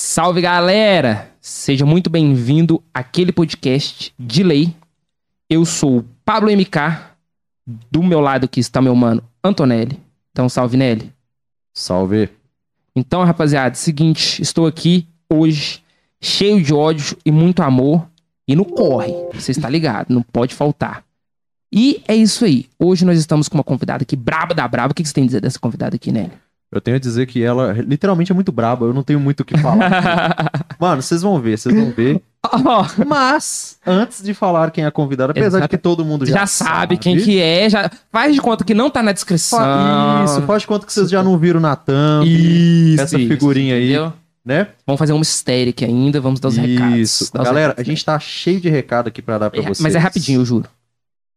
Salve galera! Seja muito bem-vindo àquele podcast de lei. Eu sou o Pablo MK. Do meu lado aqui está meu mano Antonelli. Então, salve Nelly. Salve. Então, rapaziada, seguinte, estou aqui hoje cheio de ódio e muito amor e no corre. Você está ligado, não pode faltar. E é isso aí. Hoje nós estamos com uma convidada aqui braba da braba. O que você tem a dizer dessa convidada aqui, Nelly? Eu tenho a dizer que ela literalmente é muito braba, eu não tenho muito o que falar. Mano, vocês vão ver, vocês vão ver. Oh, Mas, antes de falar quem é a convidada, apesar Exato. de que todo mundo já, já sabe quem que é, já faz de conta que não tá na descrição. Fa- Isso, faz de conta que vocês já não viram na thumb, Isso, essa isso, figurinha aí, entendeu? né? Vamos fazer um mistério aqui ainda, vamos dar os recados. Isso. Dar os Galera, a recados. gente tá cheio de recado aqui pra dar pra É, vocês. Mas é rapidinho, eu juro.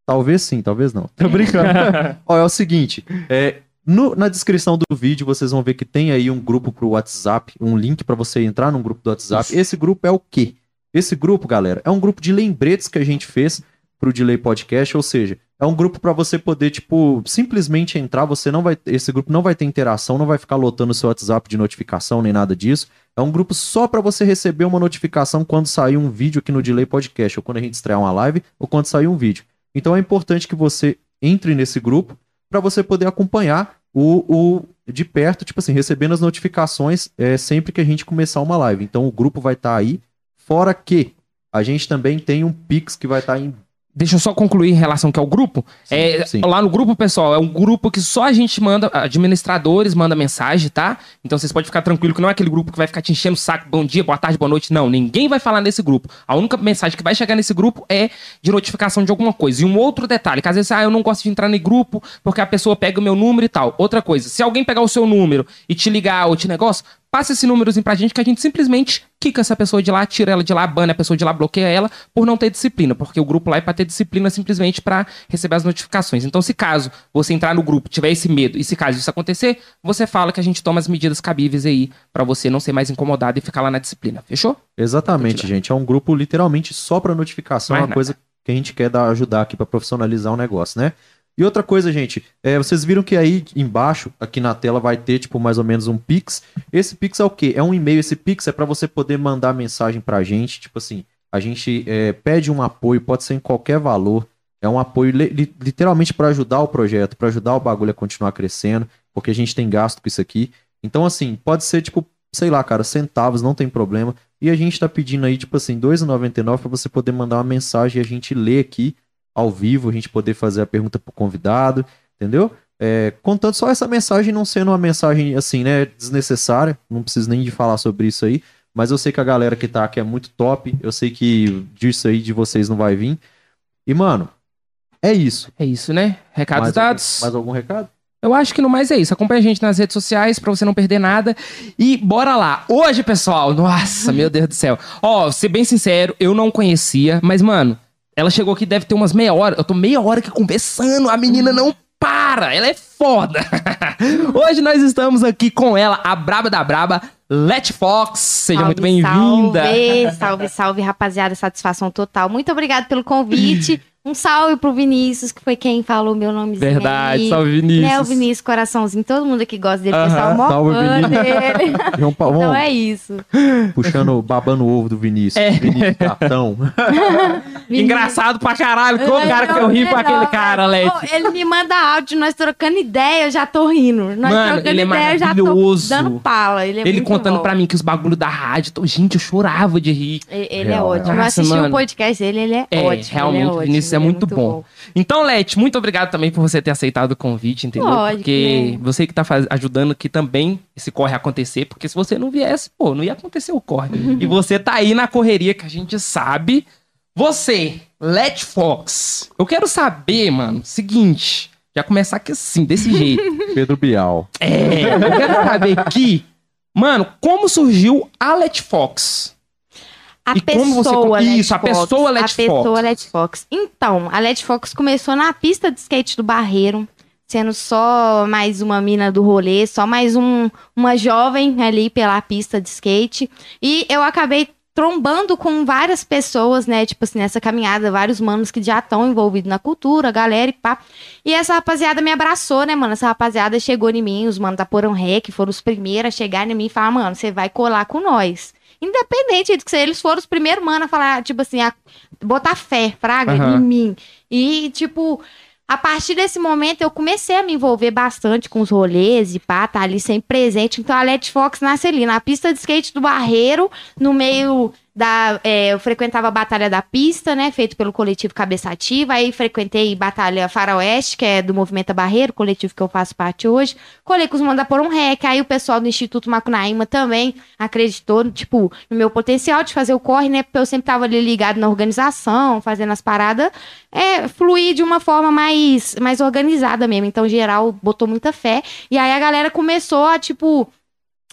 Talvez sim, talvez não. Tô brincando. Ó, é o seguinte, é, no- na descrição do vídeo vocês vão ver que tem aí um grupo pro WhatsApp, um link pra você entrar num grupo do WhatsApp. Isso. Esse grupo é o quê? Esse grupo, galera, é um grupo de lembretes que a gente fez pro Delay Podcast, ou seja, é um grupo pra você poder, tipo, simplesmente entrar, você não vai, esse grupo não vai ter interação, não vai ficar lotando o seu WhatsApp de notificação nem nada disso. É um grupo só pra você receber uma notificação quando sair um vídeo aqui no Delay Podcast, ou quando a gente estrear uma live, ou quando sair um vídeo. Então é importante que você entre nesse grupo para você poder acompanhar o, o de perto, tipo assim, recebendo as notificações é, sempre que a gente começar uma live. Então o grupo vai estar aí. Fora que a gente também tem um Pix que vai estar em. Deixa eu só concluir em relação que ao grupo. É, sim. Lá no grupo, pessoal, é um grupo que só a gente manda, administradores manda mensagem, tá? Então vocês podem ficar tranquilo que não é aquele grupo que vai ficar te enchendo o saco, bom dia, boa tarde, boa noite. Não, ninguém vai falar nesse grupo. A única mensagem que vai chegar nesse grupo é de notificação de alguma coisa. E um outro detalhe, que às vezes, ah, eu não gosto de entrar no grupo porque a pessoa pega o meu número e tal. Outra coisa, se alguém pegar o seu número e te ligar ou te negócio, passa esse númerozinho pra gente que a gente simplesmente quica essa pessoa de lá, tira ela de lá, bane a pessoa de lá, bloqueia ela por não ter disciplina, porque o grupo lá é pra ter disciplina simplesmente pra receber as notificações. Então, se caso você entrar no grupo, tiver esse medo e se caso isso acontecer, você fala que a gente toma as medidas cabíveis aí pra você não ser mais incomodado e ficar lá na disciplina. Fechou? Exatamente, gente. É um grupo literalmente só para notificação. É Mais uma nada. coisa que a gente quer dar, ajudar aqui para profissionalizar o negócio, né? E outra coisa, gente, é, vocês viram que aí embaixo, aqui na tela, vai ter, tipo, mais ou menos um Pix. Esse Pix é o quê? É um e-mail. Esse Pix é para você poder mandar mensagem pra gente. Tipo assim, a gente é, pede um apoio, pode ser em qualquer valor. É um apoio li- li- literalmente para ajudar o projeto, para ajudar o bagulho a continuar crescendo, porque a gente tem gasto com isso aqui. Então, assim, pode ser, tipo, sei lá, cara, centavos, não tem problema. E a gente tá pedindo aí, tipo assim, R$ 2,99 para você poder mandar uma mensagem e a gente ler aqui ao vivo, a gente poder fazer a pergunta pro convidado, entendeu? É, contando só essa mensagem não sendo uma mensagem, assim, né, desnecessária, não preciso nem de falar sobre isso aí, mas eu sei que a galera que tá aqui é muito top, eu sei que disso aí de vocês não vai vir. E, mano, é isso. É isso, né? Recados mais, dados. Mais algum recado? Eu acho que no mais é isso. Acompanhe a gente nas redes sociais pra você não perder nada. E bora lá. Hoje, pessoal, nossa, meu Deus do céu. Ó, ser bem sincero, eu não conhecia, mas, mano, ela chegou aqui, deve ter umas meia hora. Eu tô meia hora aqui conversando, a menina não para, ela é foda. Hoje nós estamos aqui com ela, a braba da braba, Let Fox. Seja Salve, muito bem-vinda. Salve, salve, salve, rapaziada. Satisfação total. Muito obrigado pelo convite. Um salve pro Vinícius, que foi quem falou meu nomezinho. Verdade, aí. salve Vinícius. Né, o Vinícius, coraçãozinho. Todo mundo aqui gosta dele, Aham, pessoal. Mó salve, fã Vinícius. dele. Vamos, Então é isso. puxando, babando o ovo do Vinícius. É. Vinícius Gatão. Engraçado pra caralho. Qual cara que eu ri com aquele cara, Let? Ô, Ele me manda áudio, nós trocando ideia, eu já tô rindo. Nós Mano, trocando ele é ideia, eu já tô maravilhoso. dando pala. Ele, é Ele contando bom. pra mim que os bagulho da rádio. tô- Gente, eu chorava de rir. Ele Real, é ótimo. eu assisti o podcast dele, ele é, É, ótimo. realmente, ele é Vinícius é ótimo, ele muito bom. Então, Let, muito obrigado também por você ter aceitado o convite, entendeu? Lógico, porque né? você que tá faz- ajudando aqui também esse corre acontecer, porque se você não viesse, pô, não ia acontecer o corre. e você tá aí na correria que a gente sabe. Você, Let Fox, eu quero saber, mano, seguinte, já começar aqui assim, desse jeito. Pedro Bial. É, eu quero saber aqui, mano, como surgiu a Let Fox? A E como você pessoa Let Isso, a Fox, pessoa Let A pessoa Let Fox. Então, a Let Fox começou na pista de skate do Barreiro, sendo só mais uma mina do rolê, só mais um, uma jovem ali pela pista de skate. E eu acabei trombando com várias pessoas, né? Tipo assim, nessa caminhada, vários manos que já estão envolvidos na cultura, galera e pá. E essa rapaziada me abraçou, né, mano? Essa rapaziada chegou em mim, os manos da Porão que foram os primeiros a chegar em mim e falar, mano, você vai colar com nós. Independente de que eles foram os primeiros manos a falar, tipo assim, a botar fé, fraga, Aham. em mim. E, tipo, a partir desse momento eu comecei a me envolver bastante com os rolês e pá, tá ali sempre presente. Então a Let Fox nasce ali, na pista de skate do Barreiro, no meio da. é, eu frequentava a Batalha da Pista, né? Feito pelo coletivo Cabeça Ativa. Aí frequentei Batalha Faroeste, que é do Movimento Barreiro, coletivo que eu faço parte hoje. Colei com os Manda por um Rec. Aí o pessoal do Instituto Macunaíma também acreditou, tipo, no meu potencial de fazer o corre, né? Porque eu sempre tava ali ligado na organização, fazendo as paradas. É, fluir de uma forma mais, mais organizada mesmo. Então, geral, botou muita fé. E aí a galera começou a, tipo,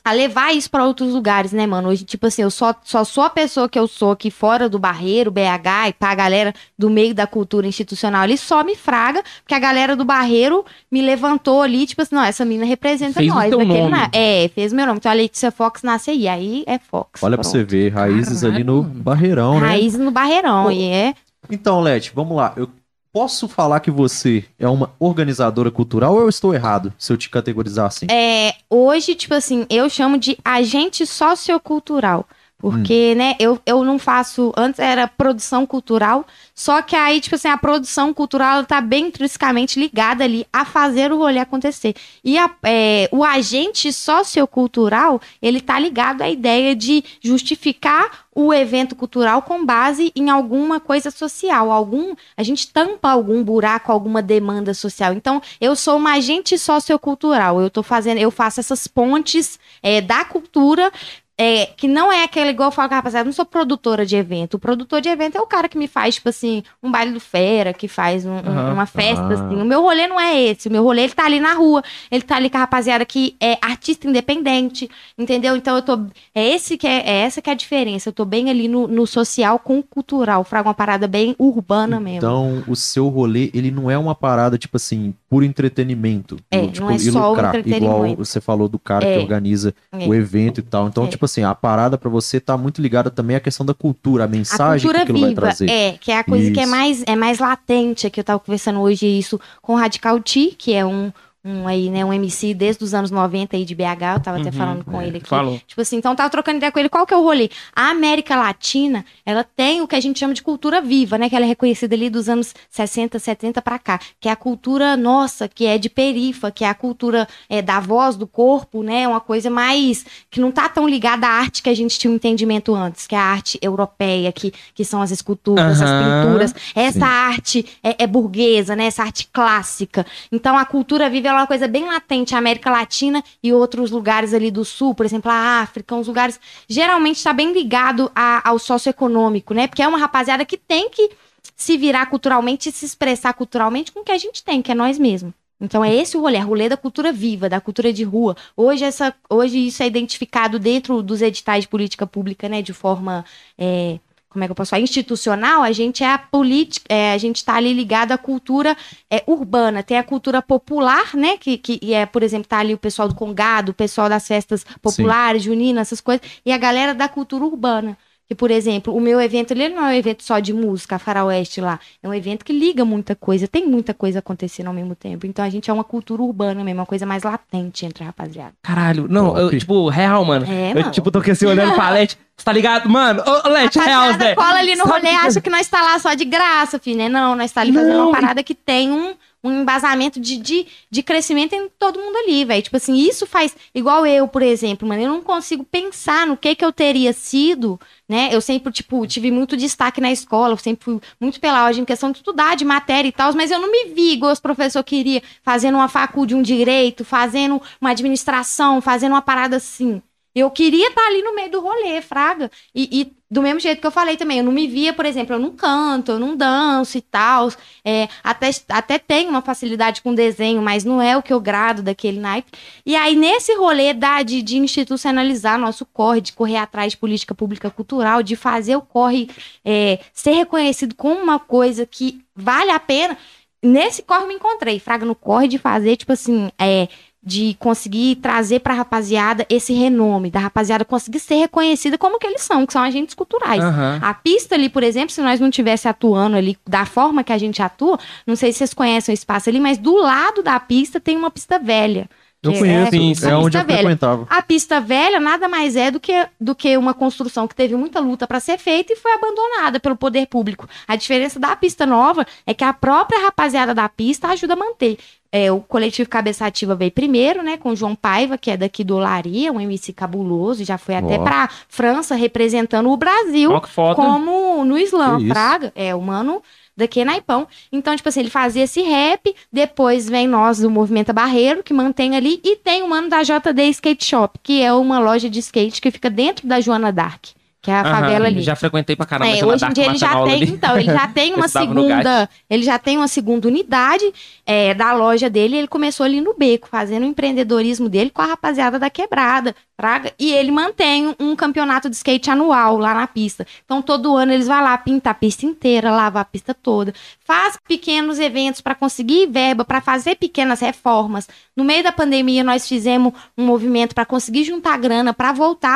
a levar isso pra outros lugares, né, mano? Hoje, tipo assim, eu só, só sou a pessoa que eu sou aqui fora do Barreiro, BH, e pra galera do meio da cultura institucional ali, só me fraga, porque a galera do Barreiro me levantou ali, tipo assim, não, essa mina representa Fez o nós. teu daquele nome. na- É, fez meu nome. Então a Letícia Fox nasce aí, aí é Fox. Olha pra Pronto. você ver, raízes ali no. Barreirão, né? Raiz no Barreirão, Pô, e é. Então, Leti, vamos lá. Eu posso falar que você é uma organizadora cultural ou eu estou errado se eu te categorizar assim? É, hoje, tipo assim, eu chamo de agente sociocultural. Porque, Hum. né, eu, eu não faço. Antes era produção cultural, só que aí, tipo assim, a produção cultural ela tá bem intrinsecamente ligada ali a fazer o rolê acontecer. E a- é, o agente sociocultural, ele tá ligado à ideia de justificar o evento cultural com base em alguma coisa social, algum a gente tampa algum buraco, alguma demanda social. Então, eu sou uma agente sociocultural. Eu tô fazendo, eu faço essas pontes é, da cultura. É, que não é aquela igual eu falo com a rapaziada, eu não sou produtora de evento. O produtor de evento é o cara que me faz, tipo assim, um baile do fera, que faz um- um- Aham. uma festa, Ah. assim. O meu rolê não é esse. O meu rolê, ele tá ali na rua. Ele tá ali com a rapaziada que é artista independente, entendeu? Então eu tô. É, esse que é, é essa que é a diferença. Eu tô bem ali no, no social com o cultural. Fraga uma parada bem urbana mesmo. Então, o seu rolê, ele não é uma parada, tipo assim, por entretenimento. É, tipo, não é só o lucrar, Igual você falou do cara É. que organiza É. o evento e tal. Então, É. tipo assim, a parada pra você tá muito ligada também à questão da cultura, a A mensagem que cultura aquilo vai viva, trazer. é, que é a coisa que é Isso. mais, é mais latente, é que eu tava conversando hoje isso com o Radical T, que é um, um aí, né, um MC desde os anos 90 aí de BH, eu tava até Uhum, falando com é, ele aqui. Falou. Tipo assim, então tava trocando ideia com ele, qual que é o rolê? A América Latina, ela tem o que a gente chama de cultura viva, né, que ela é reconhecida ali dos anos 60, 70 pra cá, que é a cultura nossa, que é de perifa, que é a cultura é, da voz, do corpo, né, uma coisa mais, que não tá tão ligada à arte que a gente tinha um entendimento antes, que é a arte europeia, que, que são as esculturas, as Aham. pinturas, essa Sim. arte é, é burguesa, né, essa arte clássica, então a cultura viva ela uma coisa bem latente, a América Latina e outros lugares ali do sul, por exemplo, a África, uns lugares geralmente está bem ligado a- ao socioeconômico, né? Porque é uma rapaziada que tem que se virar culturalmente e se expressar culturalmente com o que a gente tem, que é nós mesmos. Então é esse o rolê, é o rolê da cultura viva, da cultura de rua. Hoje, essa, hoje isso é identificado dentro dos editais de política pública, né? De forma. é, como é que eu posso falar? Institucional, a gente é a política, é, a gente está ali ligado à cultura é, urbana. Tem a cultura popular, né? Que, que é, por exemplo, tá ali o pessoal do Congado, o pessoal das festas populares, juninas, essas coisas, e a galera da cultura urbana. Que, por exemplo, o meu evento ele não é um evento só de música, a Faroeste lá. É um evento que liga muita coisa, tem muita coisa acontecendo ao mesmo tempo. Então a gente é uma cultura urbana mesmo, uma coisa mais latente entre a rapaziada. Caralho, não, eu, tipo, real, mano. É, eu, mano. tipo, tô aqui assim olhando pra Leti. Você tá ligado? Mano, ô, Leti, real, Zé. cola ali no Sabe rolê que- acha que nós tá lá só de graça, filho, né? Não, nós tá ali fazendo Não, uma e- parada que tem um, um embasamento de, de, de crescimento em todo mundo ali, velho. Tipo assim, isso faz... Igual eu, por exemplo, mano, eu não consigo pensar no que que eu teria sido, né? Eu sempre, tipo, tive muito destaque na escola, eu sempre fui muito pela ordem em questão de estudar, de matéria e tal, mas eu não me vi igual os professores queriam, fazendo uma faculdade, um direito, fazendo uma administração, fazendo uma parada assim. Eu queria estar ali no meio do rolê, fraga. E, e do mesmo jeito que eu falei também, eu não me via, por exemplo, eu não canto, eu não danço e tal. É, até, até tenho uma facilidade com desenho, mas não é o que eu grado daquele naipe. E aí, nesse rolê da, de, de institucionalizar nosso corre, de correr atrás de política pública cultural, de fazer o corre é, ser reconhecido como uma coisa que vale a pena. Nesse corre eu me encontrei, Fraga, no corre de fazer, tipo assim, é, de conseguir trazer pra rapaziada esse renome, da rapaziada conseguir ser reconhecida como que eles são, que são agentes culturais. Aham. A pista ali, por exemplo, se nós não tivesse atuando ali da forma que a gente atua, não sei se vocês conhecem o espaço ali, mas do lado da pista tem uma pista velha. Eu que conheço, sim, é, sim. onde Pista eu velha. frequentava. A pista velha nada mais é do que, do que uma construção que teve muita luta para ser feita e foi abandonada pelo poder público. A diferença da pista nova é que a própria rapaziada da pista ajuda a manter. É, o coletivo Cabeça Ativa veio primeiro, né, com o João Paiva, que é daqui do Olaria, um MC cabuloso, já foi até Ó. pra França representando o Brasil foto. como no Islã. Praga. É, o mano daqui é Naipão. Então, tipo assim, ele fazia esse rap, depois vem nós do Movimento Barreiro, que mantém ali, e tem o mano da JD Skate Shop, que é uma loja de skate que fica dentro da Joana Dark, que é a favela ali. Já frequentei pra caramba. É, hoje em dia ele já tem, ali. então, ele já tem uma segunda, ele já tem uma segunda unidade é, da loja dele, ele começou ali no beco, fazendo o empreendedorismo dele com a rapaziada da quebrada, praga, e ele mantém um campeonato de skate anual lá na pista. Então todo ano eles vão lá pintar a pista inteira, lavar a pista toda, faz pequenos eventos para conseguir verba, para fazer pequenas reformas. No meio da pandemia nós fizemos um movimento para conseguir juntar grana para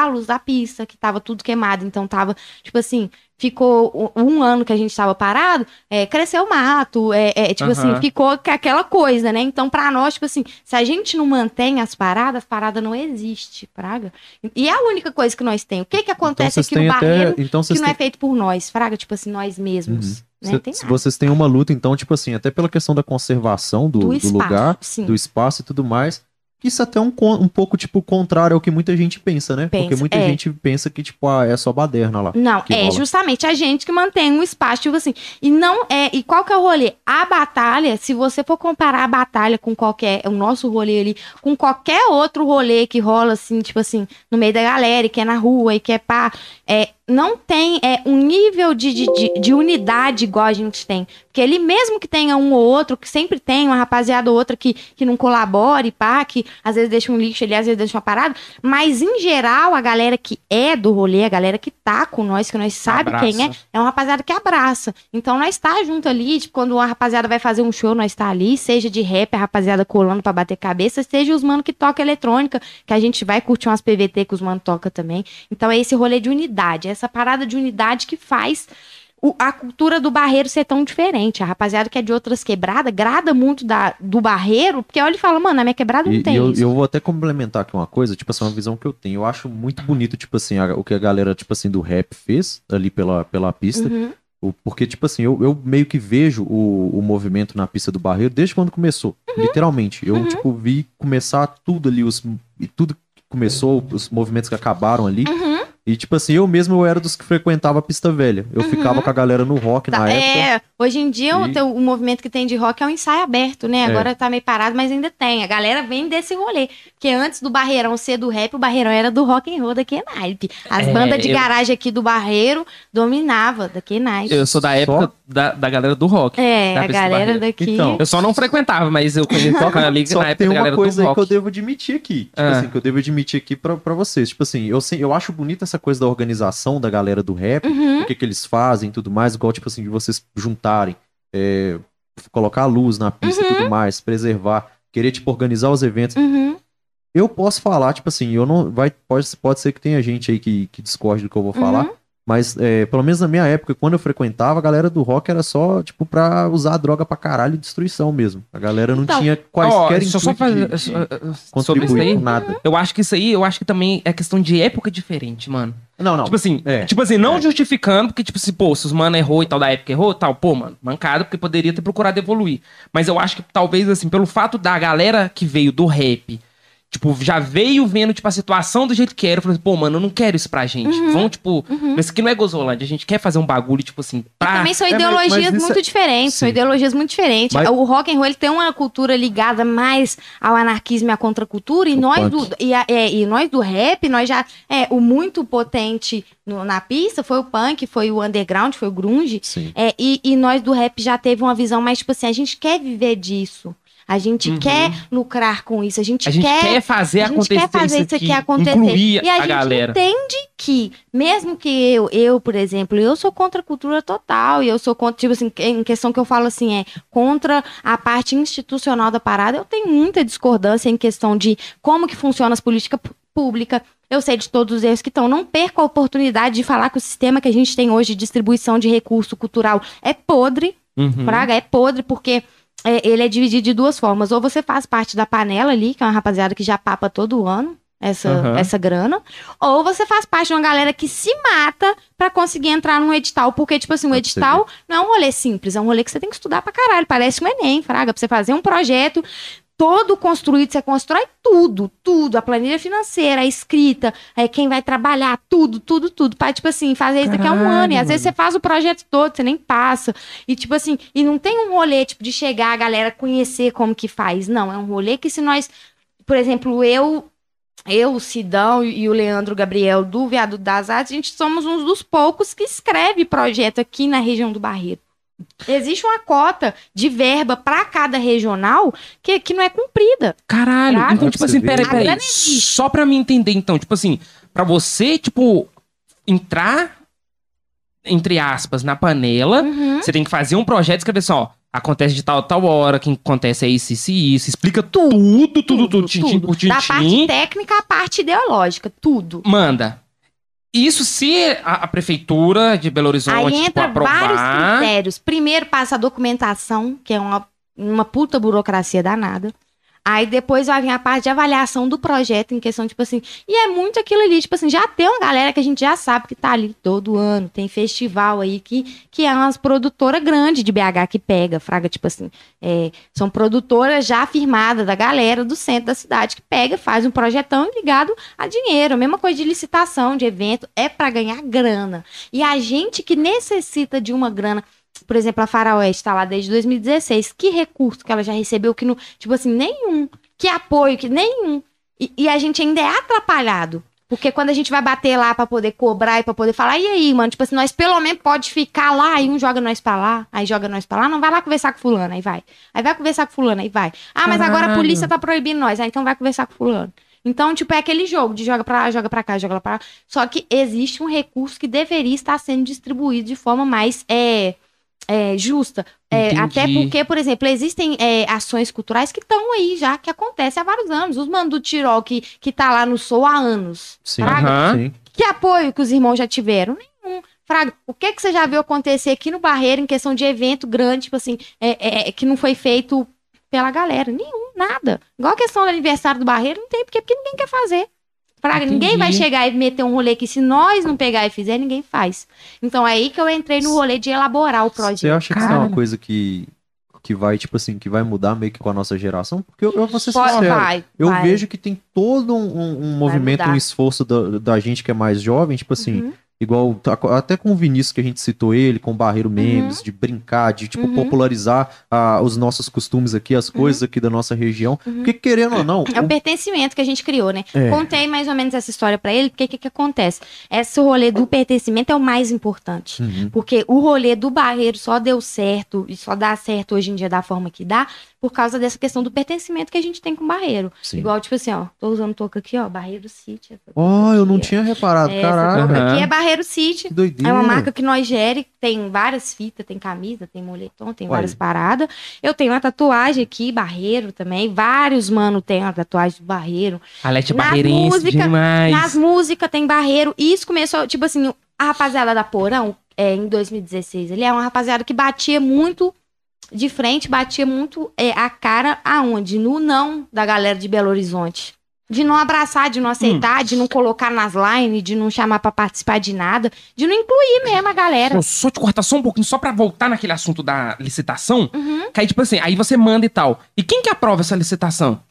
luz da pista, que tava tudo queimado, então tava tipo assim, ficou um ano que a gente estava parado, é, cresceu o mato, é, é, tipo Aham. assim, ficou aquela coisa, né? Então, pra nós, tipo assim, se a gente não mantém as paradas, as paradas não existe, praga. E é a única coisa que nós temos. O que que Então acontece vocês aqui no têm barreiro até. Então que não é feito por nós, fraga, tipo assim, nós mesmos. Uhum. Né? Cê- vocês têm uma luta, então, tipo assim, até pela questão da conservação do, do, do espaço, lugar, sim. do espaço e tudo mais. Isso até é um, um pouco, tipo, contrário ao que muita gente pensa, né? Porque Pensa, muita é. gente pensa que, tipo, ah, é só baderna lá. Não, é rola. justamente a gente que mantém um espaço, tipo assim. E não é. E qual que é o rolê? A batalha, se você for comparar a batalha com qualquer. O nosso rolê ali, com qualquer outro rolê que rola, assim, tipo assim, no meio da galera, e que é na rua, e que é pá. É, não tem é, um nível de, de, de, de unidade igual a gente tem. Porque ele, mesmo que tenha um ou outro, que sempre tem uma rapaziada ou outra que, que não colabore, pá, que às vezes deixa um lixo ali, às vezes deixa uma parada. Mas, em geral, a galera que é do rolê, a galera que tá com nós, que nós sabe Abraça. quem é, é uma rapaziada que abraça. Então, nós tá junto ali, tipo, quando uma rapaziada vai fazer um show, nós tá ali, seja de rap, a rapaziada colando pra bater cabeça, seja os mano que toca eletrônica, que a gente vai curtir umas PVT que os mano toca também. Então, é esse rolê de unidade, essa parada de unidade que faz o- a cultura do barreiro ser tão diferente. A rapaziada que é de outras quebradas grada muito da, do barreiro, porque olha e fala, mano, na minha quebrada não E, tem e eu, isso. eu vou até complementar aqui uma coisa, tipo assim, uma visão que eu tenho. Eu acho muito bonito, tipo assim, a- o que a galera, tipo assim, do rap fez ali pela, pela pista. Uhum. Porque, tipo assim, eu, eu meio que vejo o, o movimento na pista do Barreiro desde quando começou. Literalmente. Eu, Uhum. tipo, vi começar tudo ali, os, e tudo que começou, os movimentos que acabaram ali. Uhum. E, tipo assim, eu mesmo eu era dos que frequentava a pista velha. Eu Uhum. ficava com a galera no rock na Tá, época. é, hoje em dia o, E- teu- o movimento que tem de rock é um ensaio aberto, né? É. Agora tá meio parado, mas ainda tem. A galera vem desse rolê. Porque antes do Barreirão ser do rap, o Barreirão era do rock and roll da K-Naipe. As É, bandas de eu- garagem aqui do Barreiro dominava da K-Naipe. Eu sou da época da, da galera do rock. É, da a galera Barreiro. daqui. Então, Eu só não frequentava, mas eu conheço a liga Só na época tem da uma galera coisa do rock. que eu devo admitir aqui. Tipo Ah. assim, que eu devo admitir aqui pra, pra vocês. Tipo assim, eu, sei- eu acho bonita essa coisa da organização da galera do rap, Uhum. o que, que eles fazem e tudo mais, igual, tipo assim, de vocês juntarem, é, colocar a luz na pista e tudo mais, preservar, querer, tipo, organizar os eventos. Uhum. Eu posso falar, tipo assim, eu não. Vai, pode, pode ser que tenha gente aí que, que discorde do que eu vou falar. Mas, é, pelo menos na minha época, quando eu frequentava, a galera do rock era só, tipo, pra usar a droga pra caralho e destruição mesmo. A galera não Então, tinha Ó, quaisquer eu só intuito fazer de- de só- sobre isso contribuir aí. com nada. Eu acho que isso aí, eu acho que também é questão de época diferente, mano. Não, não. Tipo assim, É. tipo assim, não É. justificando, porque, tipo assim, pô, se os mano errou e tal, da época errou, tal, pô, mano, mancado, porque poderia ter procurado evoluir. Mas eu acho que talvez, assim, pelo fato da galera que veio do rap, tipo, já veio vendo, tipo, a situação do jeito que era, eu falei, pô, mano, eu não quero isso pra gente. Uhum. Vamos, tipo, isso aqui não é Gozolândia, a gente quer fazer um bagulho, tipo assim, E pra... também são é, mas- ideologias mas muito é- diferentes, são Sim. ideologias muito diferentes. Mas- O rock and roll ele tem uma cultura ligada mais ao anarquismo e à contracultura, e O nós punk. do e, a- é, e nós do rap, nós já é o muito potente no- na pista foi o punk, foi o underground, foi o grunge. Sim. É, e, e nós do rap já teve uma visão mais tipo assim, a gente quer viver disso. A gente Uhum. quer lucrar com isso, a gente, A gente quer, quer fazer a gente acontecer quer fazer isso aqui, aqui acontecer. e a, a, gente galera. entende que, mesmo que eu, eu, por exemplo, eu sou contra a cultura total, e eu sou contra, tipo assim, em questão que eu falo assim, é contra a parte institucional da parada, eu tenho muita discordância em questão de como que funciona as políticas públicas, eu sei de todos os erros que estão. Não perco a oportunidade de falar que o sistema que a gente tem hoje de distribuição de recurso cultural é podre. Uhum. Praga é podre, porque é, ele é dividido de duas formas. Ou você faz parte da panela ali, que é uma rapaziada que já papa todo ano essa, Uhum. essa grana, ou você faz parte de uma galera que se mata pra conseguir entrar num edital, porque, tipo assim, um edital não é um rolê simples, é um rolê que você tem que estudar pra caralho, parece um Enem, fraga, pra você fazer um projeto todo construído, você constrói tudo, tudo, a planilha financeira, a escrita, é, quem vai trabalhar, tudo, tudo, tudo, pra, tipo assim, fazer isso daqui a um ano, e às vezes você faz o projeto todo, você nem passa, e tipo assim, e não tem um rolê, tipo, de chegar a galera conhecer como que faz, não, é um rolê que se nós, por exemplo, eu eu, o Sidão e o Leandro Gabriel do Viaduto das Artes, a gente somos uns dos poucos que escreve projeto aqui na região do Barreiro. Existe uma cota de verba para cada regional que, que não é cumprida. Caralho. Fraga. Então, Pra tipo assim, peraí, peraí. Só pra mim entender, então, tipo assim, pra você, tipo, entrar, entre aspas, na panela, Uhum. você tem que fazer um projeto e escrever assim, ó. Acontece de tal tal hora, que acontece é isso, isso e isso. Explica tudo, tudo, tudo, tudo, tintim por tintim. Da parte técnica à parte ideológica, tudo. Manda. Isso se a, a prefeitura de Belo Horizonte Aí tipo, entra vários aprovar. critérios. Primeiro passa a documentação, que é uma, uma puta burocracia danada. Aí depois vai vir a parte de avaliação do projeto em questão, tipo assim. E é muito aquilo ali, tipo assim, já tem uma galera que a gente já sabe que tá ali todo ano. Tem festival aí que, que é umas produtora grande de BH que pega, fraga, tipo assim. é, são produtoras já firmadas da galera do centro da cidade que pega, faz um projetão ligado a dinheiro. A mesma coisa de licitação, de evento, é pra ganhar grana. E a gente que necessita de uma grana, por exemplo, a Faraoeste está lá desde 2016. Que recurso que ela já recebeu que não, tipo assim, nenhum. Que apoio, que nenhum. E, e a gente ainda é atrapalhado. Porque quando a gente vai bater lá pra poder cobrar e pra poder falar, e aí, mano, tipo assim, nós pelo menos pode ficar lá, aí um joga nós pra lá, aí joga nós pra lá, não vai lá conversar com fulano, aí vai. Aí vai conversar com fulano, aí vai. Ah, mas agora a polícia tá proibindo nós, aí então vai conversar com fulano. Então, tipo, é aquele jogo de joga pra lá, joga pra cá, joga lá pra lá. Só que existe um recurso que deveria estar sendo distribuído de forma mais é, é, justa. É, até porque, por exemplo, existem é, ações culturais que estão aí já, que acontecem há vários anos. Os Mano do Tirol, que, que tá lá no Sul há anos. Sim, Fraga, que apoio que os irmãos já tiveram? Nenhum. Fraga, o que, que você já viu acontecer aqui no Barreiro em questão de evento grande, tipo assim, é, é, que não foi feito pela galera? Nenhum, nada. Igual a questão do aniversário do Barreiro, não tem, porque, porque ninguém quer fazer. Entendi. ninguém vai chegar e meter um rolê que se nós não pegar e fizer, ninguém faz. Então é aí que eu entrei no rolê de elaborar o Você projeto. acha que isso é uma coisa que, que vai, tipo assim, que vai mudar meio que com a nossa geração? Porque eu, eu vou ser sincero. vai, Eu vai. vejo que tem todo um, um- movimento, um esforço da, da gente que é mais jovem, tipo assim, Uhum. Igual tá- até com o Vinícius que a gente citou ele, com o Barreiro Memes, de brincar, de tipo Uhum. popularizar ah, os nossos costumes aqui, as coisas aqui da nossa região. Uhum. Porque querendo ou não, É o o- pertencimento que a gente criou, né? É. Contei mais ou menos essa história pra ele, porque o que, que acontece? Esse rolê do pertencimento é o mais importante. Uhum. Porque o rolê do barreiro só deu certo e só dá certo hoje em dia da forma que dá, por causa dessa questão do pertencimento que a gente tem com o barreiro. Sim. Igual, tipo assim, ó, tô usando touca aqui, ó, Barreiro City. essa Ó, eu não tinha reparado, Essa caralho. touca Aham. aqui é Barreiro City. Que doideira. É uma marca que nós gere, tem várias fitas, tem camisa, tem moletom, tem Olha. várias paradas. Eu tenho uma tatuagem aqui, Barreiro também. Vários mano tem uma tatuagem do Barreiro. Alete Barreirense música, demais. Nas músicas tem Barreiro. E isso começou, tipo assim, a rapaziada da Porão, é, em 2016, ele é uma rapaziada que batia muito de frente, batia muito é, a cara aonde? No não da galera de Belo Horizonte. De não abraçar, de não aceitar, de não colocar nas lines, de não chamar pra participar de nada, de não incluir mesmo a galera. Pô, só te cortar só um pouquinho, só pra voltar naquele assunto da licitação. Uhum. Que aí, tipo assim, aí você manda e tal. E quem que aprova essa licitação?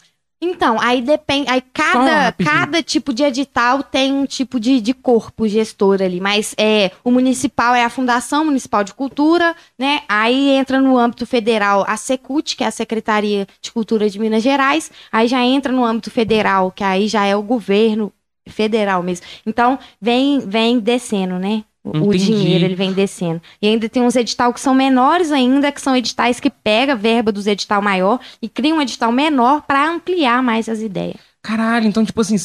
Então, aí depende. Aí cada, cada tipo de edital tem um tipo de, de corpo gestor ali. Mas é, o municipal é a Fundação Municipal de Cultura, né? Aí entra no âmbito federal a Secult, que é a Secretaria de Cultura de Minas Gerais. Aí já entra no âmbito federal, que aí já é o governo federal mesmo. Então, vem, vem descendo, né? O, Entendi. dinheiro, ele vem descendo. E ainda tem uns edital que são menores ainda, que são editais que pega a verba dos edital maior e cria um edital menor para ampliar mais as ideias. Caralho, então, tipo assim,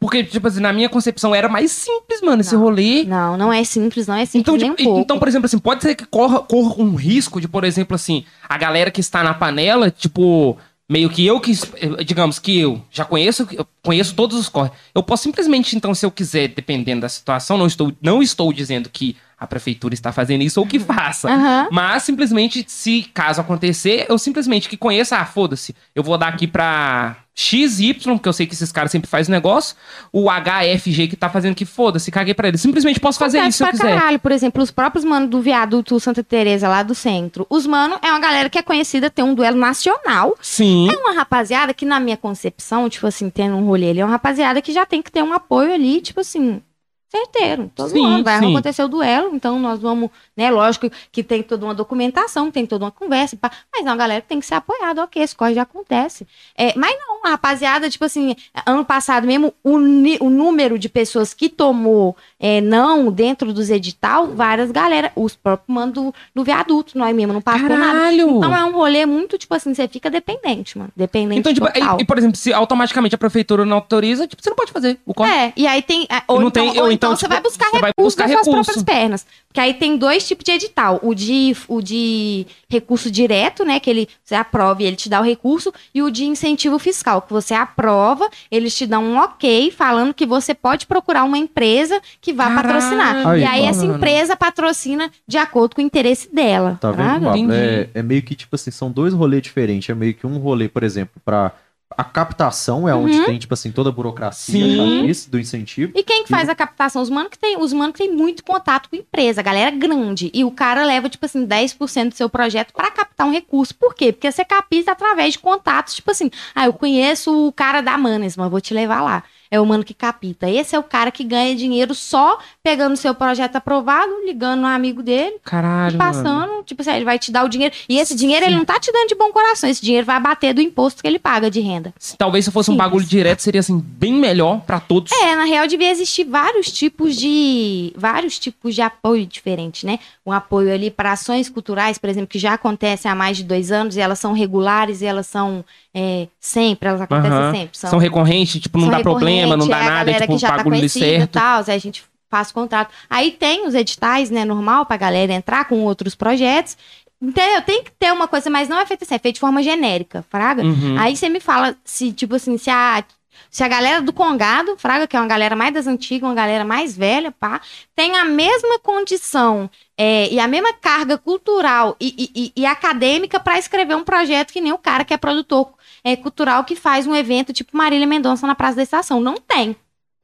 porque, tipo assim, na minha concepção era mais simples, mano, esse Não. rolê. Não, não é simples, não é simples Então, nem tipo, um pouco. então, por exemplo, assim, pode ser que corra, corra um risco de, por exemplo, assim, a galera que está na panela, tipo, meio que eu que, eh, digamos que eu já conheço, eu conheço todos os corres. Eu posso simplesmente, então, se eu quiser, dependendo da situação, não estou, não estou dizendo que a prefeitura está fazendo isso ou que faça. Aham. Mas simplesmente, se caso acontecer, eu simplesmente que conheça, ah, foda-se, eu vou dar aqui pra XY, porque eu sei que esses caras sempre fazem negócio, o HFG que tá fazendo que foda-se, caguei pra ele. Simplesmente posso fazer Acontece isso se eu quiser. caralho. Por exemplo, os próprios mano do viaduto Santa Teresa lá do centro. Os mano é uma galera que é conhecida, tem um duelo nacional. Sim. É uma rapaziada que, na minha concepção, tipo assim, tendo um rolê ali, é uma rapaziada que já tem que ter um apoio ali, tipo assim, certeiro. Todo Sim, ano vai sim. acontecer o duelo, então nós vamos, né? Lógico que tem toda uma documentação, tem toda uma conversa, mas uma galera tem que ser apoiada, ok, esse corre já acontece. É, mas não, a rapaziada, tipo assim, ano passado mesmo, o, o número de pessoas que tomou é, não dentro dos edital, várias galera, os próprios mano do, do viaduto, nós mesmo não passou nada. Caralho! Então é um rolê muito, tipo assim, você fica dependente, mano. Dependente Então, tipo, e, e, por exemplo, se automaticamente a prefeitura não autoriza, tipo, você não pode fazer o corte. É, e aí tem. é, Ou, Não então, tem- ou então, então, você tipo, vai buscar você vai recursos buscar das suas recurso. próprias pernas. Porque aí tem dois tipos de edital. O de, o de recurso direto, né? Que ele você aprova e ele te dá o recurso, e o de incentivo fiscal, que você aprova, eles te dão um ok falando que você pode procurar uma empresa que vá Caralho, patrocinar. Aí, e aí essa mano. empresa patrocina de acordo com o interesse dela. Tá vendo? Entendi. É, é meio que, tipo assim, são dois rolês diferentes. É meio que um rolê, por exemplo, pra... A captação é onde tem, tipo assim, toda a burocracia esse do incentivo. E quem que faz a captação? Os manos que tem, os mano que tem muito contato com empresa, a galera grande. E o cara leva, tipo assim, 10% do seu projeto pra captar um recurso. Por quê? Porque você capta através de contatos, tipo assim, ah, eu conheço o cara da Manesma, vou te levar lá. É o mano que capita. Esse é o cara que ganha dinheiro só pegando seu projeto aprovado, ligando um amigo dele, Caralho. e mano. passando, tipo assim, ele vai te dar o dinheiro. E esse dinheiro ele não tá te dando de bom coração, esse dinheiro vai bater do imposto que ele paga de renda. Talvez se fosse um Simples. bagulho direto, seria assim, bem melhor pra todos. É, na real devia existir vários tipos de vários tipos de apoio diferentes, né? Um apoio ali para ações culturais, por exemplo, que já acontecem há mais de dois anos e elas são regulares e elas são é, sempre, elas acontecem Aham. sempre. São recorrentes, tipo, não são dá problema, não recorrente, dá é a nada, é galera tipo, que um já tá bagulho e certo. tal, a gente faz contrato. Aí tem os editais, né, normal pra galera entrar com outros projetos. Entendeu? Tem que ter uma coisa, mas não é feito assim, é feito de forma genérica, fraga. Uhum. Aí você me fala se, tipo assim, se a, se a galera do Congado, Fraga, que é uma galera mais das antigas, uma galera mais velha, pá, tem a mesma condição é, e a mesma carga cultural e, e- e- e acadêmica para escrever um projeto que nem o cara que é produtor é, cultural que faz um evento tipo Marília Mendonça na Praça da Estação. Não tem.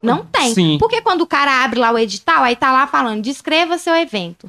Não tem. Sim. Porque quando o cara abre lá o edital, aí tá lá falando, descreva seu evento.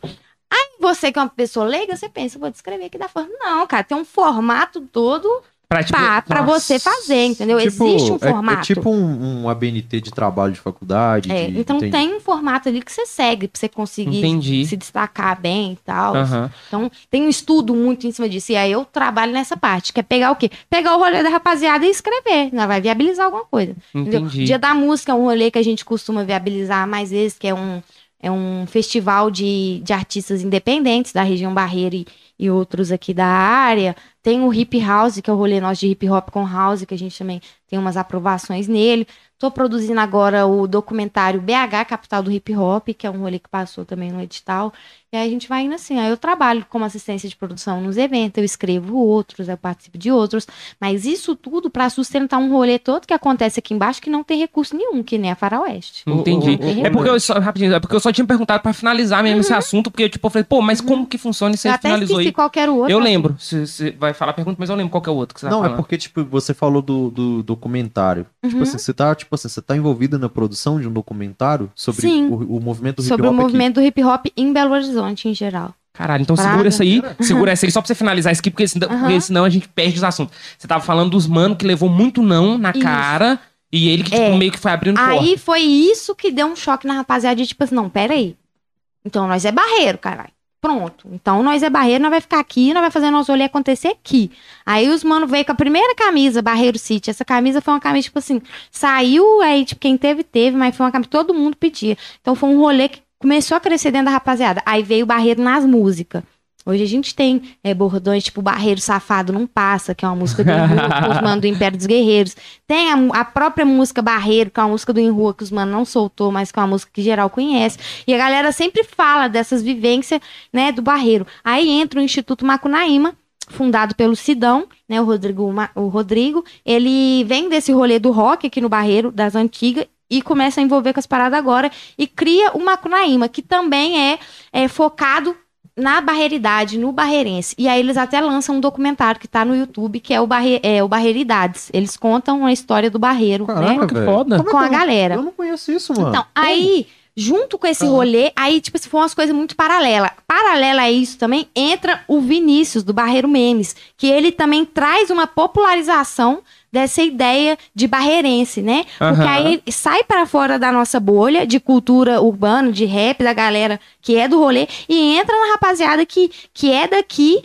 Aí você que é uma pessoa leiga, você pensa, vou descrever aqui da forma. Não, cara, tem um formato todo Pra, tipo, pra nossa. você fazer, entendeu? Tipo, Existe um é- formato. É, tipo um, um ABNT de trabalho de faculdade. É, de- então entende? tem um formato ali que você segue pra você conseguir Entendi. se destacar bem e tal. Aham. Então tem um estudo muito em cima disso. E aí eu trabalho nessa parte, que é pegar o quê? Pegar o rolê da rapaziada e escrever. Ela vai viabilizar alguma coisa. entendeu? Entendi. Dia da música é um rolê que a gente costuma viabilizar mais vezes, que é um, é um festival de, de artistas independentes da região Barreira e, e outros aqui da área. Tem o Hip House, que é o rolê nosso de hip hop com house, que a gente também tem umas aprovações nele. Tô produzindo agora o documentário BH, Capital do Hip Hop, que é um rolê que passou também no edital. E aí a gente vai indo assim. Aí eu trabalho como assistência de produção nos eventos, eu escrevo outros, eu participo de outros. Mas isso tudo para sustentar um rolê todo que acontece aqui embaixo que não tem recurso nenhum, que nem a Faroeste. Entendi. O- o- o- É porque eu só, rapidinho, é porque eu só tinha perguntado pra finalizar mesmo esse assunto, porque tipo, eu falei, pô, mas como que funciona e você Uhum. eu até finalizou esqueci aí? qual que era o outro. Eu lembro. Você vai falar a pergunta, mas eu lembro qual que é o outro que você Não, tá é porque, tipo, você falou do, do documentário. Tipo Uhum. assim, você tá, tipo assim, você tá envolvida na produção de um documentário sobre o, o movimento do Sobre o hip hop movimento do hip hop em Belo Horizonte, em geral. Caralho, então Praga. segura essa aí, segura essa aí só pra você finalizar isso aqui, porque senão, Aham. porque senão a gente perde os assuntos. Você tava falando dos mano que levou muito não na Isso. cara e ele que tipo, É. meio que foi abrindo porta. Aí foi isso que deu um choque na rapaziada de tipo assim, não, peraí. Então nós é barreiro, caralho. Pronto. Então nós é barreiro, nós vai ficar aqui, nós vai fazer nosso rolê acontecer aqui. Aí os mano veio com a primeira camisa, Barreiro City. Essa camisa foi uma camisa, tipo assim, saiu, aí, tipo, quem teve, teve, mas foi uma camisa que todo mundo pedia. Então foi um rolê que começou a crescer dentro da rapaziada. Aí veio o Barreiro nas músicas. Hoje a gente tem é, bordões tipo Barreiro Safado Não Passa, que é uma música do Enrua, que os manos do Império dos Guerreiros. Tem a, a própria música Barreiro, que é uma música do Enrua, que os manos não soltou, mas que é uma música que geral conhece. E a galera sempre fala dessas vivências, né, do Barreiro. Aí entra o Instituto Macunaíma, fundado pelo Sidão, né, o Rodrigo, o Rodrigo. Ele vem desse rolê do rock aqui no Barreiro, das antigas, e começa a envolver com as paradas agora e cria o Macunaíma, que também é, é focado na barreiridade, no barreirense. E aí eles até lançam um documentário que tá no YouTube, que é o, Barre é, o Barreiridades. Eles contam a história do barreiro, né? Caraca, Que velho. foda. Como Com que a eu- galera. Eu não conheço isso, mano. Então, aí, junto com esse rolê, aí, tipo, se for umas coisas muito paralelas. Paralela a isso também, entra o Vinícius, do Barreiro Memes, que ele também traz uma popularização dessa ideia de barreirense, né? Porque Aham. aí sai para fora da nossa bolha de cultura urbana, de rap, da galera que é do rolê, e entra na rapaziada que, que é daqui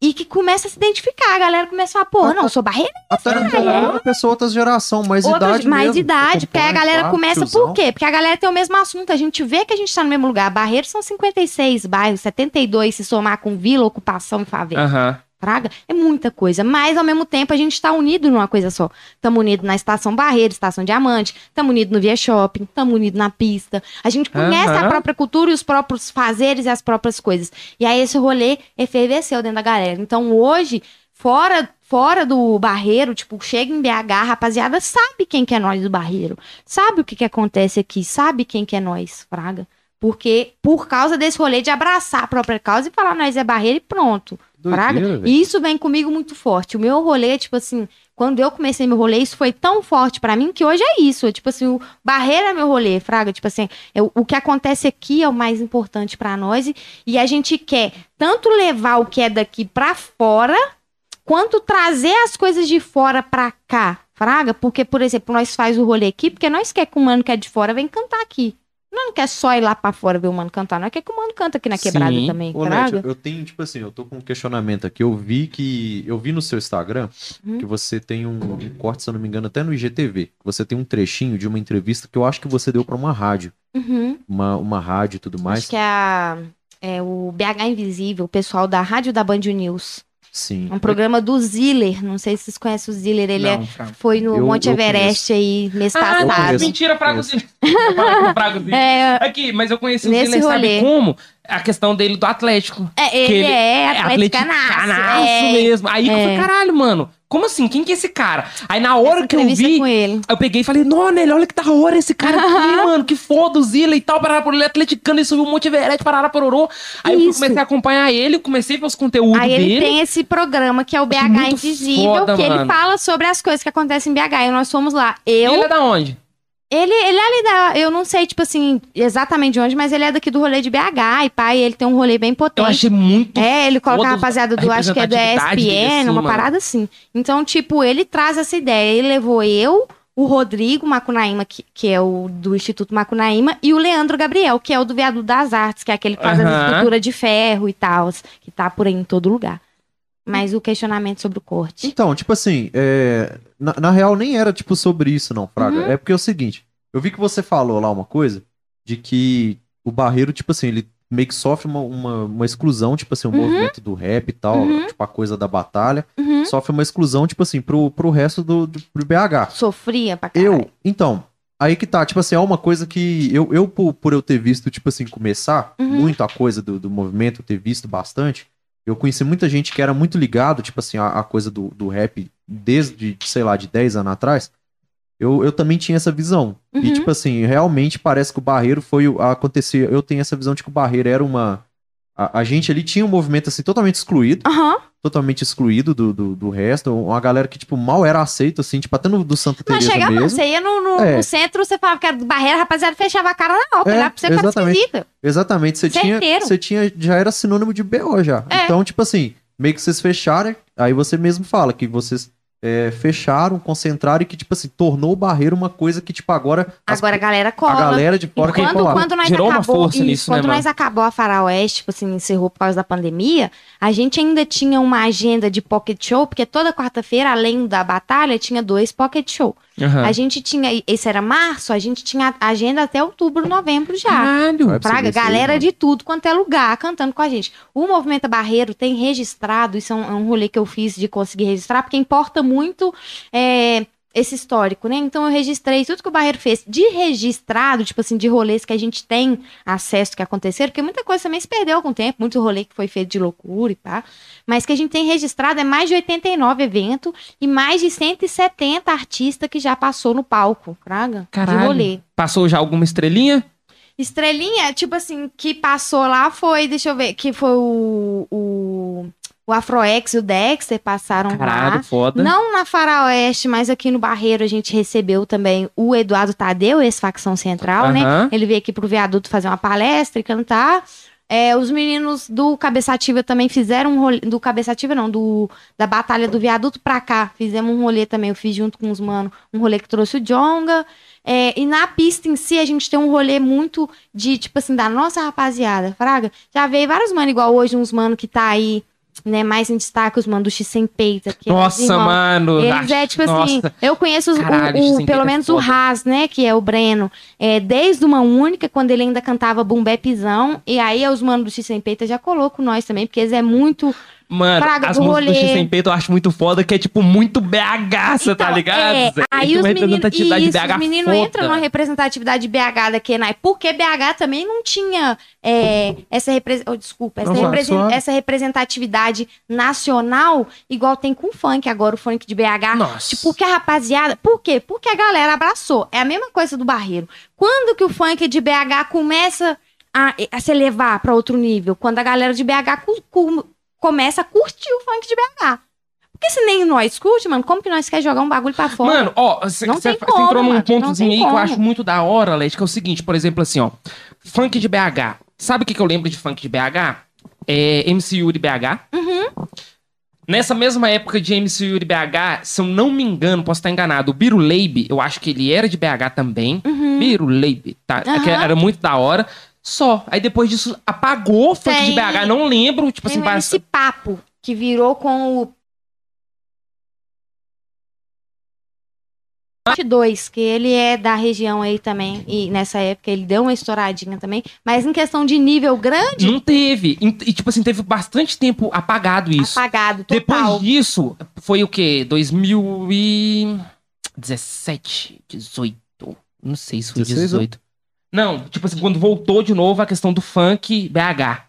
e que começa a se identificar. A galera começa a falar, pô, não, eu sou barreiro. Até não é pessoa outra geração, mais Outras- idade mais mesmo. idade, porque aí a galera claro, começa tiozão. por quê? Porque a galera tem o mesmo assunto, a gente vê que a gente tá no mesmo lugar. Barreiros são 56 bairros, 72 se somar com vila, ocupação e favela. Aham. Praga é muita coisa, mas ao mesmo tempo a gente tá unido numa coisa só. Tamo unido na Estação Barreiro, Estação Diamante, tamo unido no Via Shopping, tamo unido na pista. A gente conhece Aham. a própria cultura e os próprios fazeres e as próprias coisas. E aí esse rolê efervesceu dentro da galera. Então hoje, fora fora do barreiro, tipo, chega em BH, a rapaziada sabe quem que é nós do barreiro. Sabe o que que acontece aqui, sabe quem que é nós, Fraga. Porque por causa desse rolê de abraçar a própria causa e falar nós é barreiro e pronto. Doideira, velho. E isso vem comigo muito forte. O meu rolê, tipo assim, quando eu comecei meu rolê, isso foi tão forte pra mim que hoje é isso. Tipo assim, o barreira é meu rolê, Fraga. Tipo assim, é o, que acontece aqui é o mais importante pra nós. E, e a gente quer tanto levar o que é daqui pra fora, quanto trazer as coisas de fora pra cá, Fraga. Porque, por exemplo, nós faz o rolê aqui, porque nós quer que o mano que é de fora vem cantar aqui. Não quer só ir lá pra fora ver o mano cantar, nós quer que o mano canta aqui na quebrada Sim. também, Ô, eu tenho, tipo assim, eu tô com um questionamento aqui. Eu vi que. Eu vi no seu Instagram Uhum. que você tem um, um corte, se eu não me engano, até no IGTV. Você tem um trechinho de uma entrevista que eu acho que você deu pra uma rádio. Uhum. Uma, uma rádio e tudo mais. Acho que é, a, é o BH Invisível, o pessoal da rádio da Band News. Sim. É um programa do Ziller. Não sei se vocês conhecem o Ziller. Ele é- Não, Fraga. foi no Eu- Monte eu Everest aí mês Ah, Eu passado. conheço. mentira, Fragozinho. Fragozinho. É, Aqui, mas eu conheci o Ziller, sabe rolê. como? A questão dele do Atlético. é, ele, ele é É atleticanaço. É, mesmo. Aí que eu é. falei, caralho, mano. Como assim? Quem que é esse cara? Aí na hora essa que eu vi, com ele. eu peguei e falei, não, olha que da hora esse cara aqui, mano. Que foda o Zila e tal. Parará por ele, atleticano, ele subiu o Monte Everest, parará pororô. Aí eu Isso. comecei a acompanhar ele, comecei a ver os conteúdos Aí ele dele. tem esse programa que é o BH muito Invisível, foda, que ele mano. fala sobre as coisas que acontecem em BH. E nós fomos lá. Eu, Ele é da onde? Ele, ele é ali da. Eu não sei, tipo assim, exatamente de onde, mas ele é daqui do rolê de BH. E pai, ele tem um rolê bem Eu potente. achei muito É, ele coloca a rapaziada do, acho que é dele, ESPN, assim, uma parada assim. Então, tipo, ele traz essa ideia. Ele levou eu, o Rodrigo Macunaíma, que, que é o do Instituto Macunaíma, e o Leandro Gabriel, que é o do Viaduto das Artes, que é aquele que faz Aham. as esculturas de ferro e tal, que tá por aí em todo lugar. Mas o questionamento sobre o corte. Então, tipo assim, é, na, na real nem era tipo sobre isso, não, Fraga. Uhum. É porque é o seguinte, eu vi que você falou lá uma coisa de que o Barreiro, tipo assim, ele meio que sofre uma, uma, uma exclusão, tipo assim, o Uhum. movimento do rap e tal, Uhum. tipo a coisa da batalha, Uhum. sofre uma exclusão, tipo assim, pro, pro resto do, do pro BH. Sofria pra caralho. Eu, então, aí que tá, tipo assim, é uma coisa que eu, eu por, por eu ter visto, tipo assim, começar Uhum. muito a coisa do, do movimento, ter visto bastante, eu conheci muita gente que era muito ligado, tipo assim, a, a coisa do, do rap desde, sei lá, de 10 anos atrás. Eu, eu também tinha essa visão. E, Uhum. tipo assim, realmente parece que o Barreiro foi acontecer. Eu tenho essa visão de que o Barreiro era uma. A, a gente ali tinha um movimento assim totalmente excluído Aham. totalmente excluído do, do, do resto. Uma galera que, tipo, mal era aceito, assim, tipo, até no do Santa Mas Teresa chegava, mesmo. você ia no, no- É. no centro, você falava que era barreira, rapaziada fechava a cara na hora, É, olhava pra você exatamente. esquisita. Exatamente, você tinha, você tinha, já era sinônimo de BO já. É. Então, tipo assim, meio que vocês fecharam, aí você mesmo fala que vocês é, fecharam, concentraram e que, tipo assim, tornou o Barreiro uma coisa que, tipo, agora, as- Agora a galera a cola. galera de fora quando, colar. quando nós Gerou uma acabou, força isso, nisso, né, quando mano? nós acabou a Faroeste, tipo assim, encerrou por causa da pandemia, a gente ainda tinha uma agenda de pocket show, porque toda quarta-feira, além da batalha, tinha dois pocket show. Aham. A gente tinha, esse era março, a gente tinha agenda até outubro, novembro já. Caralho. Praga, galera de tudo quanto é lugar cantando com a gente. O Movimento Barreiro tem registrado, isso é um, é um rolê que eu fiz de conseguir registrar, porque importa muito é, esse histórico, né? Então eu registrei tudo que o Barreiro fez de registrado, tipo assim, de rolês que a gente tem acesso que aconteceram, porque muita coisa também se perdeu com o tempo, muito rolê que foi feito de loucura e pá. Mas que a gente tem registrado é mais de 89 eventos e mais de 170 artistas que já passou no palco, Praga, de Caralho. rolê. Passou já alguma estrelinha? Estrelinha, tipo assim, que passou lá foi, deixa eu ver, que foi o, o, o Afroex e o Dexter passaram Caralho, lá. foda. Não na Faroeste, mas aqui no Barreiro a gente recebeu também o Eduardo Tadeu, ex-facção central, né? Ele veio aqui pro Viaduto fazer uma palestra e cantar. É, os meninos do Cabeçativa também fizeram um rolê. Do Cabeçativa, não, do, da Batalha do Viaduto pra cá. Fizemos um rolê também. Eu fiz junto com os manos um rolê que trouxe o Jonga. É, e na pista em si, a gente tem um rolê muito de, tipo assim, da nossa rapaziada. Fraga, já veio vários manos, igual hoje, uns mano que tá aí, né, mais em destaque, os manos do X Sem Peita. Que é os Nossa, irmãos. mano. Eles é tipo assim, Nossa. eu conheço os- o- Caralho, o, X-Sem pelo é menos o. Haas, né, que é o Breno, é, desde uma única, quando ele ainda cantava Bumbepzão, e aí os manos do X Sem Peita já colocam nós também, porque eles é muito... Mano, Praga as do músicas do rolê. X Sem Peito eu acho muito foda, que é tipo muito BH, você tá Então, ligado? é, Zé? aí os meninos, isso, BH os meninos entram numa representatividade de BH daqui, né? Porque BH também não tinha é, essa, repre- oh, desculpa, essa, Não, represen- essa representatividade nacional, igual tem com o funk, agora o funk de BH. Nossa. Tipo, porque a rapaziada. Por quê? Porque a galera abraçou. É a mesma coisa do Barreiro. Quando que o funk de BH começa a, a se elevar pra outro nível? Quando a galera de BH cu- cu- começa a curtir o funk de BH. Porque se nem nós curte, mano, como que nós quer jogar um bagulho pra fora? Mano, ó, você Não tem como, entrou num pontozinho aí que eu acho muito da hora, Led, que é o seguinte, por exemplo, assim, ó. Funk de BH. Sabe o que, que eu lembro de funk de BH? É MCU de BH. Uhum. Nessa mesma época de MCU de BH, se eu não me engano, posso estar enganado, o Biro Leib, eu acho que ele era de BH também. Uhum. Biro Leib, tá? Que era muito da hora. Só. Aí depois disso, apagou o funk de Tem- BH. Não lembro, tipo Tem assim, parece- MC Papo, que virou com o. 22, que ele é da região aí também, e nessa época ele deu uma estouradinha também, mas em questão de nível grande, Não teve. E, e, tipo assim, teve bastante tempo apagado isso. apagado total. Depois disso, foi o quê? 2017, 18. Não sei se foi 16, 18. Não, tipo assim, quando voltou de novo a questão do funk BH.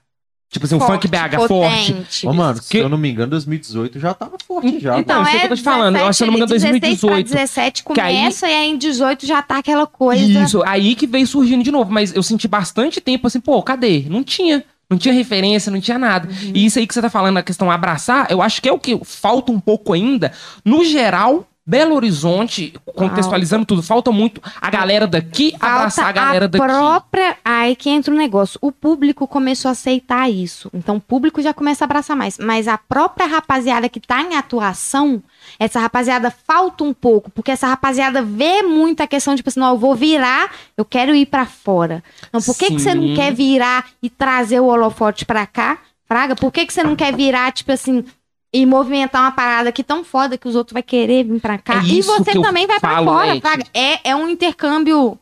Tipo assim, o funk BH forte. potente. Ô, mano, se Que- eu não me engano, 2018 já tava forte já. Então, mano. isso aí que eu tô te falando. Eu acho que, se eu não me engano, 16 pra 2018. 17 Que aí- começa e aí em 18 já tá aquela coisa. Isso, aí que veio surgindo de novo. Mas eu senti bastante tempo assim, pô, cadê? Não tinha. Não tinha referência, não tinha nada. Uhum. E isso aí que você tá falando, a questão abraçar, eu acho que é o que falta um pouco ainda. No geral, Belo Horizonte, contextualizando tudo, falta muito a galera daqui abraçar a galera daqui. própria. Aí que entra o negócio. O público começou a aceitar isso. Então o público já começa a abraçar mais. Mas a própria rapaziada que tá em atuação, essa rapaziada falta um pouco. Porque essa rapaziada vê muito a questão, tipo assim, não, eu vou virar, eu quero ir pra fora. Então por que, que você não quer virar e trazer o holofote pra cá? Fraga, por que, que você não quer virar, tipo assim. E movimentar uma parada aqui tão foda que os outros vão querer vir pra cá. É e você que também vai pra falo, fora, Leti. Fraga. É, é um intercâmbio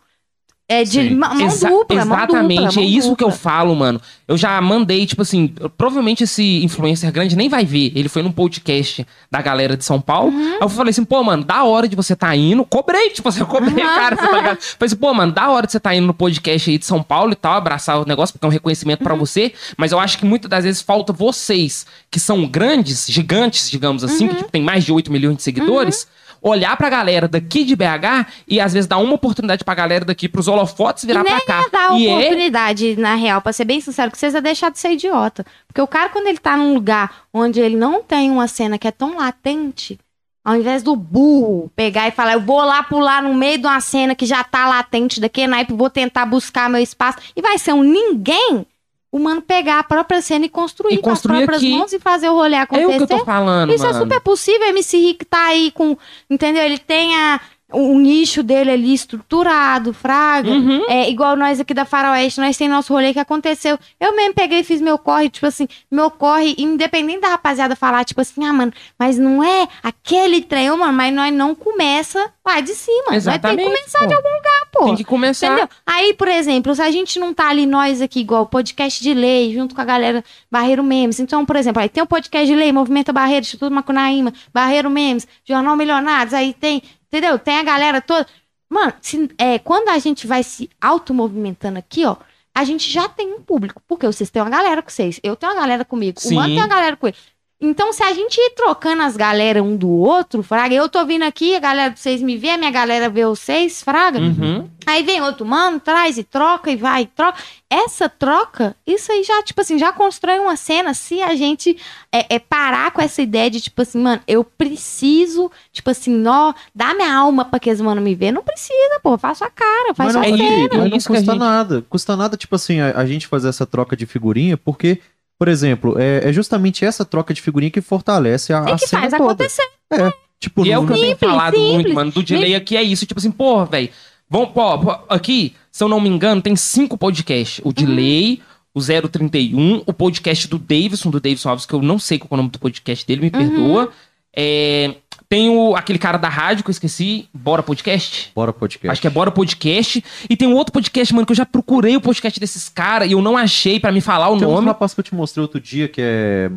é, de Sim. mão Exa- dupla, mão exatamente, dupla, é mão isso que eu dupla. falo, mano. Eu já mandei, tipo assim, provavelmente esse influencer grande nem vai ver. Ele foi num podcast da galera de São Paulo. Uhum. Aí eu falei assim, pô, mano, da hora de você tá indo. Cobrei, tipo assim, eu cobrei o cara, você tá ligado? Falei assim, pô, mano, da hora de você tá indo no podcast aí de São Paulo e tal, abraçar o negócio, porque é um reconhecimento Uhum. pra você. Mas eu acho que muitas das vezes falta vocês, que são grandes, gigantes, digamos assim, Uhum. que tipo, tem mais de 8 milhões de seguidores. Olhar pra galera daqui de BH e às vezes dar uma oportunidade pra galera daqui, pros holofotes virar E pra cá. ia dar E é oportunidade, na real, pra ser bem sincero, que vocês ia deixar de ser idiota. Porque o cara, quando ele tá num lugar onde ele não tem uma cena que é tão latente, ao invés do burro pegar e falar, eu vou lá pular no meio de uma cena que já tá latente daqui, naipe, vou tentar buscar meu espaço, e vai ser um ninguém, o mano pegar a própria cena e construir, E com as construir próprias aqui. mãos e fazer o rolê É acontecer. o que eu tô falando, Isso mano. é super possível. MC Rick tá aí com. Entendeu? Ele tem a. o nicho dele ali estruturado, fraga. Uhum. É, igual nós aqui da Faroeste, nós tem nosso rolê que aconteceu. Eu mesmo peguei e fiz meu corre, tipo assim, meu corre, independente da rapaziada falar, tipo assim, ah, mano, mas não é aquele trem, mano, mas nós não começa lá de cima. Exatamente. Nós tem que começar pô. de algum lugar, pô. Tem que começar. Entendeu? Aí, por exemplo, se a gente não tá ali, nós aqui, igual podcast de lei, junto com a galera Barreiro Memes. Então, por exemplo, aí tem o podcast de lei, Movimento Barreiro, Instituto Macunaíma, Barreiro Memes, Jornal Milionários, aí tem, entendeu? Tem a galera toda. Mano, se- é, quando a gente vai se automovimentando aqui, ó, a gente já tem um público. Porque vocês têm uma galera com vocês, eu tenho uma galera comigo, Sim. o Mano tem uma galera com ele. Então, se a gente ir trocando as galera um do outro, Fraga, eu tô vindo aqui, a galera de vocês me vê, a minha galera vê vocês, Fraga. Uhum. Aí vem outro mano, traz e troca e vai e troca. Essa troca, isso aí já, tipo assim, já constrói uma cena se a gente é, é parar com essa ideia de, tipo assim, mano, eu preciso, tipo assim, ó, dar minha alma pra que os mano me vê. Não precisa, pô, faz sua cara, faz não, é cena. isso, mas não a custa gente- nada. Custa nada, tipo assim, a, a gente fazer essa troca de figurinha, porque, por exemplo, é, é justamente essa troca de figurinha que fortalece a, E a que cena faz toda. acontecer. Tipo, E é o que eu tenho falado simples. muito, mano, do delay aqui é isso. Tipo assim, porra, velho. Vamos, pô, pô, aqui, se eu não me engano, tem cinco podcasts. O delay, o 031, o podcast do Davidson, do Davidson Alves, que eu não sei qual é o nome do podcast dele, me perdoa. É, tem o, aquele cara da rádio que eu esqueci, Bora Podcast. Bora podcast. Acho que é Bora Podcast. E tem um outro podcast, mano, que eu já procurei o podcast desses caras e eu não achei pra me falar o Tem um nome. rapaz que eu te mostrei outro dia que é.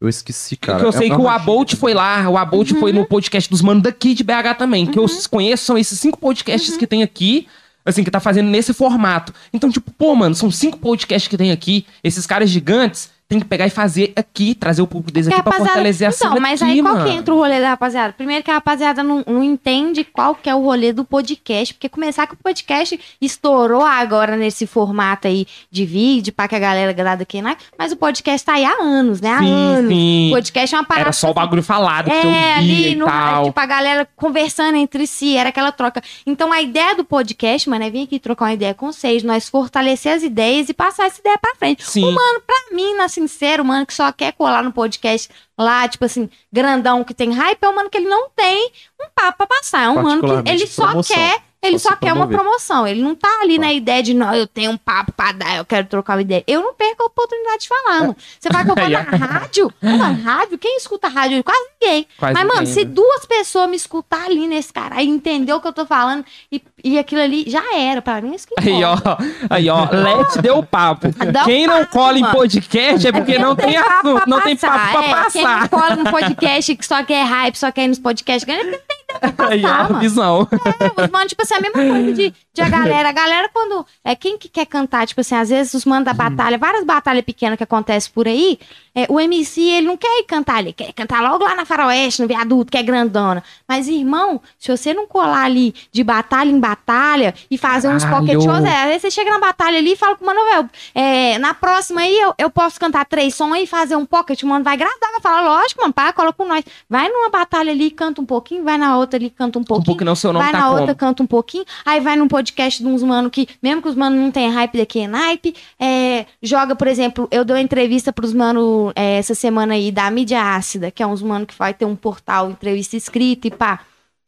Eu esqueci, cara. que eu sei É- que o uma Abolt foi lá, o Abolt foi Uhum. no podcast dos manos daqui de BH também. Que eu conheço são esses cinco podcasts Uhum. que tem aqui, assim, que tá fazendo nesse formato. Então, tipo, pô, mano, são cinco podcasts que tem aqui. Esses caras gigantes tem que pegar e fazer aqui, trazer o público deles Que aqui pra rapaziada- fortalecer a Então, cena mas aqui, aí qual mano. que entra o rolê da rapaziada? Primeiro que a rapaziada não, não entende qual que é o rolê do podcast, porque começar que o podcast estourou agora nesse formato aí de vídeo, pra que a galera grada aqui, né? Mas o podcast tá aí há anos, né? Há Sim, anos. sim. O podcast é uma parada Era só o bagulho falado que eu É, ali no tal. tipo, a galera conversando entre si, era aquela troca. Então a ideia do podcast, mano, é vir aqui trocar uma ideia com vocês, nós fortalecer as ideias e passar essa ideia pra frente. Sim. O mano, pra mim, na sincero, mano que só quer colar no podcast lá, tipo assim, grandão que tem hype, é o mano que ele não tem um papo pra passar. É um mano que ele só promoção. quer. Ele Só quer uma promoção. Ele não tá ali na ideia de, não, eu tenho um papo pra dar, eu quero trocar uma ideia. Eu não perco a oportunidade de falar, mano. Você vai que eu vou Aí, na rádio? Mano, rádio, quem escuta rádio? Quase ninguém. Quase Mas, mano, ninguém, se né? duas pessoas me escutar ali nesse cara aí entender o que eu tô falando e, e aquilo ali já era. Pra mim, é isso que Aí, ó, importa. aí, ó, Let deu papo. Dá o Quem não papo, cola em mano. podcast é porque não tem assunto, não tem papo pra é, Quem não passar. cola no podcast que só quer hype, só quer ir nos podcasts ganha, porque não tem Aí, mano. visão. É, os manos, tipo assim, a mesma coisa de, de a galera. A galera, quando. É, quem que quer cantar, tipo assim, às vezes os manos da batalha, várias batalhas pequenas que acontecem por aí, é, o MC, ele não quer ir cantar, ele quer cantar logo lá na Faroeste, no viaduto, que é grandona. Mas, irmão, se você não colar ali de batalha em batalha e fazer uns pocket shows, é, às vezes você chega na batalha ali e fala com o mano, velho, é, na próxima aí eu, eu posso cantar três sons e fazer um pocket, o mano vai agradar, vai falar, lógico, mano, pá, cola com nós. Vai numa batalha ali, canta um pouquinho, vai na outra ali, canta um Um pouquinho pouco não, seu nome vai tá na como? outra, canta um pouquinho, aí vai num podcast de uns mano que, mesmo que os mano não tenham hype daqui é naipe, é, joga, por exemplo, eu dou entrevista pros mano é, essa semana aí da mídia ácida, que é uns mano que vai ter um portal, entrevista escrita e pá.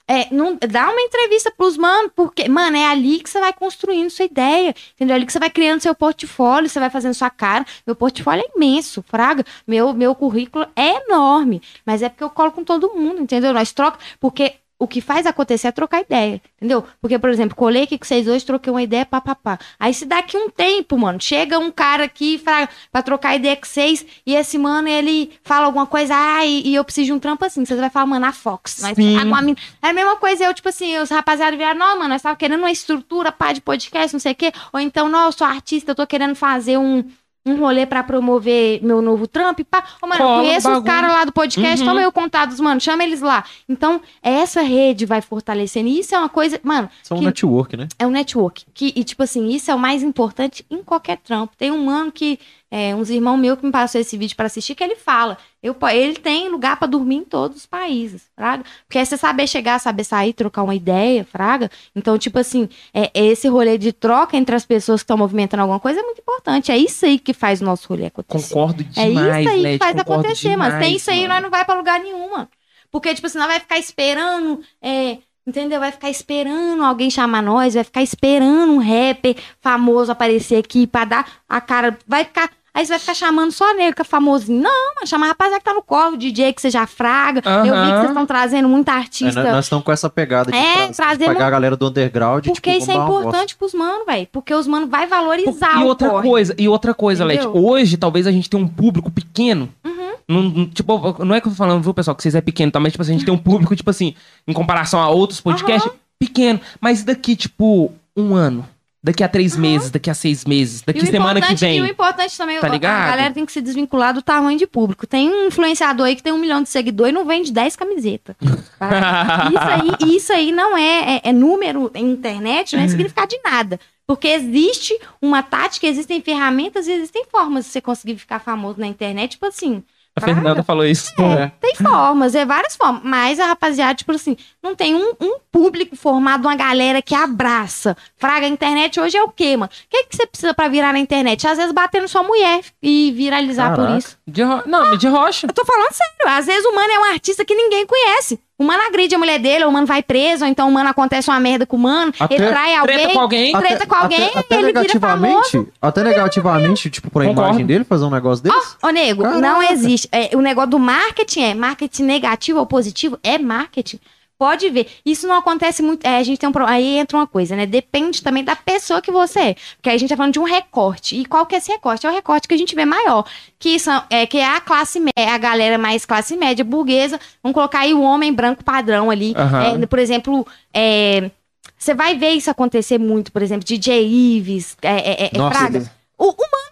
É, não, dá uma entrevista pros mano, porque, mano, é ali que você vai construindo sua ideia, entendeu? É ali que você vai criando seu portfólio, você vai fazendo sua cara. Meu portfólio é imenso, fraga. Meu, meu currículo é enorme, mas é porque eu colo com todo mundo, entendeu? Nós troca, porque o que faz acontecer é trocar ideia, entendeu? Porque, por exemplo, colei aqui com vocês hoje, troquei uma ideia, papapá. Aí se daqui um tempo, mano, chega um cara aqui pra, pra trocar ideia com vocês e esse mano, ele fala alguma coisa, ah, e, e eu preciso de um trampo assim. Vocês vai falar, mano, a Fox. Com a mina- É a mesma coisa, eu, tipo assim, os rapaziadas vieram, não, mano, nós tava querendo uma estrutura, pá, de podcast, não sei o quê. Ou então, não, eu sou artista, eu tô querendo fazer um... Um rolê pra promover meu novo trampo, pá. Ô, mano, eu Cola conheço os bagulho. caras lá do podcast, Uhum. toma aí o contato dos mano, chama eles lá. Então, essa rede vai fortalecendo. E isso é uma coisa, mano, São um que- network, né? é um network. Que, e, tipo assim, isso é o mais importante em qualquer trampo. Tem um mano que, é, uns irmãos meus que me passou esse vídeo pra assistir, que ele fala. Eu, ele tem lugar pra dormir em todos os países, fraga. Porque é você saber chegar, saber sair, trocar uma ideia, fraga. Então, tipo assim, é, esse rolê de troca entre as pessoas que estão movimentando alguma coisa é muito importante. É isso aí que faz o nosso rolê acontecer. Concordo É demais, isso aí que faz acontecer, mas sem demais, isso aí mano. nós não vai pra lugar nenhum, mano. Porque, tipo assim, nós vai ficar esperando é, Entendeu? Vai ficar esperando alguém chamar nós, vai ficar esperando um rapper famoso aparecer aqui pra dar a cara. Vai ficar. Aí você vai ficar chamando só nego que é famosinho. Não, mano, chama a rapaziada que tá no colo, DJ que seja fraga. Eu vi que vocês estão trazendo muita É, artista. nós nós estamos com essa pegada de, É, tra- de trazer pegar a galera do underground porque tipo, isso é importante pros manos, velho. Porque os manos vai valorizar E o outra corre. coisa, e outra coisa, Leti. Hoje, talvez a gente tenha um público pequeno. Uhum. Não, tipo, não é que eu tô falando, viu, pessoal, que vocês é pequeno, tá? Mas, tipo assim, a gente tem um público, tipo assim, em comparação a outros podcasts, pequeno. Mas daqui, tipo, um ano. Daqui a três meses, daqui a seis meses, daqui semana que importante- E o vem. importante também, Tá a- ligado? a galera tem que se desvincular do tamanho de público. Tem um influenciador aí que tem um milhão de seguidores e não vende 10 camisetas. isso, aí, isso aí não é, é, é número em internet, não é significado de nada. Porque existe uma tática, existem ferramentas e existem formas de você conseguir ficar famoso na internet, tipo assim. A Fernanda falou isso. É, tem formas, é várias formas. Mas a rapaziada, tipo assim, não tem um, um público formado, uma galera que abraça. Fraga, a internet hoje é o quê, mano? O que, que você precisa pra virar na internet? Às vezes bater na sua mulher e viralizar por Caraca. isso. De ro... Não, de rocha. Eu tô falando sério. Às vezes o mano é um artista que ninguém conhece. O mano agride a mulher dele, ou o mano vai preso, ou então o mano acontece uma merda com o mano, Até ele trai alguém. Treta com alguém. treta com alguém, até, até ele vira negativamente, até negativamente, tipo, por a Concordo. imagem dele, fazer um negócio desse. Ô, nego, Caraca. não existe. É, o negócio do marketing é marketing negativo ou positivo? É marketing. Pode ver. Isso não acontece muito. É, a gente tem um Aí entra uma coisa, né? Depende também da pessoa que você é. Porque aí a gente tá falando de um recorte. E qual que é esse recorte? É o recorte que a gente vê maior. Que, são, é, que é a classe média, a galera mais classe média, burguesa. Vamos colocar aí o homem branco padrão ali. Aham. É, por exemplo, é, você vai ver isso acontecer muito, por exemplo, DJ Ives, é, é, é, Nossa, Fraga. ele- O, o mano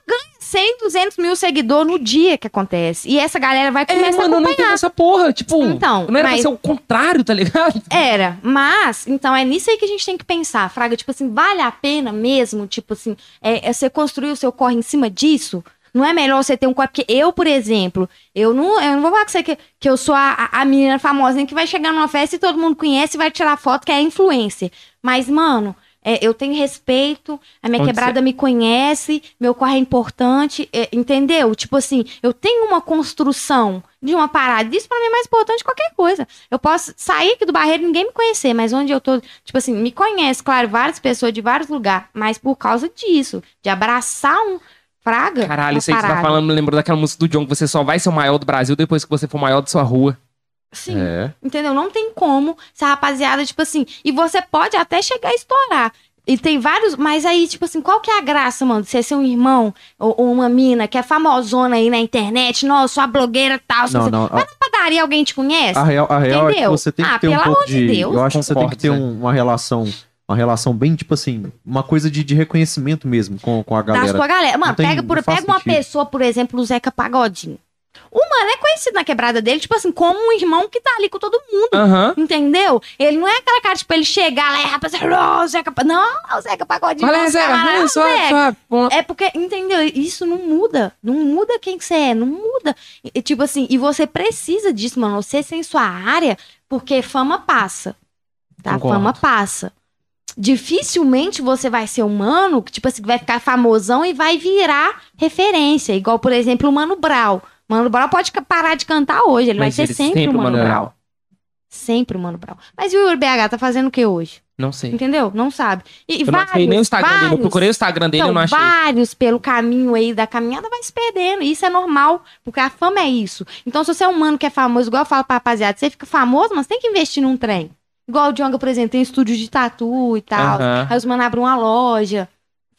100, 200 mil seguidores no dia que acontece. E essa galera vai É, começar mano, eu a não entendo acompanhar. essa porra. Tipo, Então, não era mas- pra ser o contrário, tá ligado? Era, mas, então é nisso aí que a gente tem que pensar, Fraga. Tipo assim, vale a pena mesmo, tipo assim, é, é você construir o seu corre em cima disso? Não é melhor você ter um corre? Porque eu, por exemplo, eu não, eu não vou falar com você que, que eu sou a, a- a menina famosinha que vai chegar numa festa e todo mundo conhece e vai tirar foto, que é influencer. Mas, mano, é, eu tenho respeito, a minha Onde quebrada me conhece, meu corre é importante, é, entendeu? Tipo assim, eu tenho uma construção de uma parada. Isso pra mim é mais importante que qualquer coisa. Eu posso sair aqui do barreiro e ninguém me conhecer, mas onde eu tô, tipo assim, me conhece, claro, várias pessoas de vários lugares, mas por causa disso, de abraçar um fraga. Caralho, isso aí que você tá falando me lembrou daquela música do John, que você só vai ser o maior do Brasil depois que você for o maior da sua rua. Sim. É. Entendeu? Não tem como essa rapaziada, tipo assim. E você pode até chegar a estourar. E tem vários. Mas aí, tipo assim, qual que é a graça, mano? de Você ser um irmão ou, ou uma mina que é famosona aí na internet, nossa, sua blogueira e tal. Não, não. Vai na padaria alguém te conhece? A real, a real é que Entendeu? você tem que Ah, ter um pelo pouco amor de de. Deus. eu acho que você tem que ter um- uma relação. Uma relação bem, tipo assim, uma coisa de, de reconhecimento mesmo com, com a da galera. sua galera. Mano, tem- pega, por, pega uma pessoa, por exemplo, o Zeca Pagodinho. O mano é conhecido na quebrada dele, tipo assim, como um irmão que tá ali com todo mundo. Aham. Entendeu? Ele não é aquela cara, tipo, ele chegar lá e rapaziada, "Ô, Zeca Pa-" Não, o Zeca Pagodinho. Olha, camarada, olha só, Zeca. só. É porque, entendeu? Isso não muda. Não muda quem que você é, não muda. E, tipo assim, e você precisa disso, mano. Você sem sua área, porque fama passa. Tá? Concordo. Fama passa. Dificilmente você vai ser humano que, tipo assim, vai ficar famosão e vai virar referência. Igual, por exemplo, o Mano Brown. Mano Brown pode parar de cantar hoje. Ele Mas vai ser ele sempre, o Mano Mano Brown. Brown. Sempre o Mano Brown. Mas e o Yuri BH tá fazendo o que hoje? Não sei. Entendeu? Não sabe. E Eu não vários, sei nem o Instagram dele. Eu vários. procurei o Instagram dele e eu Então, não achei. vários pelo caminho aí da caminhada vai se perdendo. Isso é normal, porque a fama é isso. Então, se você é um mano que é famoso, igual eu falo pra rapaziada, você fica famoso, mas tem que investir num trem. Igual o Djonga, por exemplo, tem estúdio de tatu e tal. Aí os mano abrem uma loja.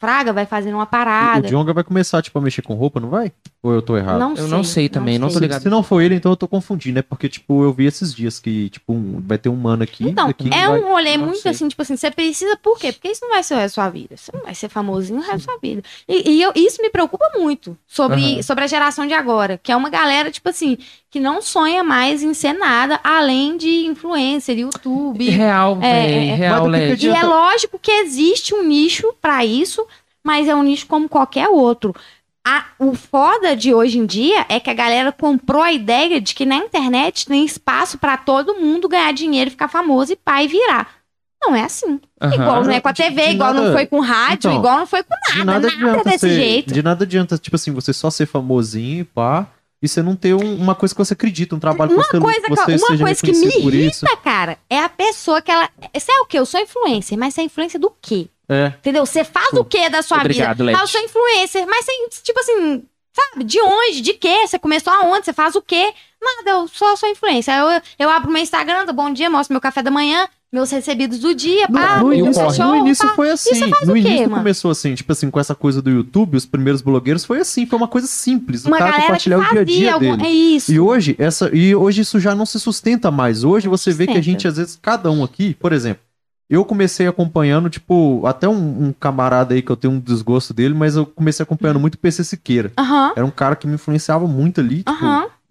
Fraga vai fazendo uma O parada. Djonga vai começar, tipo, a mexer com roupa, não vai? Ou eu tô errado? Eu não sei também, não tô sei. ligado. Se não for ele, então eu tô confundindo, né? Porque, tipo, eu vi esses dias que, tipo, um- vai ter um mano aqui. Então, aqui é vai... um rolê não muito sei. assim, tipo assim, você precisa, por quê? Porque isso não vai ser o resto da sua vida. Você não vai ser famosinho o resto da sua vida. E, e eu- isso me preocupa muito sobre, Aham. sobre a geração de agora, que é uma galera, tipo assim, que não sonha mais em ser nada além de influencer, YouTube. Real, É, é, é. Real, Led. E é lógico que existe um nicho pra isso, mas é um nicho como qualquer outro. A- o foda de hoje em dia é que a galera comprou a ideia de que na internet tem espaço pra todo mundo ganhar dinheiro, ficar famoso e pai virar. Não é assim. Aham. Igual não é com a De- TV, de igual não nada- foi com rádio, Então, igual não foi com De nada, nada, nada, adianta desse ser, jeito. De nada adianta, tipo assim, você só ser famosinho e pá. E você não ter um- uma coisa que você acredita, um trabalho que Uma você, coisa, você uma seja coisa que me por isso. irrita, cara, é a pessoa que ela. Você é o quê? Eu sou influencer, mas você é influencer do quê? É. Entendeu? Você faz o quê da sua Obrigado, vida? Leti. Ah, eu sou influencer, mas você, tipo assim, sabe? De onde? De quê? Você começou aonde? Você faz o quê? Nada, eu só sou influencer. Eu, eu abro meu Instagram, dou bom dia, mostro meu café da manhã, meus recebidos do dia, No, pá, no meu início, show, no início pá. foi assim. No o quê, início mano? começou assim, tipo assim, com essa coisa do YouTube, os primeiros blogueiros foi assim, foi uma coisa simples. O Uma cara galera que compartilhar o dia a dia algum... dele. É isso. E hoje, essa, e hoje isso já não se sustenta mais. Hoje Não você vê que a sustenta. gente, às vezes, cada um aqui, por exemplo, eu comecei acompanhando, tipo, até um, um camarada aí que eu tenho um desgosto dele, mas eu comecei acompanhando muito o PC Siqueira. Era um cara que me influenciava muito ali, tipo,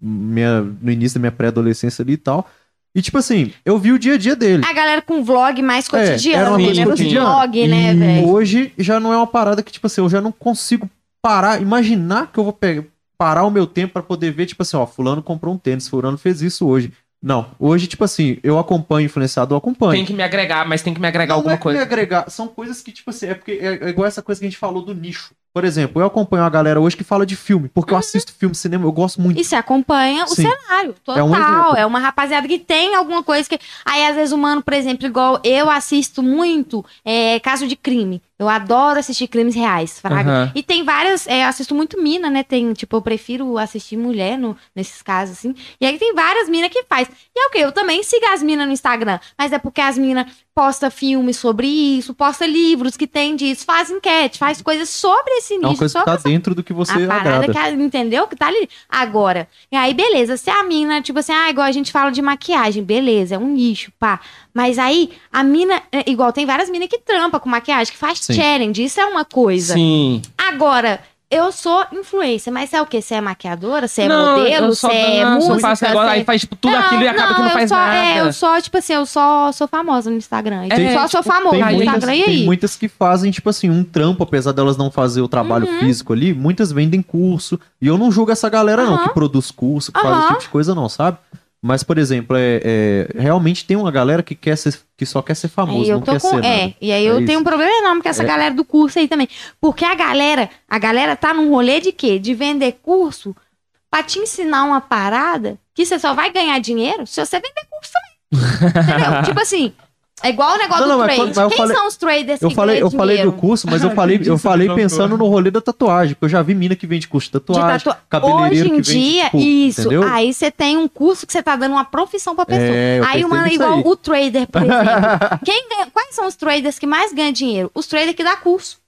minha, no início da minha pré-adolescência ali e tal. E, tipo assim, eu vi o dia a dia dele. A galera com vlog mais É, era cotidiano, uma coisa menos cotidiana. vlog, né, velho? Hoje já não é uma parada que, tipo assim, eu já não consigo parar, imaginar que eu vou pegar, parar o meu tempo pra poder ver, tipo assim, ó, fulano comprou um tênis, fulano fez isso hoje. Não, hoje, tipo assim, eu acompanho influenciador, eu acompanho. Tem que me agregar, mas tem que me agregar Não, alguma não é que me coisa. agregar, são coisas que, tipo assim, é porque é, é igual essa coisa que a gente falou do nicho. Por exemplo, eu acompanho uma galera hoje que fala de filme, porque eu assisto filme, cinema, eu gosto muito. E você acompanha o Sim. cenário, É um total. É, uma rapaziada que tem alguma coisa que. Aí, às vezes, o mano, por exemplo, igual eu assisto muito é, caso de crime. Eu adoro assistir crimes reais, Fraga. Aham. E tem várias. é, eu assisto muito mina, né? Tem, tipo, eu prefiro assistir mulher no, nesses casos, assim. E aí tem várias minas que faz. E é o quê? Eu também sigo as minas no Instagram. Mas é porque as minas postam filmes sobre isso, postam livros que tem disso, faz enquete, faz coisas sobre esse É uma coisa que tá dentro do que você a parada agrada. que, entendeu? Que tá ali. Agora, e aí, beleza. Se a mina, tipo assim, ah, igual a gente fala de maquiagem, beleza, é um nicho, pá. Mas aí, a mina, é, igual tem várias minas que trampa com maquiagem, que faz Sim. challenge, isso é uma coisa. Sim. Agora, eu sou influencer, mas você é o quê? Você é maquiadora? Você é Não, modelo? eu só- Você é não, só música? faço negócio, você- aí faz tipo, tudo aquilo e acaba que não eu faz só, nada. É, eu só, tipo assim, eu só sou famosa no Instagram. Eu É, só sou tipo, famosa Tem no muitas, Instagram, e tem aí? muitas que fazem, tipo assim, um trampo, apesar delas não fazer o trabalho Uhum. físico ali, muitas vendem curso. E eu não julgo essa galera, não, Aham. que produz curso, que faz Aham. esse tipo de coisa, não, sabe? Mas, por exemplo, é, é- realmente tem uma galera que, quer ser, que só quer ser famoso, Aí eu não quer com. ser É, nada. e aí É eu isso. tenho um problema enorme com essa É. galera do curso aí também. Porque a galera, a galera tá num rolê de quê? De vender curso pra te ensinar uma parada que você só vai ganhar dinheiro se você vender curso também. Entendeu? tipo assim, é igual o negócio Não, não, do mas trade. mas Quem falei- são os traders Eu que falei, eu falei do curso, mas eu falei, eu falei pensando no rolê da tatuagem, porque eu já vi mina que vende curso de De tatuagem, tatu- cabeleireiro Hoje em que vende, dia, tipo, isso. entendeu? Aí você tem um curso que você tá dando uma profissão pra pessoa. É, aí mano, nisso igual aí. o trader, por exemplo. Quem ganha- quais são os traders que mais ganham dinheiro? Os traders que dá curso.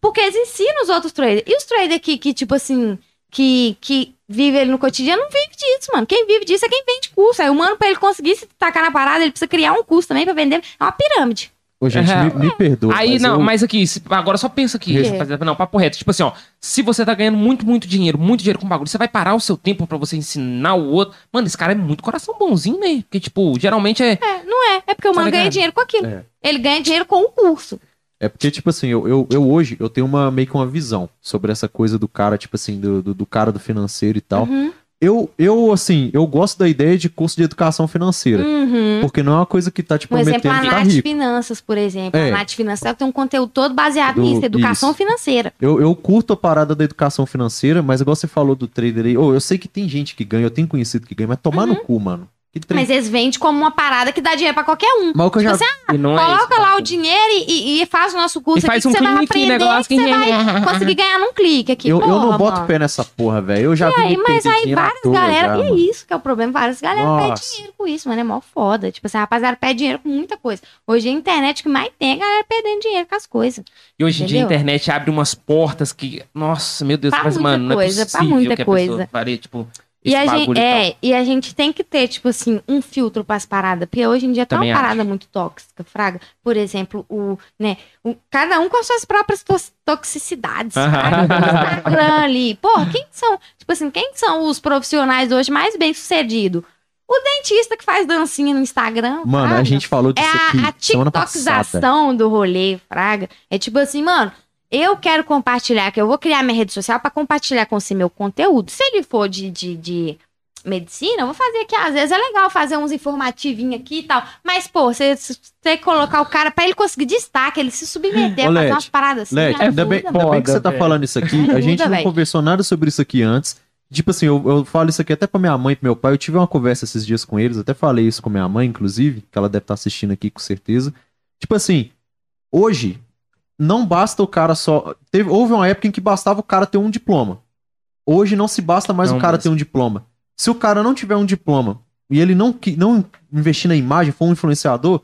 Porque eles ensinam os outros traders. E os traders que, que tipo assim, que, que vive ele no cotidiano, não vive disso, mano. Quem vive disso é quem vende curso. Aí o mano, pra ele conseguir se tacar na parada, ele precisa criar um curso também pra vender. É uma pirâmide. Ô, gente, É. me, me perdoa. Aí, mas não, eu- mas aqui, agora só pensa aqui. É. rapaziada, Não, papo reto. Tipo assim, ó. Se você tá ganhando muito, muito dinheiro, muito dinheiro com bagulho, você vai parar o seu tempo pra você ensinar o outro. Mano, esse cara é muito coração bonzinho, né? Porque, tipo, geralmente é. É, não é. É porque o Tá mano ganha ligado? dinheiro com aquilo. É. Ele ganha dinheiro com o curso. É porque, tipo assim, eu, eu, eu hoje, eu tenho uma, meio que uma visão sobre essa coisa do cara, tipo assim, do, do, do cara do financeiro e tal. Uhum. Eu, eu, assim, eu gosto da ideia de curso de educação financeira. Uhum. Porque não é uma coisa que tá te exemplo, prometendo a ficar Nath rico. Finanças, por exemplo. É. A Nath Finanças tem um conteúdo todo baseado Do- nisso, educação isso. financeira. Eu, eu curto a parada da educação financeira, mas igual você falou do trader aí, ô, eu sei que tem gente que ganha, eu tenho conhecido que ganha, mas tomar no cu, mano. Mas eles vendem como uma parada que dá dinheiro pra qualquer um. Mas o que eu já... Tipo E não é Coloca isso, lá o dinheiro e, e- faz o nosso curso E faz aqui, um que você vai aprender negócio que você vai conseguir ganhar num clique aqui. eu, eu não Porra, boto mano. pé nessa porra, velho. Eu já E vi aí, mas aí várias galera, já, e é isso que é o problema, várias galera Nossa. perdem dinheiro com isso, mano, é mó foda. Tipo assim, a rapaziada perde dinheiro com muita coisa. Hoje a internet que mais tem é a galera perdendo dinheiro com as coisas. E hoje em dia a internet abre umas portas que. Nossa, meu Deus, Pra mas, muita mano, não é coisa, pra possível muita que a coisa. pare, tipo, E a, gente, é, e a gente tem que ter, tipo assim, um filtro pras paradas. Porque hoje em dia tá Também uma parada muito tóxica, Fraga. Por exemplo, o, né, o- cada um com as suas próprias tos- toxicidades. Fraga. Instagram ali. Pô, quem são, tipo assim, quem são os profissionais hoje mais bem sucedidos? O dentista que faz dancinha no Instagram. Mano, a Fraga. gente falou É disso a, aqui a passada. tiktokização do rolê, Fraga. É tipo assim, mano, eu quero compartilhar, que eu vou criar minha rede social pra compartilhar com você meu conteúdo. Se ele for de, de, de medicina, eu vou fazer aqui. Às vezes é legal fazer uns informativinhos aqui e tal. Mas, pô, você tem que colocar o cara pra ele conseguir destaque, ele se submeter, Ô, fazer Leti, umas paradas assim. Leti, ajuda, ainda bem, mano. ainda bem que você tá velho. falando isso aqui. A gente não conversou nada sobre isso aqui antes. Tipo assim, eu, eu falo isso aqui até pra minha mãe e pro meu pai. Eu tive uma conversa esses dias com eles, até falei isso com minha mãe, inclusive, que ela deve estar assistindo aqui com certeza. Tipo assim, hoje, não basta o cara só. Teve, houve uma época em que bastava o cara ter um diploma. Hoje não se basta mais Não o cara basta. ter um diploma. Se o cara não tiver um diploma e ele não, não investir na imagem, for um influenciador,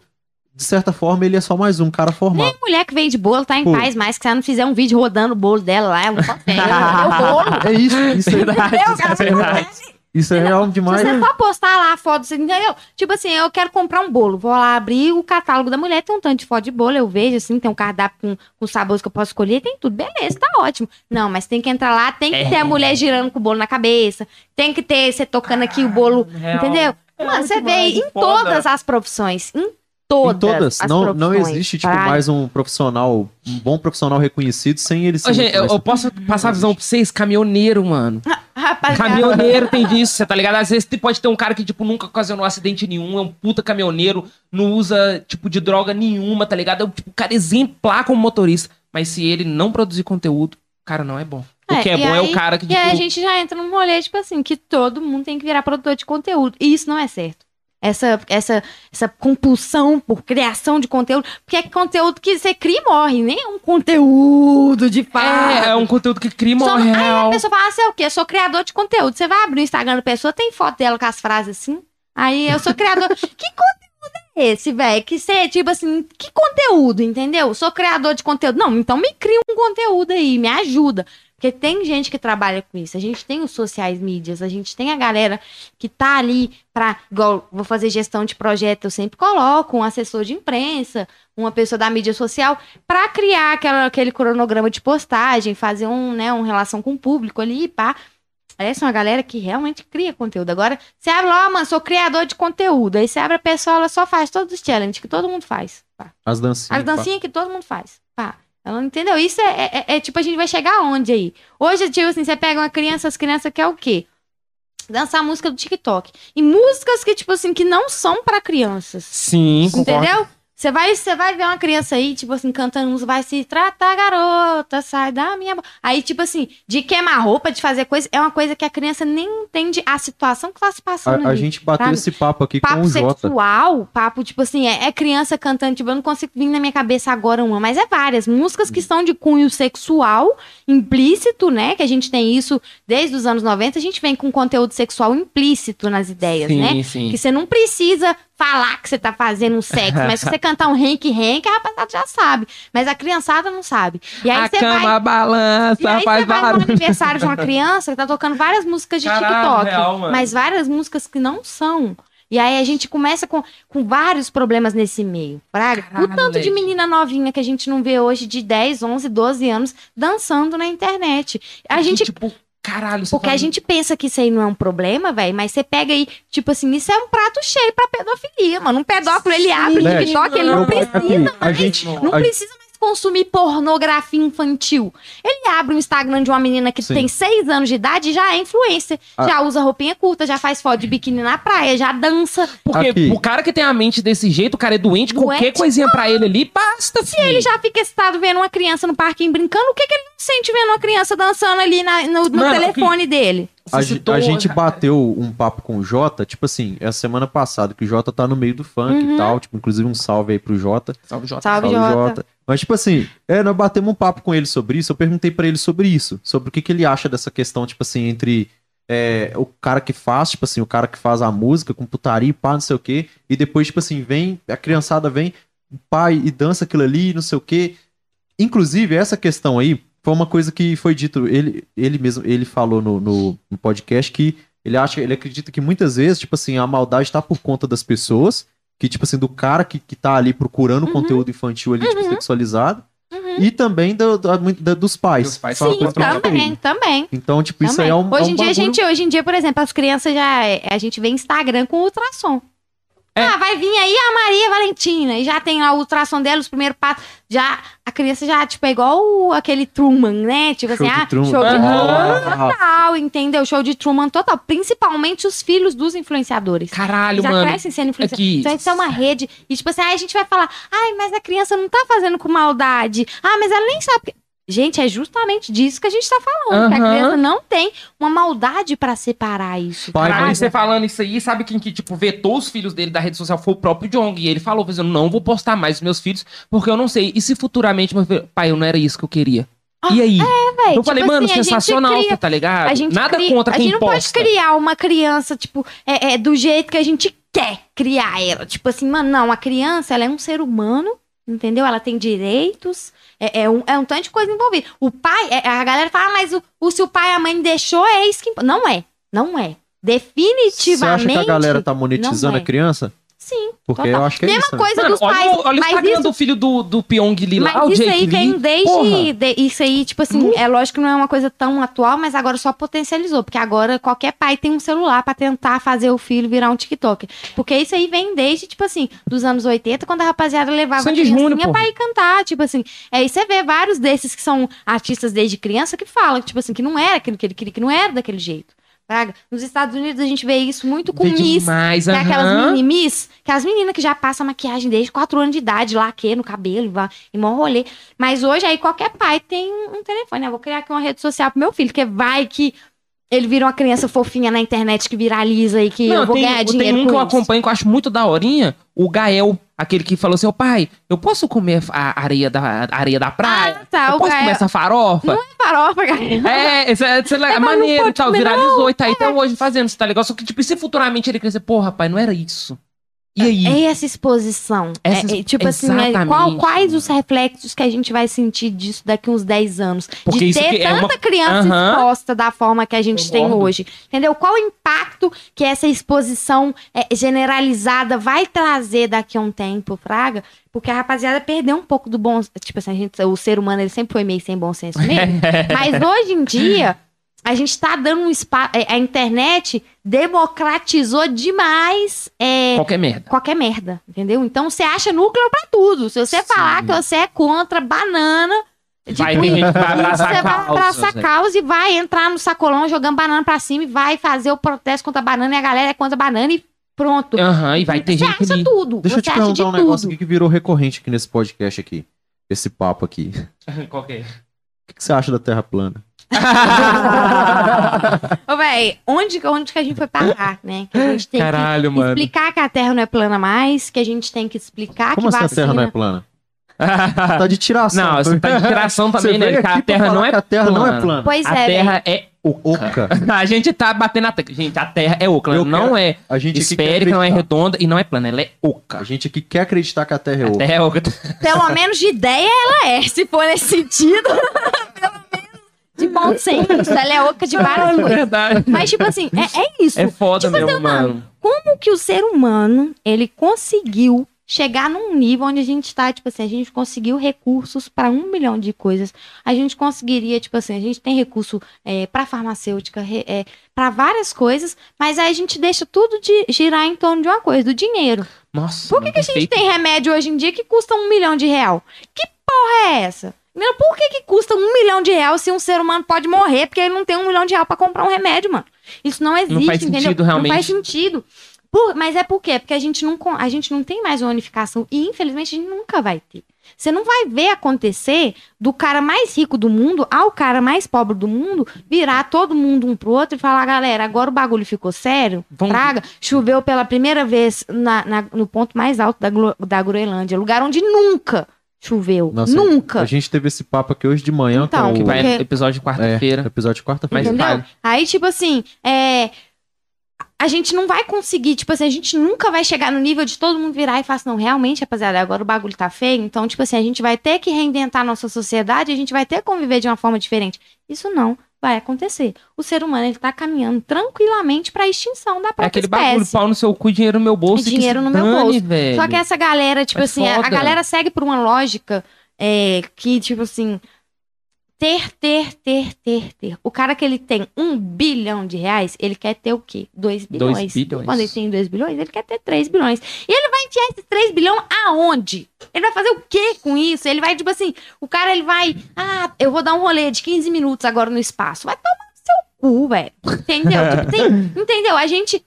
de certa forma ele é só mais um cara formado. Nem mulher que vende bolo tá em Pô. paz mais, que se ela não fizer um vídeo rodando o bolo dela lá, ela não consegue. Eu bolo. É isso, isso é, Verdade, Entendeu? isso é verdade. Isso é real demais. Se você for postar lá a foto, você entendeu? Tipo assim, eu quero comprar um bolo. Vou lá abrir o catálogo da mulher, tem um tanto de foto de bolo, eu vejo assim, tem um cardápio com, com sabores que eu posso escolher, tem tudo. Beleza, tá ótimo. Não, mas tem que entrar lá, tem que É. ter a mulher girando com o bolo na cabeça, tem que ter você tocando aqui o bolo, Real. entendeu? É Mano, você vê em foda. todas as profissões, em todas, em todas. as Não, profissões. não existe, tipo, mais um profissional, um bom profissional reconhecido sem ele ser. Ô, gente, eu, eu posso passar a visão pra vocês? Caminhoneiro, mano. Rapaziada, Caminhoneiro tem disso, você tá ligado? Às vezes pode ter um cara que, tipo, nunca ocasionou acidente nenhum, é um puta caminhoneiro, não usa, tipo, de droga nenhuma, tá ligado? É um tipo, cara exemplar como motorista. Mas se ele não produzir conteúdo, o cara não é bom. O É, que é e bom é aí- o cara que, E tipo... aí a gente já entra num rolê, tipo assim, que todo mundo tem que virar produtor de conteúdo. E isso não é certo. Essa, essa, essa compulsão por criação de conteúdo, porque é conteúdo que você cria e morre, nem é um conteúdo de fato. É, é um conteúdo que cria Só- morre aí a pessoa fala, ah, você é o quê? Eu sou criador de conteúdo. Você vai abrir o Instagram da pessoa, tem foto dela com as frases assim. Aí eu sou criador. que conteúdo é esse, velho? Que você, tipo assim, que conteúdo, entendeu? Sou criador de conteúdo. Não, então me cria um conteúdo aí, me ajuda. Porque tem gente que trabalha com isso. A gente tem os sociais mídias, a gente tem a galera que tá ali pra. Igual, vou fazer gestão de projeto, eu sempre coloco um assessor de imprensa, uma pessoa da mídia social, pra criar aquela, aquele cronograma de postagem, fazer um, né, uma relação com o público ali, pá. Essa é uma galera que realmente cria conteúdo. Agora, você abre lá, mano, sou criador de conteúdo. Aí você abre a pessoa, ela só faz todos os challenges que todo mundo faz. Pá. As dancinhas. As dancinhas que todo mundo faz. Pá. Ela não entendeu? Isso é, é- é tipo, a gente vai chegar aonde aí? Hoje, tipo assim, você pega uma criança, as crianças querem o quê? Dançar música do TikTok. E músicas que, tipo assim, que não são pra crianças. Sim, concordo. Você vai, você vai ver uma criança aí, tipo assim, cantando música, vai se tratar, garota, sai da minha. bo-". Aí, tipo assim, de queimar roupa, de fazer coisa, é uma coisa que a criança nem entende a situação que tá se passando A, a ali. gente bateu sabe? esse papo aqui com Papo o Jota. sexual, papo, tipo assim, é, é criança cantando, tipo, eu não consigo vir na minha cabeça agora uma, mas é várias. Músicas Hum. que são de cunho sexual, implícito, né? Que a gente tem isso desde os anos 90, a gente vem com conteúdo sexual implícito nas ideias, sim, né? sim. Que você não precisa falar que você tá fazendo um sexo, mas se você cantar um renque renque, a rapaziada já sabe. Mas a criançada não sabe. E aí a você cama vai. balança, E aí faz você vai no barulho. aniversário de uma criança que tá tocando várias músicas de Caralho, TikTok. real, mas várias músicas que não são. E aí a gente começa com, com vários problemas nesse meio. Fraga? o Caralho, tanto de Lady. menina novinha que a gente não vê hoje de 10, 11, 12 anos dançando na internet. A gente Tipo, caralho, você porque a gente pensa que isso aí não é um problema, velho, mas você pega aí, tipo assim, isso é um prato cheio pra pedofilia, mano. Um pedófilo, ele abre o Led, TikTok, ele não eu- precisa aqui, a mais, gente, não a- precisa mais consumir pornografia infantil. Ele abre o Instagram de uma menina que Sim. tem 6 anos de idade e já é influencer. Ah. Já usa roupinha curta, já faz foto de biquíni na praia, já dança. Porque Aqui. o cara que tem a mente desse jeito, o cara é doente, qualquer Doente? coisinha pra ele ali, basta, filho. Ele já fica excitado vendo uma criança no parquinho brincando. O que, que ele não sente vendo uma criança dançando ali na- no, no Mano, telefone dele? A, citou- a gente bateu um papo com o Jota, tipo assim, essa semana passada, que o Jota tá no meio do funk Uhum. e tal, tipo, inclusive um salve aí pro Jota. Salve, Jota. Salve, Jota. Mas, tipo assim, é, nós batemos um papo com ele sobre isso, eu perguntei pra ele sobre isso, sobre o que, que ele acha dessa questão, tipo assim, entre é, o cara que faz, tipo assim, o cara que faz a música com putaria e pá, não sei o quê, e depois, tipo assim, vem, a criançada vem, pai, e dança aquilo ali, não sei o quê. Inclusive, essa questão aí foi uma coisa que foi dito, ele, ele mesmo, ele falou no, no, no podcast que ele acha, ele acredita que muitas vezes, tipo assim, a maldade tá por conta das pessoas, que, tipo assim, do cara que, que tá ali procurando Uhum. conteúdo infantil ali, tipo, Uhum. sexualizado, Uhum. e também do- da- da- dos pais. Dos pais Sim, também, também. Então, tipo, isso Também. aí é um. hoje, é um em dia, a bagulho- gente, hoje em dia, por exemplo, as crianças já. A gente vê Instagram com ultrassom. É. Ah, vai vir aí a Maria Valentina e já tem lá o ultrassom dela, os primeiros passos. Já, a criança já, tipo, é igual o- aquele Truman, né? Tipo Show assim, ah, Truman. show de. Truman total, entendeu? Show de Truman total. Principalmente os filhos dos influenciadores. Caralho, já mano. crescem sendo É influenciadores. que... Então isso é uma rede. E tipo assim, aí a gente vai falar, ai, mas a criança não tá fazendo com maldade. Ah, mas ela nem sabe. Que-" Gente, é justamente disso que a gente tá falando. Que a criança não tem uma maldade pra separar isso. Caralho, sabe? você falando isso aí, sabe quem que, tipo, vetou os filhos dele da rede social foi o próprio Jong. E ele falou, fazendo, não vou postar mais os meus filhos, porque eu não sei. E se futuramente, meu filho, pai, eu não era isso que eu queria. e aí? Véi, eu falei, tipo mano, assim, a gente sensacional, cria- você tá ligado? A gente Nada cria- contra a quem gente não posta. pode criar uma criança, tipo, é, é, do jeito que a gente quer criar ela. Tipo assim, mano, não, a criança, ela é um ser humano, entendeu? Ela tem direitos, é, é um, é um tanto de coisa envolvida. O pai, é- a galera fala, mas o, o- se o pai e a mãe deixou, é isso que... impo-" Não é, não é. Você Definitivamente, acha que a galera tá monetizando é. a criança? Sim. Porque Total. eu acho que é Mesma isso. né? coisa Mano, dos olha, pais, o- olha o mas Instagram isso do filho do, do Pyong Lee lá, Mas o isso Jake aí vem desde. De- isso aí, tipo assim, é lógico que não é uma coisa tão atual, mas agora só potencializou. Porque agora qualquer pai tem um celular pra tentar fazer o filho virar um TikTok. Porque isso aí vem desde, tipo assim, dos anos 80, quando a rapaziada levava Sandy a criancinha Júnior, pra ir cantar. Tipo assim, é, e você vê vários desses que são artistas desde criança que falam, tipo assim, que não era aquilo que ele queria, que não era daquele jeito. Praga. Nos Estados Unidos a gente vê isso muito com Vê Miss. demais, Que é aquelas aham. mini Miss, que as meninas que já passam maquiagem desde 4 anos de idade, laque no cabelo, vá, e mó rolê. Mas hoje aí qualquer pai tem um telefone, né? Vou criar aqui uma rede social pro meu filho, que vai que ele vira uma criança fofinha na internet que viraliza e que eu vou tem, ganhar tem dinheiro um que eu com isso. acompanho que eu acho muito daorinha, o Gael, aquele que falou assim, ô pai, eu posso comer a areia da, a areia da praia? Ah, tá, eu posso comer essa farofa? Não Farofa, galera. É, esse é, esse é, mas não maneiro e tal, viralizou e tá aí até hoje fazendo, você tá ligado? Só que, tipo, e se futuramente ele crescer, porra, pai, não era isso. E aí? É essa exposição. Essa É, é, tipo assim, é, exatamente, qual- quais os reflexos que a gente vai sentir disso daqui uns 10 anos? Porque de isso ter que é tanta uma- criança Aham. exposta da forma que a gente tem hoje. Entendeu? Qual o impacto que essa exposição é, generalizada vai trazer daqui a um tempo, Fraga? Porque a rapaziada perdeu um pouco do bom... Tipo assim, a gente, o ser humano ele sempre foi meio sem bom senso mesmo. Mas hoje em dia, a gente tá dando um espaço... A internet democratizou demais... é, Qualquer merda. qualquer merda, entendeu? Então você acha núcleo pra tudo. Se você Sim. falar que você é contra banana, Vai tipo, que vai abraçar você vai causas, abraçar né? causa e vai entrar no sacolão jogando banana pra cima e vai fazer o protesto contra a banana e a galera é contra a banana e pronto. Aham, e vai ter você gente acha ali. tudo. Deixa eu você te perguntar um negócio tudo. aqui que virou recorrente aqui nesse podcast aqui. Esse papo aqui. O Qual que é? que, que você acha da Terra plana? Ô, véi, onde, onde que a gente foi parar, né? Que a gente tem Caralho, que mano. explicar que a Terra não é plana mais, que a gente tem que explicar Como que assim a. Terra não é plana? Tá de tiração. Não, você tá de tiração também, né? Que a Terra não é que a Terra não é plana. plana. Pois a é, véi. Terra é oca. A gente tá batendo na tecla. Gente, a Terra é oca. Ela Eu não quero- é A gente esférica, não é redonda e não é plana. Ela é oca. A gente aqui quer acreditar que a Terra é A oca. Terra é oca. Pelo menos de ideia ela é. Se for nesse sentido, pelo menos de bom senso. Ela é oca de várias É coisas. verdade. Mas, tipo assim, é, é isso. É foda Tipo, mesmo, mano. Como que o ser humano, ele conseguiu chegar num nível onde a gente tá, tipo assim, a gente conseguiu recursos para um milhão de coisas. A gente conseguiria, tipo assim, a gente tem recurso é, para farmacêutica, é, para várias coisas, mas aí a gente deixa tudo de girar em torno de uma coisa, do dinheiro. Nossa. Por que, que a gente tem remédio hoje em dia que custa um milhão de real? Que porra é essa? Entendeu? Por que, que custa um milhão de real se um ser humano pode morrer porque ele não tem um milhão de real pra comprar um remédio, mano? Isso não existe, faz entendeu? sentido, realmente. Não faz sentido. Por- mas é por quê? Porque a gente, não, a gente não tem mais uma unificação e, infelizmente, a gente nunca vai ter. Você não vai ver acontecer do cara mais rico do mundo ao cara mais pobre do mundo virar todo mundo um pro outro e falar, galera, agora o bagulho ficou sério, Vamos- praga, choveu pela primeira vez na- na- no ponto mais alto da, da Groenlândia, lugar onde nunca choveu. Nossa, nunca. A gente teve esse papo aqui hoje de manhã Então, com Que o vai Porque- episódio de é, quarta-feira. episódio de quarta-feira. Entendeu? Aí, tipo assim, é. A gente não vai conseguir, tipo assim, a gente nunca vai chegar no nível de todo mundo virar e falar assim, não, realmente, rapaziada, agora o bagulho tá feio, então, tipo assim, a gente vai ter que reinventar a nossa sociedade, a gente vai ter que conviver de uma forma diferente. Isso não vai acontecer. O ser humano, ele tá caminhando tranquilamente pra extinção da É própria aquele espécie. bagulho, pau no seu cu, dinheiro no meu bolso. Dinheiro no meu dane, bolso. Velho. Só que essa galera, tipo É assim, a, a foda. galera segue por uma lógica é, que, tipo assim, ter, ter, ter, ter, ter. O cara que ele tem um bilhão de reais, ele quer ter o quê? Dois Dois bilhões. bilhões. Quando ele tem dois bilhões, ele quer ter três bilhões. E ele vai enfiar esses três bilhões aonde? Ele vai fazer o quê com isso? Ele vai, tipo assim, o cara, ele vai, ah, eu vou dar um rolê de 15 minutos agora no espaço. Vai tomar no seu cu, velho. Entendeu? Tipo, tem- entendeu? A gente...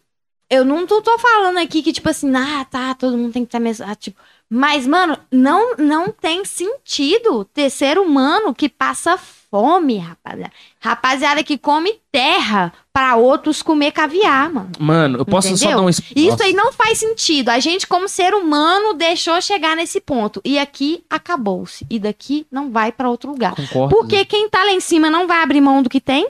Eu não tô, tô falando aqui que, tipo assim, ah, tá, todo mundo tem que estar mesmo. ah, tipo, Mas, mano, não, não tem sentido ter ser humano que passa fome, rapaziada. Rapaziada que come terra pra outros comer caviar, mano. Mano, eu posso só Entendeu? dar um... Isso Nossa. aí não faz sentido. A gente, como ser humano, deixou chegar nesse ponto. E aqui acabou-se. E daqui não vai pra outro lugar. Concordo. Porque quem tá lá em cima não vai abrir mão do que tem.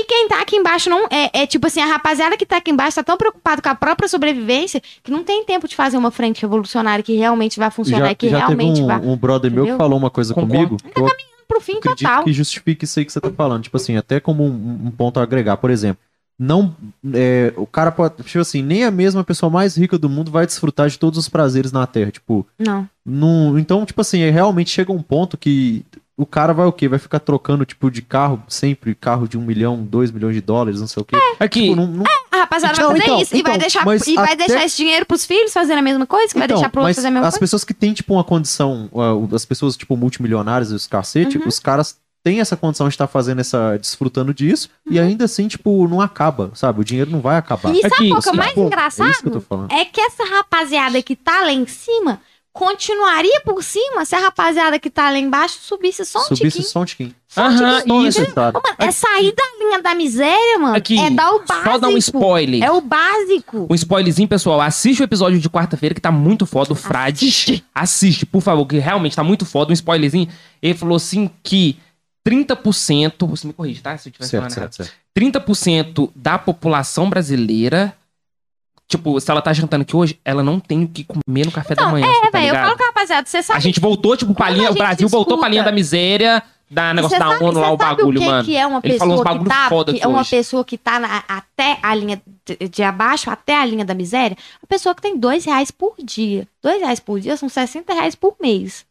E quem tá aqui embaixo não. É, é tipo assim, a rapaziada que tá aqui embaixo tá tão preocupado com a própria sobrevivência que não tem tempo de fazer uma frente revolucionária que realmente vai funcionar Já, e que já teve realmente um, vai um brother meu que Entendeu? falou uma coisa Concordo. comigo. que eu pro fim acredito total. que justifique isso aí que você tá falando. Tipo assim, até como um, um ponto a agregar. Por exemplo, não. é, o cara pode. Tipo assim, nem a mesma pessoa mais rica do mundo vai desfrutar de todos os prazeres na Terra. Tipo, Não. não, então, tipo assim, é, realmente chega um ponto que o cara vai o quê? Vai ficar trocando, tipo, de carro, sempre carro de um milhão, dois milhões de dólares, não sei o quê. Aqui, Tipo, não, não- A rapaziada Não, vai fazer então, isso. e vai, então, deixar, e vai até- deixar esse dinheiro pros filhos fazendo a mesma coisa? Que vai Então, deixar pro outro mas fazer a mesma as coisa? pessoas que têm, tipo, uma condição, uh, as pessoas, tipo, multimilionárias e os cacete, Uhum. os caras têm essa condição de estar fazendo essa, desfrutando disso, e Uhum. ainda assim, tipo, não acaba, sabe? O dinheiro não vai acabar. E sabe Aqui, qual que é o mais Pô, engraçado? É isso que eu tô falando. é que essa rapaziada que tá lá em cima continuaria por cima se a rapaziada que tá lá embaixo subisse só um Subisse tiquinho. só um tiquinho. Aham, e-. Ô, mano, é sair da linha da miséria, mano. Aqui, é dar o básico. só dar um spoiler. É o básico. Um spoilerzinho, pessoal. Assiste o episódio de quarta-feira que tá muito foda. O Frade. Assiste. Assiste, por favor, que realmente tá muito foda. Um spoilerzinho. Ele falou assim que 30%. Você me corrige, tá? Se eu estiver Certo, falando errado. certo, certo. 30% da população brasileira. Tipo, se ela tá jantando aqui hoje, ela não tem o que comer no café da manhã. É, tá velho, eu falo com a rapaziada, você sabe A gente voltou, tipo, pra Quando linha. a O Brasil voltou pra escuta- linha da miséria, da negócio Cê da sabe- ONU lá, o bagulho, mano. Que é uma Ele falou uns bagulho tá, foda que é uma hoje. pessoa que tá na- até a linha de, de abaixo, até a linha da miséria, uma pessoa que tem dois reais por dia. Dois reais por dia são 60 reais por mês.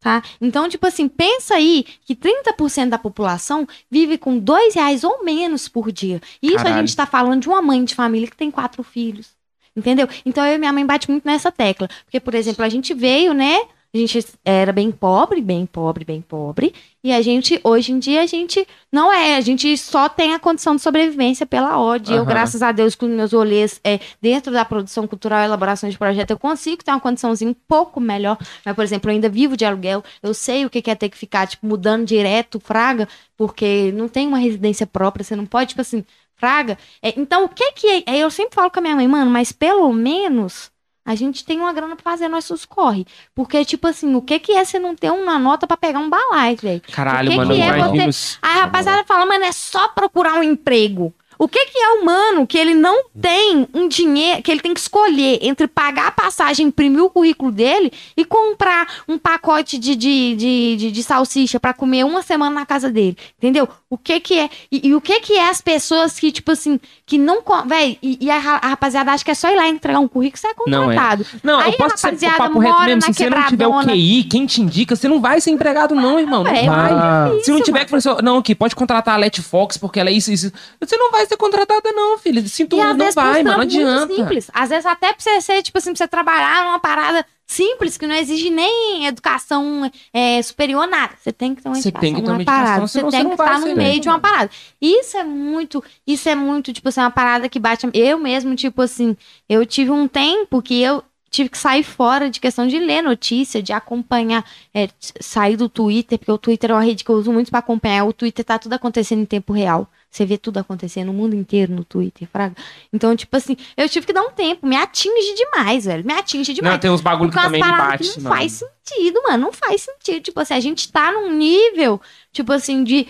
Tá? Então, tipo assim, pensa aí que 30% da população vive com dois reais ou menos por dia. E isso a Caralho. gente tá falando de uma mãe de família que tem quatro filhos. Entendeu? Então eu e minha mãe bate muito nessa tecla. Porque, por exemplo, a gente veio, né? A gente era bem pobre, bem pobre, bem pobre. E a gente, hoje em dia, a gente não é. A gente só tem a condição de sobrevivência pela ódio. Eu, Aham. graças a Deus, com meus rolês é, dentro da produção cultural e elaboração de projeto, eu consigo ter uma condiçãozinha um pouco melhor. Mas, por exemplo, eu ainda vivo de aluguel. Eu sei o que que é ter que ficar, tipo, mudando direto, fraga, porque não tem uma residência própria. Você não pode, tipo assim, fraga. É, então, o que que é? é, Eu sempre falo com a minha mãe, mano, mas pelo menos a gente tem uma grana pra fazer nossos corre. Porque, tipo assim, o que que é você não ter uma nota pra pegar um balai, velho? Caralho, O que mano. que é imagino. Aí a rapaziada fala, mano, é só procurar um emprego. O que que é o mano que ele não tem um dinheiro, que ele tem que escolher entre pagar a passagem, imprimir o currículo dele e comprar um pacote de, de, de, de, de salsicha pra comer uma semana na casa dele, entendeu? O que que é, e, e o que que é as pessoas que, tipo assim, que não, véi, e, e a, ra- a rapaziada acha que é só ir lá entregar um currículo e você é Não, é. contratado. Não, Aí eu a posso ser o papo reto mesmo. Se você não tiver o. QI, quem te indica, você não vai ser empregado, não, irmão. Não É, vai. Ah, Se não tiver mano. que falar assim, não, aqui, pode contratar a Let Fox, porque ela é isso, isso. Você não vai ser contratada, não, filho. Sinto não vai, mano. Não adianta. simples. Às vezes até pra você ser, tipo assim, pra você trabalhar numa parada simples, que não exige nem educação é, superior, nada. Você tem que ter uma Você educação, tem que ter uma parada. Você tem você que vai estar no meio de uma parada. Isso é muito, isso é muito, tipo assim, uma parada que bate. Eu mesmo, tipo assim, eu tive um tempo que eu tive que sair fora de questão de ler notícia, de acompanhar, é, sair do Twitter, porque o Twitter é uma rede que eu uso muito pra acompanhar. O Twitter tá tudo acontecendo em tempo real. Você vê tudo acontecendo, o mundo inteiro no Twitter, fraga. Então, tipo assim, eu tive que dar um tempo. Me atinge demais, velho. Me atinge demais. Não, tem uns bagulho que também me bate, que não mano. faz sentido, mano. Não faz sentido. Tipo assim, a gente tá num nível, tipo assim, de.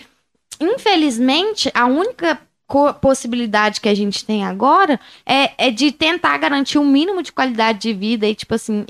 Infelizmente, a única possibilidade que a gente tem agora é, é de tentar garantir um mínimo de qualidade de vida e, tipo assim,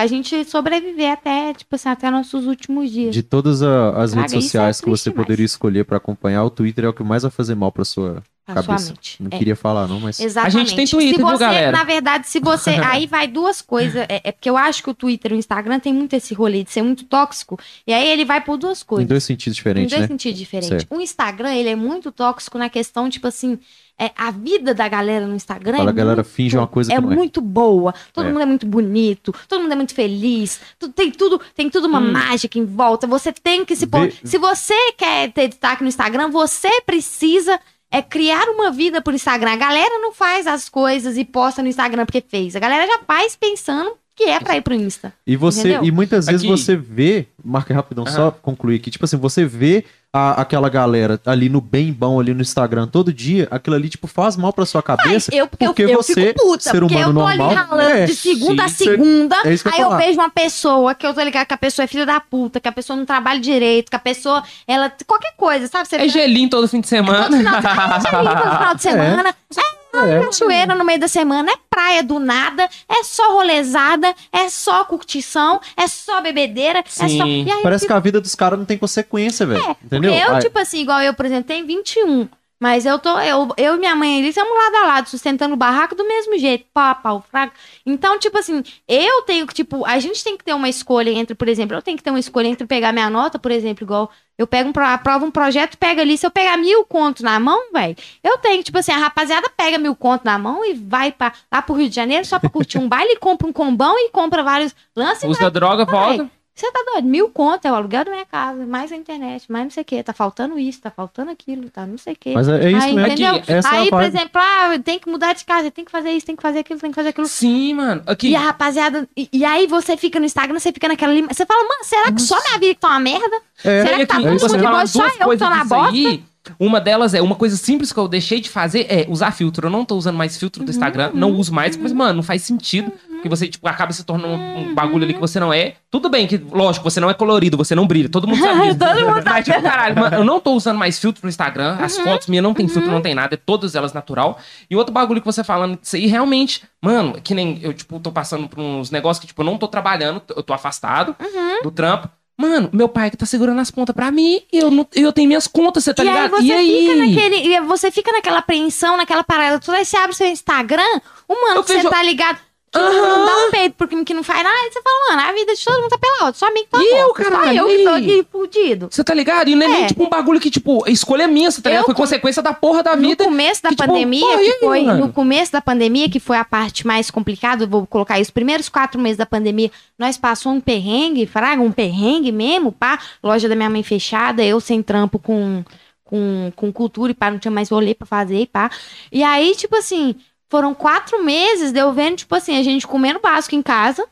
pra gente sobreviver até, tipo assim, até nossos últimos dias. De todas a- as redes é sociais que triste você poderia escolher pra acompanhar, o Twitter é o que mais vai fazer mal pra sua sua cabeça. mente. Não É. queria falar, não, mas. Exatamente. A gente tem Twitter, se viu, você, galera? Na verdade, se você. aí vai duas coisas. É, é porque eu acho que o Twitter e o Instagram tem muito esse rolê de ser muito tóxico. E aí ele vai por duas Em coisas. dois sentidos Em diferentes, dois né? sentidos diferentes. Certo. O Instagram, ele é muito tóxico na questão, tipo assim, é, a vida da galera no Instagram Fala, é a galera muito, finge uma coisa que é não é. muito boa. Todo É. mundo é muito bonito, todo mundo é muito feliz. tu- tem tudo, tem tudo uma Hum. mágica em volta. Você tem que se pôr. Vê- Se você quer ter destaque no Instagram, você precisa é criar uma vida por Instagram. A galera não faz as coisas e posta no Instagram porque fez. A galera já faz pensando que é pra ir pro Insta. E você Entendeu? e muitas vezes Aqui. você vê, marca rapidão, Aham. só concluir aqui, tipo assim, você vê a- aquela galera ali no bem bom ali no Instagram todo dia, aquilo ali tipo faz mal pra sua cabeça. Eu, porque eu, eu você, fico puta, ser porque humano eu tô ali normal, ralando é, de segunda a sim, segunda, é isso que eu aí eu falar. vejo uma pessoa que eu tô ligado que a pessoa é filha da puta, que a pessoa não trabalha direito, que a pessoa, ela, qualquer coisa, sabe? Você É gelinho todo fim de semana. todo final de semana, é gelinho todo final de semana, É. cachoeira no meio da semana, é praia do nada, é só rolezada, é só curtição, é só bebedeira, é só... Sim. E aí Parece que a vida dos caras não tem consequência, velho. entendeu? Porque eu, Aí- tipo assim, igual eu, por exemplo, tenho 21. Mas eu tô, eu, eu e minha mãe ali estamos lado a lado, sustentando o barraco do mesmo jeito, pau pau, fraco. Então, tipo assim, eu tenho que, tipo, a gente tem que ter uma escolha entre, por exemplo, eu tenho que ter uma escolha entre pegar minha nota, por exemplo, igual eu pego um, pro- aprovo um projeto, pega ali, se eu pegar mil conto na mão, velho, eu tenho, tipo assim, a rapaziada pega mil conto na mão e vai pra, lá pro Rio de Janeiro só pra curtir um baile, compra um combão e compra vários lances Usa droga, volta. Você tá doido? Mil conto é o aluguel da minha casa, mais a internet, mais não sei o quê. Tá faltando isso, tá faltando aquilo, tá não sei o quê. Mas é, é isso aí, mesmo. entendeu? Aqui, é a aí, por vibe. exemplo, ah, tem que mudar de casa, tem que fazer isso, tem que fazer aquilo, tem que fazer aquilo. Sim, mano. Aqui. E a rapaziada. E, e aí você fica no Instagram, você fica naquela lima. Você fala, mano, será que só minha vida que tá uma merda? É, Será que tá aqui, todo mundo de boa? Só eu que tô na bosta? aí. Uma delas é uma coisa simples que eu deixei de fazer é usar filtro. Eu não tô usando mais filtro do Uhum, Instagram, não uso mais, mas, mano, não faz sentido. Porque você, tipo, acaba se tornando um, bagulho ali que você não é. Tudo bem que, lógico, você não é colorido, você não brilha. Todo mundo sabe disso. Todo mundo Mas, tipo, caralho, mano, eu não tô usando mais filtro no Instagram. As Uhum. fotos minhas não tem filtro, não tem nada. É todas elas natural. E outro bagulho que você falando disso aí, realmente, mano, que nem eu, tipo, tô passando por uns negócios que, tipo, eu não tô trabalhando, eu tô afastado Uhum. do trampo. Mano, meu pai que tá segurando as pontas pra mim eu, não, eu tenho minhas contas, você tá e aí ligado? você e aí? fica naquele. e Você fica naquela apreensão, naquela parada. Toda aí você abre seu Instagram, o mano Eu que vejo- você tá ligado. Que não dá um peito porque que não faz nada. Você fala, mano, a vida de todo mundo tá pela outra. Só a mim que tá E eu, bosta, Só caralho, eu que tô aqui fudido. Você tá ligado? E não é, nem É. tipo um bagulho que, tipo, a escolha é minha, você tá ligado? Foi com- consequência da porra da No vida. começo da que, tipo, pandemia, e que foi mano? no começo da pandemia, que foi a parte mais complicada, vou colocar aí, os primeiros quatro meses da pandemia, nós passamos um perrengue, fraga, um perrengue mesmo, pá, loja da minha mãe fechada, eu sem trampo com, com, com cultura e pá, não tinha mais rolê pra fazer e pá. E aí, tipo assim, foram quatro meses de eu vendo, tipo assim, a gente comendo básico em casa,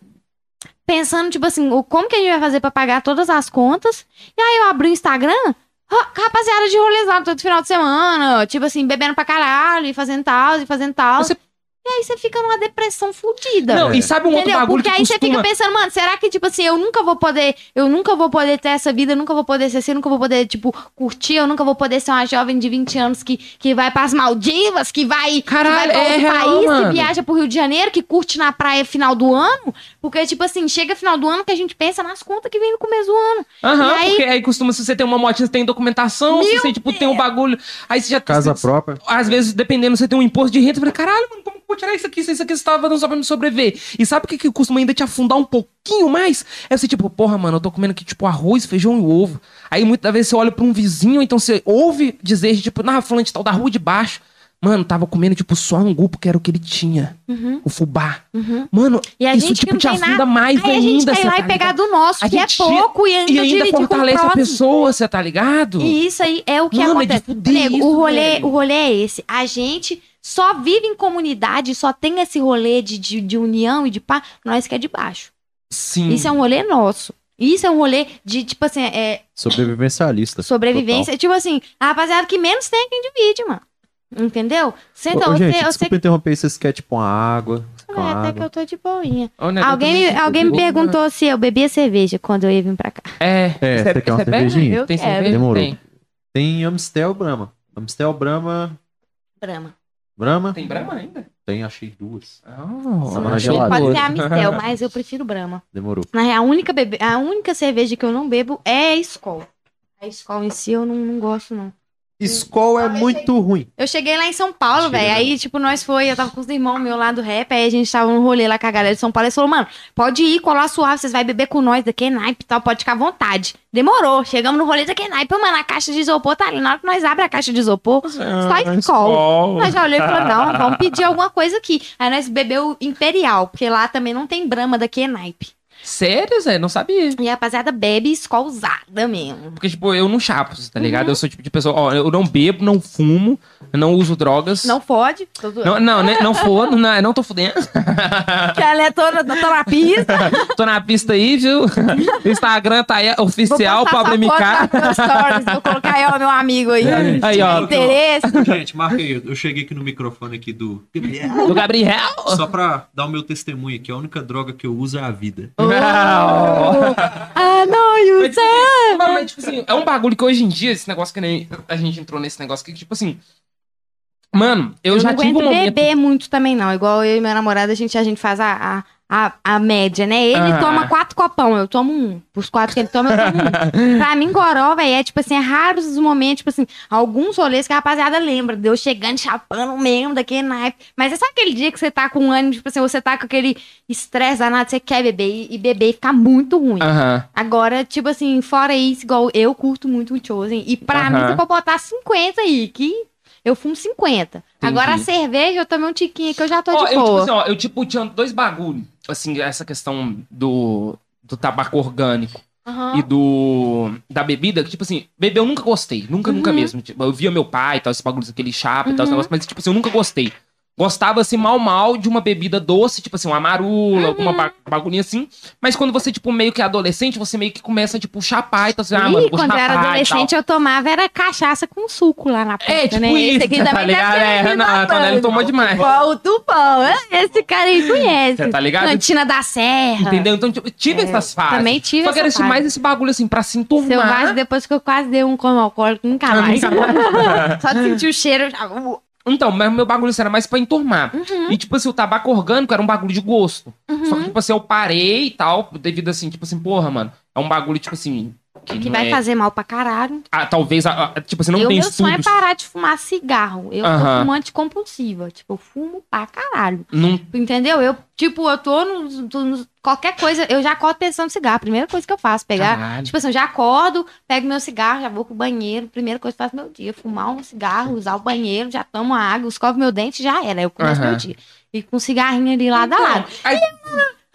pensando, tipo assim, como que a gente vai fazer pra pagar todas as contas. E aí eu abri o Instagram, ra- rapaziada de rolezado todo final de semana, tipo assim, bebendo pra caralho, e fazendo tal, e fazendo tal. Você- E aí você fica numa depressão fodida. Não, É. e sabe um outro Entendeu? bagulho Porque que aí você costuma... fica pensando, mano, será que, tipo assim, eu nunca vou poder, eu nunca vou poder ter essa vida, eu nunca vou poder ser assim, eu nunca vou poder, tipo, curtir, eu nunca vou poder ser uma jovem de 20 anos que, que vai pras Maldivas, que vai, Caralho, que vai pra é outro real, país, mano. que viaja pro Rio de Janeiro, que curte na praia final do ano. Porque, tipo assim, chega final do ano que a gente pensa nas contas que vem no começo do ano. Aham, E aí- porque aí costuma, se você tem uma motinha, você tem documentação, se você, tipo, tem um bagulho... Aí você já... Casa você- própria. Às vezes, dependendo, você tem um imposto de renda, você fala, caralho, mano, como que eu vou tirar isso aqui? Se isso aqui você tava dando só pra me sobreviver. E sabe o que, que costuma ainda te afundar um pouquinho mais? É você, tipo, porra, mano, eu tô comendo aqui, tipo, arroz, feijão e ovo. Aí muitas vezes você olha pra um vizinho, então você ouve dizer, tipo, na falando de tal da rua de baixo. Mano, tava comendo, tipo, só angu, porque era o que ele tinha. Uhum, O fubá. uhum. Mano, E a isso, tipo, te afunda nada. mais Aí a gente ainda, quer ir cê lá tá e pegar ligado? do nosso, A que é gente- pouco, e ainda, E ainda fortalece a pessoa, você tá ligado? E isso aí é o que Mano, é de acontece. fuder Nego, isso, o, rolê, velho. o rolê é esse. A gente só vive em comunidade, só tem esse rolê de, de, de união e de pá. Nós que é de baixo. Sim. Isso é um rolê nosso. Isso é um rolê de, tipo assim, é, Sobrevivencialista. sobrevivência. Tipo assim, a rapaziada que menos tem é quem divide, mano. Entendeu? Você, Ô, então, você, gente, você, desculpa interromper, vocês querem tipo uma água? Com é, até água. que eu tô de boinha. Ô, eu Alguém, alguém me eu- perguntou se eu bebia cerveja quando eu ia vir pra cá. É, É, você quer uma bebe? cervejinha? Eu Tem quero. cerveja? Demorou. Tem. Tem Amstel Brahma. Amstel Brahma. Brama. Brahma? Tem Brahma ainda? Tem, achei duas. Oh, na achei. Pode ser a Mistel, mas eu prefiro Brahma. Demorou. Na real, a única, bebe... a única cerveja que eu não bebo é a Skol. A Skol em si eu não, não gosto, não. Skol é muito ruim. Eu cheguei lá em São Paulo, velho. Aí, tipo, nós foi, eu tava com os irmãos meus lá do rap, aí a gente tava no rolê lá com a galera de São Paulo. Eles falaram, mano, pode ir, colar suave, vocês vão beber com nós daqui, naipe e tal, pode ficar à vontade. Demorou. Chegamos no rolê daqui, naipe, mano, a caixa de isopor tá ali. Na hora que nós abre a caixa de isopor, só Skol. Nós já olhei e falou, não, vamos pedir alguma coisa aqui. Aí nós bebeu Imperial, porque lá também não tem Brahma daqui é naipe. Sério, Zé? Não sabia. E a rapaziada bebe escolzada mesmo. Porque, tipo, eu não chapo, tá ligado? Uhum. Eu sou tipo de pessoa, ó, eu não bebo, não fumo, não uso drogas. Não fode. Tô. Não, não, né? não for, não, não tô fudendo. Que ela é toda, tô na pista. tô na pista aí, viu? Instagram tá aí, oficial, Pablo MK. stories, Vou colocar aí, ó, meu amigo aí. Aí, ó. Tem interesse. Gente, marca aí. Eu cheguei aqui no microfone aqui do. Do Gabriel. Só pra dar o meu testemunho aqui. A única droga que eu uso é a vida. Ah, não, you Mas, tipo mas, tipo assim, é um bagulho que hoje em dia, esse negócio que nem a gente entrou nesse negócio que, tipo assim. Mano, eu, Eu já não tive um momento. beber muito também, não. Igual eu e meu namorado, a gente, a gente faz a, a, a, a média, né? Ele Ah. toma quatro copão, eu tomo um. Os quatro que ele toma, eu tomo um. pra mim, goró, velho, é tipo assim, é raros os momentos, tipo assim, alguns rolês que a rapaziada lembra de eu chegando, chapando mesmo, daquele naipe. Mas é só aquele dia que você tá com um ânimo, tipo assim, você tá com aquele estresse danado, você quer beber e, e beber e ficar muito ruim. Aham. Agora, tipo assim, fora isso, igual eu curto muito o Chosen. E pra Aham. mim, você pode botar 50 aí, que eu fumo 50. Agora a cerveja, eu tomei um tiquinho que eu já tô Ó, de eu, tipo boa. assim, ó, eu tipo tinha dois bagulho, assim, essa questão do, do tabaco orgânico Aham. e do da bebida, que tipo assim, beber eu nunca gostei, nunca, nunca Uhum. mesmo. Tipo, eu via meu pai e tal, esse bagulho daquele chapa e tal, esse Uhum. negócio, mas tipo assim, eu nunca gostei. Gostava, assim, mal, mal de uma bebida doce, tipo assim, uma marula, alguma ba bagulhinha assim. Mas quando você, tipo, meio que é adolescente, você meio que começa, tipo, chapar e tal. Assim, ah, mano, Ih, quando eu era adolescente, eu tomava era cachaça com suco lá na porta, É, tipo né? isso, Esse aqui tá também ligado? deve É, vindo a bastante. tomou demais. Ó, o Tupão, é? esse cara aí conhece. Você tá ligado? Cantina da Serra. Entendeu? Então, tipo, tive É, essas fases. também tive Só que era mais esse bagulho, assim, pra se enturmar. Selvagem, depois que eu quase dei um como alcoólico, nunca mais. Só de sentir o cheiro, já... Então, mas meu bagulho assim, era mais pra enturmar. Uhum. E, tipo assim, o tabaco orgânico era um bagulho de gosto. Só que, tipo assim, eu parei e tal, devido assim, tipo assim, porra, mano, é um bagulho, tipo assim. Que, que vai é- fazer mal pra caralho. Ah, talvez, ah, tipo assim, não eu, tem meu sonho é estudos. parar de fumar cigarro. Eu Aham. sou fumante compulsiva. Tipo, eu fumo pra caralho. Não, Entendeu? Eu, tipo, eu tô nos- Qualquer coisa, eu já acordo pensando em cigarro. Primeira coisa que eu faço, pegar. Caralho. Tipo assim, eu já acordo, pego meu cigarro, já vou pro banheiro. Primeira coisa que eu faço meu dia, fumar um cigarro, usar o banheiro, já tomo água, escovo meu dente, já era. Eu começo Aham. meu dia. E com um cigarrinho ali lado a lado. Aí-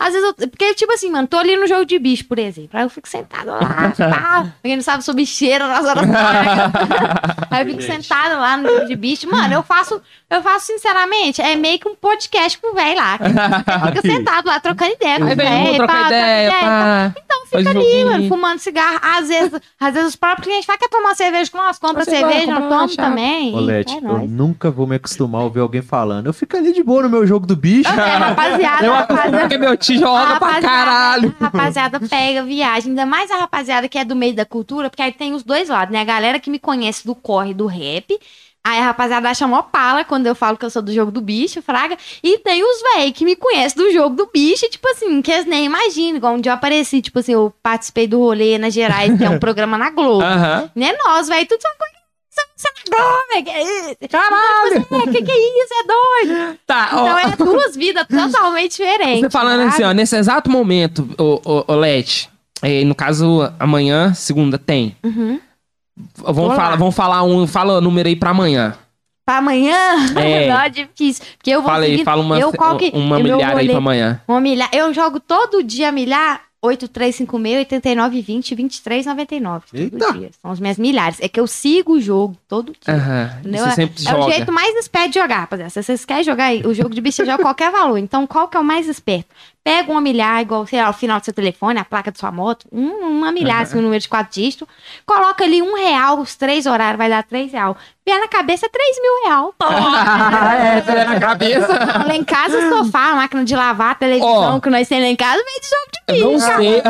Às vezes eu. Porque, tipo assim, mano, tô ali no jogo de bicho, por exemplo. Aí eu fico sentado lá, pá. Quem não sabe, sou bicheira nas horas vagas. Aí eu fico Gente. sentada lá no jogo de bicho. Mano, eu faço, eu faço, sinceramente, é meio que um podcast com o velho lá. Fica sentado lá, trocando ideia com o velho. ideia, pá. Então Faz fica ali, mano, fumando cigarro. Às vezes, às vezes os próprios clientes falam, quer tomar cerveja com nós? Compra Você vai, cerveja, não chapa. também. Olete, é eu nóis. nunca vou me acostumar a ouvir alguém falando. Eu fico ali de boa no meu jogo do bicho. É, rapaziada, Eu rapaziada. porque meu tio joga pra caralho. A rapaziada pega viagem, ainda mais a rapaziada que é do meio da cultura, porque aí tem os dois lados, né? A galera que me conhece do corre do rap. Aí a rapaziada acha mó pala quando eu falo que eu sou do jogo do bicho, fraga. E tem os véi que me conhecem do jogo do bicho, tipo assim, que eles nem imaginam. Igual um dia eu apareci, tipo assim, eu participei do rolê na Gerais, que é um programa na Globo. Né, nós, velho, tudo só é? Caralho! Assim, é, que que é isso? É doido. Tá, ó. Então é duas vidas totalmente diferentes. Você falando sabe? assim, ó, nesse exato momento, Leti, é, no caso, amanhã, segunda, tem. Uhum. Vamos Olá. falar, vamos falar um, fala o número aí pra amanhã. Pra amanhã? É. Não, é difícil. Porque eu vou Fala aí, seguir... fala uma, eu, qual que- uma o meu milhar aí rolê- pra amanhã. Uma milhar. Eu jogo todo dia milhar 8356, 89, 20, 23, 99. Todo dia. São as minhas milhares. É que eu sigo o jogo todo dia. Entendeu? Você sempre É o joga. jeito mais esperto de jogar, rapaziada. Se vocês querem jogar o jogo de bicho, joga qualquer valor. Então, qual que é o mais esperto? Pega uma milhar, igual, sei lá, o final do seu telefone, a placa de sua moto, um- uma milhar, assim, um número de quatro dígitos. Coloca ali um real, os três horários, vai dar três real. Pé na cabeça, três mil real. é, tá na cabeça. Lá em casa, o sofá, a máquina de lavar, a televisão Ó. que nós temos lá em casa, vem de jogo de bicho. não sei.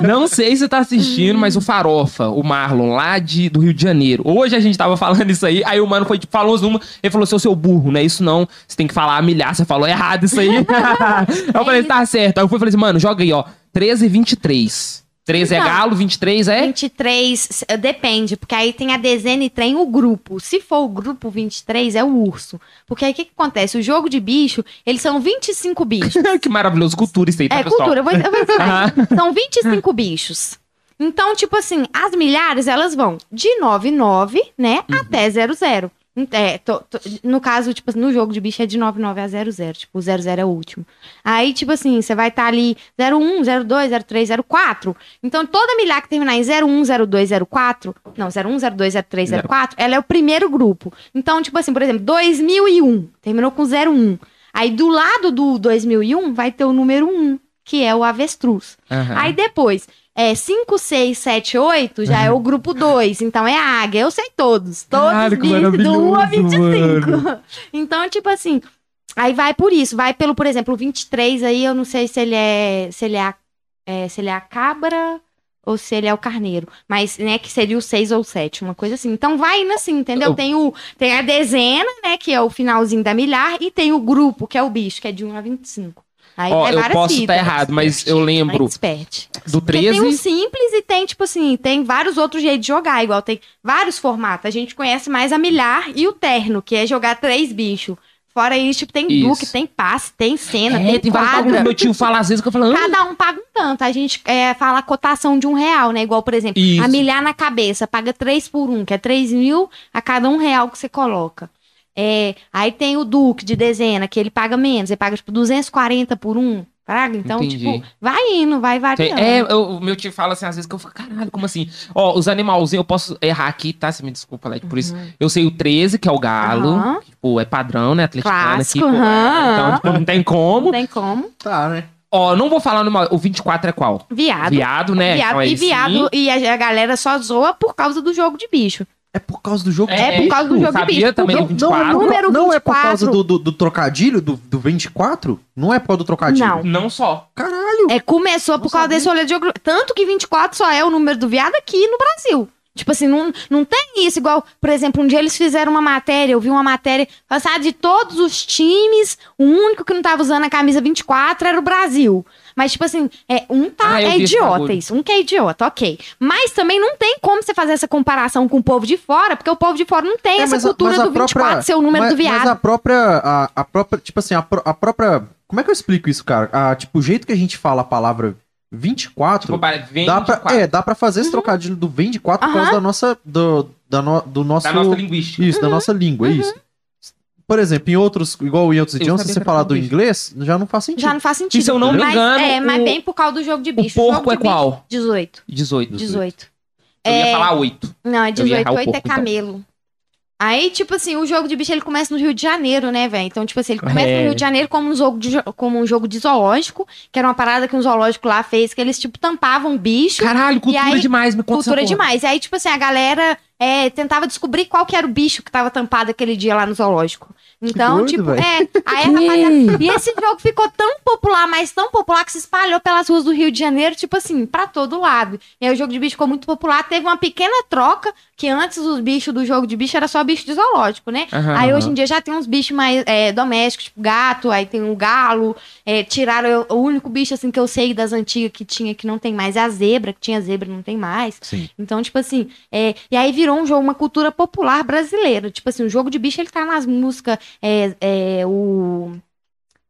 não sei se você tá assistindo, mas o Farofa, o Marlon, lá de, do Rio de Janeiro. Hoje a gente tava falando isso aí, aí o mano foi, tipo, falou números, ele falou, seu seu burro, não é isso não. Você tem que falar a milhar, você falou errado isso aí. eu falei, tá certo. Aí eu fui e falei assim, mano, joga aí, ó. 13 e 23. 13 é Não. galo, 23 é? 23, eh, depende, porque aí tem a dezena e tem o grupo. Se for o grupo 23, é o urso. Porque aí o que, que acontece? O jogo de bicho, eles são 25 bichos. que maravilhoso, cultura isso aí, tá, É pessoal? cultura, eu vou, eu vou ensinar. São 25 bichos. Então, tipo assim, as milhares, elas vão de 99, né, Uhum. até 00. É, tô- tô- no caso, tipo, no jogo de bicho é de 99 a 00. Tipo, o 00 é o último. Aí, tipo assim, você vai estar ali 01, 02, 03, 04. Então, toda milhar que terminar em 01, 02, 04. Não, 01, 02, 03, 04. Ela é o primeiro grupo. Então, tipo assim, por exemplo, 2001. Terminou com 01. Aí, do lado do 2001, vai ter o número 1, que é o avestruz. Aham. Aí depois, é 5, 6, 7, 8 já é o grupo 2. Então é a águia. Eu sei todos. Todos Caralho, bichos do 1 a maravilhoso, 25. Então, tipo assim, aí vai por isso. Vai pelo, por exemplo, o 23 aí, eu não sei se ele é. Se ele é, a- é, se ele é a cabra ou se ele é o carneiro. Mas, né, que seria o 6 ou 7, uma coisa assim. Então vai indo assim, entendeu? Eu- Tem, o, tem a dezena, né, que é o finalzinho da milhar, e tem o grupo, que é o bicho, que é de 1 a 25. Aí Ó, vai eu posso estar fitas. errado, mas eu lembro Expert. do Porque tem um 13. simples e tem, tipo assim, tem vários outros jeitos de jogar, igual tem vários formatos. A gente conhece mais a milhar e o terno, que é jogar três bichos. Fora isso, tipo, tem Isso. duque, tem passe, tem cena, É, tem, quadra. meu tio fala às vezes que eu falo, "Ah, Cada um paga um tanto. A gente é, fala a cotação de um real, né? Igual, por exemplo, Isso. a milhar na cabeça, paga três por um, que é três mil a cada um real que você coloca. É, aí tem o Duque de dezena, que ele paga menos, ele paga tipo 240 por um. Praga? Então, Entendi. tipo, vai indo, vai variando. É, eu- o meu tio fala assim, às vezes que eu falo, caralho, como assim? Ó, os animalzinhos, eu posso errar aqui, tá? Você me desculpa, Led, por isso. Eu sei o 13, que é o galo, Uhum. Que, tipo, é padrão, né? Atleticano Clássico, aqui, pô, aham. Então, tipo, não tem como. Não tem como. Tá, né? Ó, não vou falar numa... O 24 é qual? Viado. Viado, né? Viado. Então, e viado, sim. e a, a galera só zoa por causa do jogo de bicho. É por causa do jogo É por causa do jogo de sabia bicho, também porque do Não, 24? não, Número não é por 24. causa do, do, do trocadilho, do, do 24? Não é por causa do trocadilho? Não. Não só. Caralho. É, começou por causa sabia. desse rolê de jogo. Tanto que 24 só é o número do viado aqui no Brasil. Tipo assim, não, não tem isso. Igual, por exemplo, um dia eles fizeram uma matéria, eu vi uma matéria, passada de todos os times, o único que não tava usando a camisa 24 era o Brasil. Mas, tipo assim, é, um tá, Ah, é idiota isso. Um que é idiota, ok. Mas também não tem como você fazer essa comparação com o povo de fora, porque o povo de fora não tem É, essa cultura a do 24 própria- ser o número mas, do viado. Mas a própria, a, a própria, tipo assim, a, a própria... Como é que eu explico isso, cara? A, tipo, o jeito que a gente fala a palavra 24... Tipo, vem Dá pra, 24. é, dá pra fazer esse trocadilho do vem de 4 por causa da nossa, do, da no- do nosso... Da nossa linguística. Isso, da nossa língua, é isso. Por exemplo, em outros, igual em outros idiomas, se você falar do inglês, já não faz sentido. Já não faz sentido. E se eu não me mas, engano, É, mas o- bem por causa do jogo de O bicho. porco jogo é de bicho, qual? 18. 18. 18. Eu ia É, falar 8. Não, é Eu ia 18, errar o 8 é porco, então. Aí, tipo assim, o jogo de bicho ele começa no Rio de Janeiro, né, velho? Então, tipo assim, ele começa É. no Rio de Janeiro como um, jogo de, como um jogo de zoológico, que era uma parada que um zoológico lá fez, que eles, tipo, tampavam o bicho. Caralho, cultura aí, demais, me conta cultura demais. E aí, tipo assim, a galera é, tentava descobrir qual que era o bicho que tava tampado aquele dia lá no zoológico. Então, doido, tipo, velho. é. Aí, a rapaziada, e esse jogo ficou tão popular, mas tão popular que se espalhou pelas ruas do Rio de Janeiro, tipo assim, pra todo lado. E aí o jogo de bicho ficou muito popular. Teve uma pequena troca, que antes os bichos do jogo de bicho era só bicho de zoológico, né? Aham, aí hoje em dia já tem uns bichos mais é, domésticos, tipo gato, aí tem o galo. é, tiraram o o único bicho assim que eu sei das antigas que tinha, que não tem mais, é a zebra, que tinha zebra, não tem mais. Sim. Então, tipo assim, é, e aí virou um jogo, uma cultura popular brasileira. Tipo assim, o jogo de bicho, ele tá nas músicas, é, é, o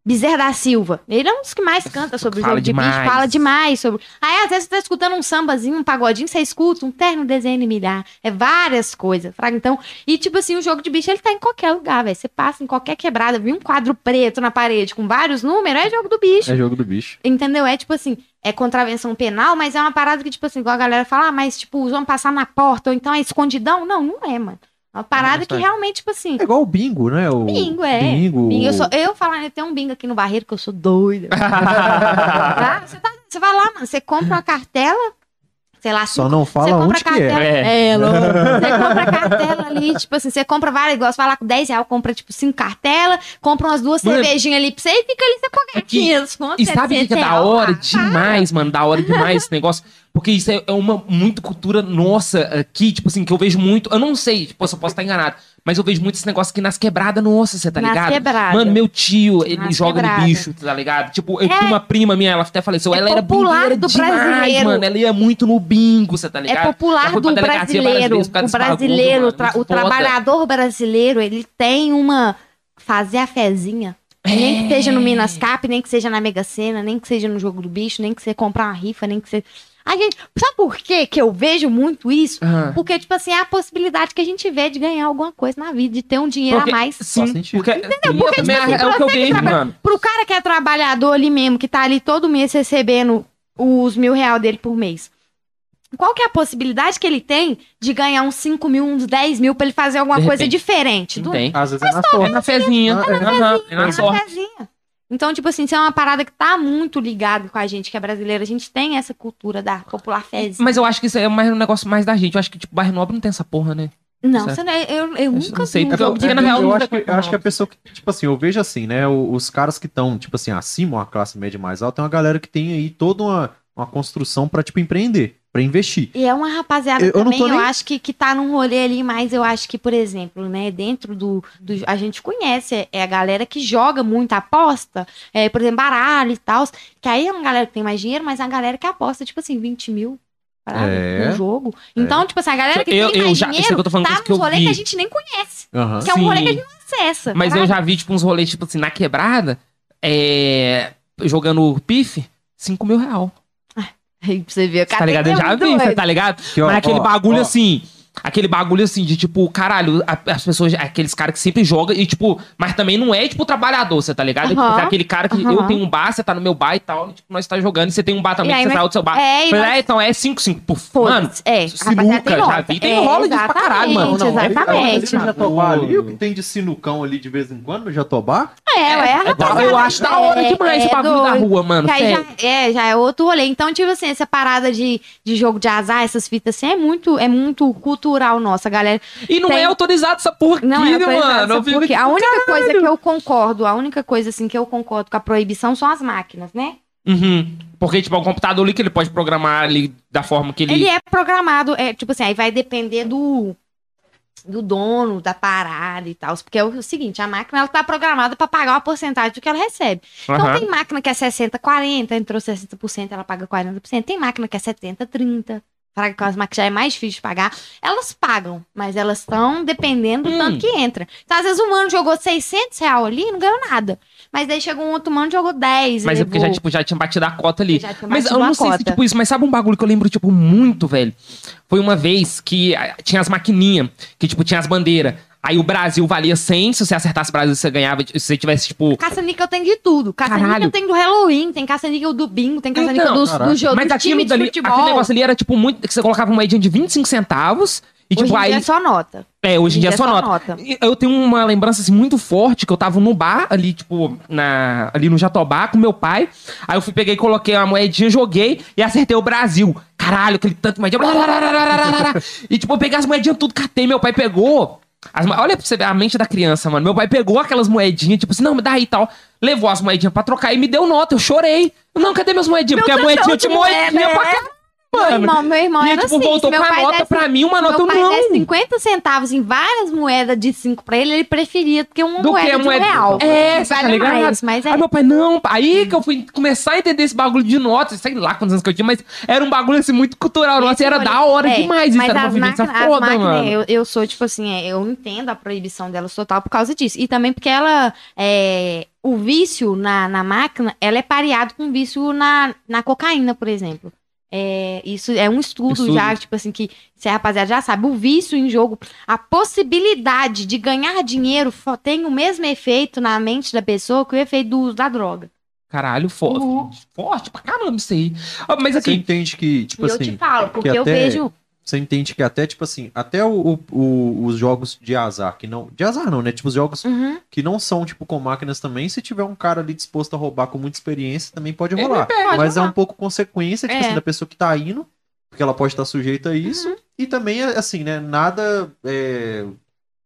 Bezerra da Silva. Ele é um dos que mais canta sobre o Fala jogo de demais. bicho, fala demais sobre... Aí, às vezes, você tá escutando um sambazinho, um pagodinho, você escuta um terno desenho e milhar. É várias coisas, fraga. Então, e tipo assim, o jogo de bicho, ele tá em qualquer lugar, velho. Você passa em qualquer quebrada, viu um quadro preto na parede com vários números, é jogo do bicho. É jogo do bicho. Entendeu? É tipo assim, é contravenção penal, mas é uma parada que, tipo assim, igual a galera fala, ah, mas tipo, os homens passar na porta, ou então é escondidão. Não, não é, mano. É uma parada que realmente, tipo assim. É igual o bingo, né? O Bingo, é. Bingo. bingo. Eu, sou, eu falar, eu tenho um bingo aqui no barreiro que eu sou doida. tá? Você, tá- você vai lá, mano, você compra uma cartela, sei lá, Só não você fala compra onde que é. cartela. É. É. Você compra a cartela ali, tipo assim, você compra várias, igual você vai lá com 10 reais, compra tipo 5 cartelas, compra umas duas Mano, cervejinhas ali pra você e fica ali, você paga Aqui, 500 conto, E sabe o que, que é 700 da hora demais, mano? Da hora demais esse negócio. Porque isso é é uma muito cultura nossa aqui, tipo assim, que eu vejo muito. Eu não sei, tipo, eu só posso estar enganado. Mas eu vejo muito esse negócio aqui nas quebradas nossa, você tá Nas ligado? quebradas. Mano, meu tio, ele Nas joga quebradas. no bicho, tá ligado? Tipo, eu É. tinha uma prima minha, ela até faleceu. É ela era popular bingueira do demais, brasileiro. mano. Ela ia muito no bingo, você tá ligado? É popular do brasileiro. vezes O bagulho, brasileiro, mano, o, tra- o trabalhador brasileiro, ele tem uma. Fazer a fezinha. Nem que seja no Minas Cap, nem que seja na Mega Sena, nem que seja no jogo do bicho, nem que você comprar uma rifa, nem que você. A gente, sabe por quê que eu vejo muito isso? Ah. Porque, tipo assim, é a possibilidade que a gente vê de ganhar alguma coisa na vida, de ter um dinheiro Porque- a mais. Sim, Faz sentido. porque, Porque, porque tipo assim, é o que eu vejo, mano. Pro cara que é trabalhador ali mesmo, que tá ali todo mês recebendo os mil reais dele por mês. Qual que é a possibilidade que ele tem de ganhar uns 5 mil, uns 10 mil pra ele fazer alguma De coisa repente. diferente? Não do tem. Às vezes é na É sorte. na fezinha. É. É na na sorte. fezinha. Então, tipo assim, isso é uma parada que tá muito ligado com a gente, que é brasileira. A gente tem essa cultura da popular fezinha. Mas eu acho que isso é mais um negócio mais da gente. Eu acho que, tipo, bairro nobre não tem essa porra, né? Não, você não, é- eu, eu nunca não sei, vi. eu- um jogo real acho, que, eu acho que a pessoa que, tipo assim, eu vejo assim, né? Os caras que estão, tipo assim, acima, uma classe média mais alta, tem uma galera que tem aí toda uma, uma construção pra, tipo, empreender, pra investir. E é uma rapaziada Eu- eu não também, eu nem- acho que, que tá num rolê ali, mas eu acho que, por exemplo, né, dentro do. do- a gente conhece, é, é a galera que joga muito, aposta, é, por exemplo, baralho e tal. Que aí é uma galera que tem mais dinheiro, mas é a galera que aposta, tipo assim, 20 mil É. no jogo. Então, tipo assim, a galera que Eu- tem eu mais já- isso que eu dinheiro tô falando, tá eu rolês vi. que a gente nem conhece. Aham. Que é um Sim. rolê que a gente não acessa. Mas eu já vi, tipo, uns rolês, tipo assim, na quebrada, é, jogando pife, 5 mil real. Aí pra você ver, cara Tá ligado? Eu já ser vi, você tá ligado? Que, ó, Mas aquele ó, bagulho ó, assim. Aquele bagulho assim de tipo, caralho, as pessoas, aqueles caras que sempre jogam e tipo, mas também não é tipo trabalhador, você tá ligado? É, tipo, é aquele cara que aham. eu tenho um bar, você tá no meu bar e tal, e, tipo, nós tá jogando e você tem um bar também, aí que você nós- saiu do seu bar. É, Falei, nós- é, então é 5, 5. Mano. É, sinuca, já vi, tem É, rola disso pra caralho, mano. exatamente, Não, não, Exatamente. Ali no Jatobá ali, o que tem de sinucão ali de vez em quando no Jatobá? É, é, é, rapaziada. eu acho da hora É, demais esse é bagulho da rua, mano. Já é, já é outro rolê. Então, tipo assim, essa parada de, de jogo de azar, essas fitas assim, é muito, é muito cultural nossa, galera. E não tem- é autorizado essa aqui, Não é né, autorizado, mano? Eu sabe fico por quê? tipo, A única coisa que eu concordo, a única coisa assim que eu concordo com a proibição são as máquinas, né? Uhum. Porque, tipo, é um computador ali que ele pode programar ali da forma que ele. Ele é programado, é tipo assim, aí vai depender do do dono da parada e tal, porque é o seguinte, a máquina ela tá programada para pagar uma porcentagem do que ela recebe. Então Aham. tem máquina que é 60, 40, entrou 60%, ela paga 40%. Tem máquina que é 70, 30. Para que as máquinas já é mais difícil de pagar. Elas pagam, mas elas estão dependendo do Hum. tanto que entra. Então, às vezes, o mano jogou 600 reais ali e não ganhou nada. Mas daí chegou um outro mano e jogou 10. Mas é levou. porque já, tipo, já tinha batido a cota ali. Mas eu não sei se, cota. tipo, isso, mas sabe um bagulho que eu lembro, tipo, muito, velho? Foi uma vez que ah, tinha as maquininhas, que, tipo, tinha as bandeiras. Aí o Brasil valia 100, se você acertasse o Brasil, você ganhava. Se você tivesse, tipo. Caça-níquel tem de tudo. Caça-níquel tem do Halloween, tem caça-níquel do bingo, tem caça-níquel Então, dos, caralho. do jogo Mas do aquilo time de dali, futebol. aquele negócio ali era, tipo, muito. Que você colocava uma moedinha de 25 centavos. E, Hoje tipo, em aí. dia é só nota. É, hoje em dia é só nota. E Eu tenho uma lembrança assim, muito forte que eu tava no bar ali, tipo, na, ali no Jatobá com meu pai. Aí eu fui, peguei, coloquei uma moedinha, joguei e acertei o Brasil. Caralho, aquele tanto de moedinha. blá, blá, blá. E tipo, eu peguei as moedinhas tudo, catei. Meu pai pegou. As olha pra você ver a mente da criança, mano. Meu pai pegou aquelas moedinhas, tipo assim, não, me dá aí e tal. Levou as moedinhas pra trocar e me deu nota. Eu chorei. Não, cadê meus moedinhas? Porque a moedinha tinha moedinha pra caralho, Meu irmão, meu irmão E era tipo, assim. voltou meu com a nota desse- pra mim, uma nota meu pai não. desse 50 centavos em várias moedas de 5 pra ele, ele preferia do que uma Do moeda que a de moeda- um real. É, você tá vale ligado? mais, mas é. Aí meu pai, não, aí que eu fui começar a entender esse bagulho de notas, sei lá quantos anos que eu tinha, mas era um bagulho assim muito cultural, nossa, era da hora É, demais isso, era uma as vivência foda, mano. Eu, eu sou, tipo assim, é, eu entendo a proibição delas total por causa disso. E também porque ela, é, o vício na, na máquina, ela é pareado com o vício na, na cocaína, por exemplo. É, isso é um estudo, Estudo. já, tipo assim, que se a rapaziada já sabe, o vício em jogo, a possibilidade de ganhar dinheiro tem o mesmo efeito na mente da pessoa que o efeito do uso da droga. Caralho, forte, Uhum. forte pra caramba isso aí. Ah, Mas Você aqui, entende que, tipo e eu assim, te falo, porque eu até- vejo. Você entende que até, tipo assim, até o, o- os jogos de azar, que não. De azar não, né? Tipo, os jogos Uhum. que não são, tipo, com máquinas também, se tiver um cara ali disposto a roubar com muita experiência, também pode rolar. pode Mas é rolar. um pouco consequência, tipo É. assim, da pessoa que tá indo, porque ela pode estar sujeita a isso. Uhum. E também, assim, né? Nada. é,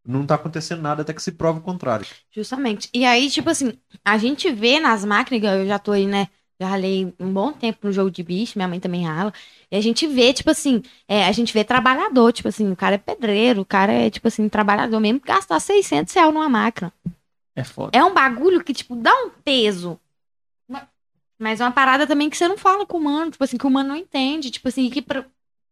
Não tá acontecendo nada até que se prove o contrário. Justamente. E aí, tipo assim, a gente vê nas máquinas, eu já tô aí, né? Já ralei um bom tempo no jogo de bicho, minha mãe também rala. E a gente vê, tipo assim, é, a gente vê trabalhador, tipo assim, o cara é pedreiro, o cara é, tipo assim, trabalhador mesmo, gastar 600 reais numa máquina. é foda. É um bagulho que, tipo, dá um peso. Mas é uma parada também que você não fala com o humano, tipo assim, que o humano não entende, tipo assim, que pra-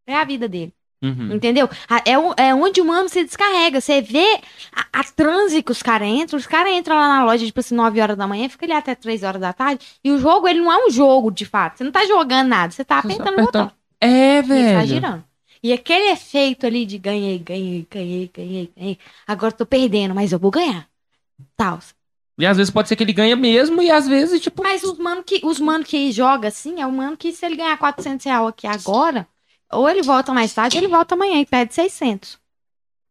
é a vida dele. Uhum. Entendeu? É, é onde o humano se descarrega. Você vê a, a transe que os caras entram, os caras entram lá na loja, tipo assim, 9 horas da manhã, fica ali até 3 horas da tarde. E o jogo, ele não é um jogo, de fato. Você não tá jogando nada, você tá tá apertando o botão. É, E tá velho. girando. E aquele efeito ali de ganhei, ganhei, ganhei, ganhei, ganhei. Agora eu tô perdendo, mas eu vou ganhar. Tal. E às vezes pode ser que ele ganha mesmo, e às vezes, tipo. Mas os mano que, os mano que joga assim, é o mano que se ele ganhar 400 reais aqui agora, ou ele volta mais tarde, ou ele volta amanhã e perde 600.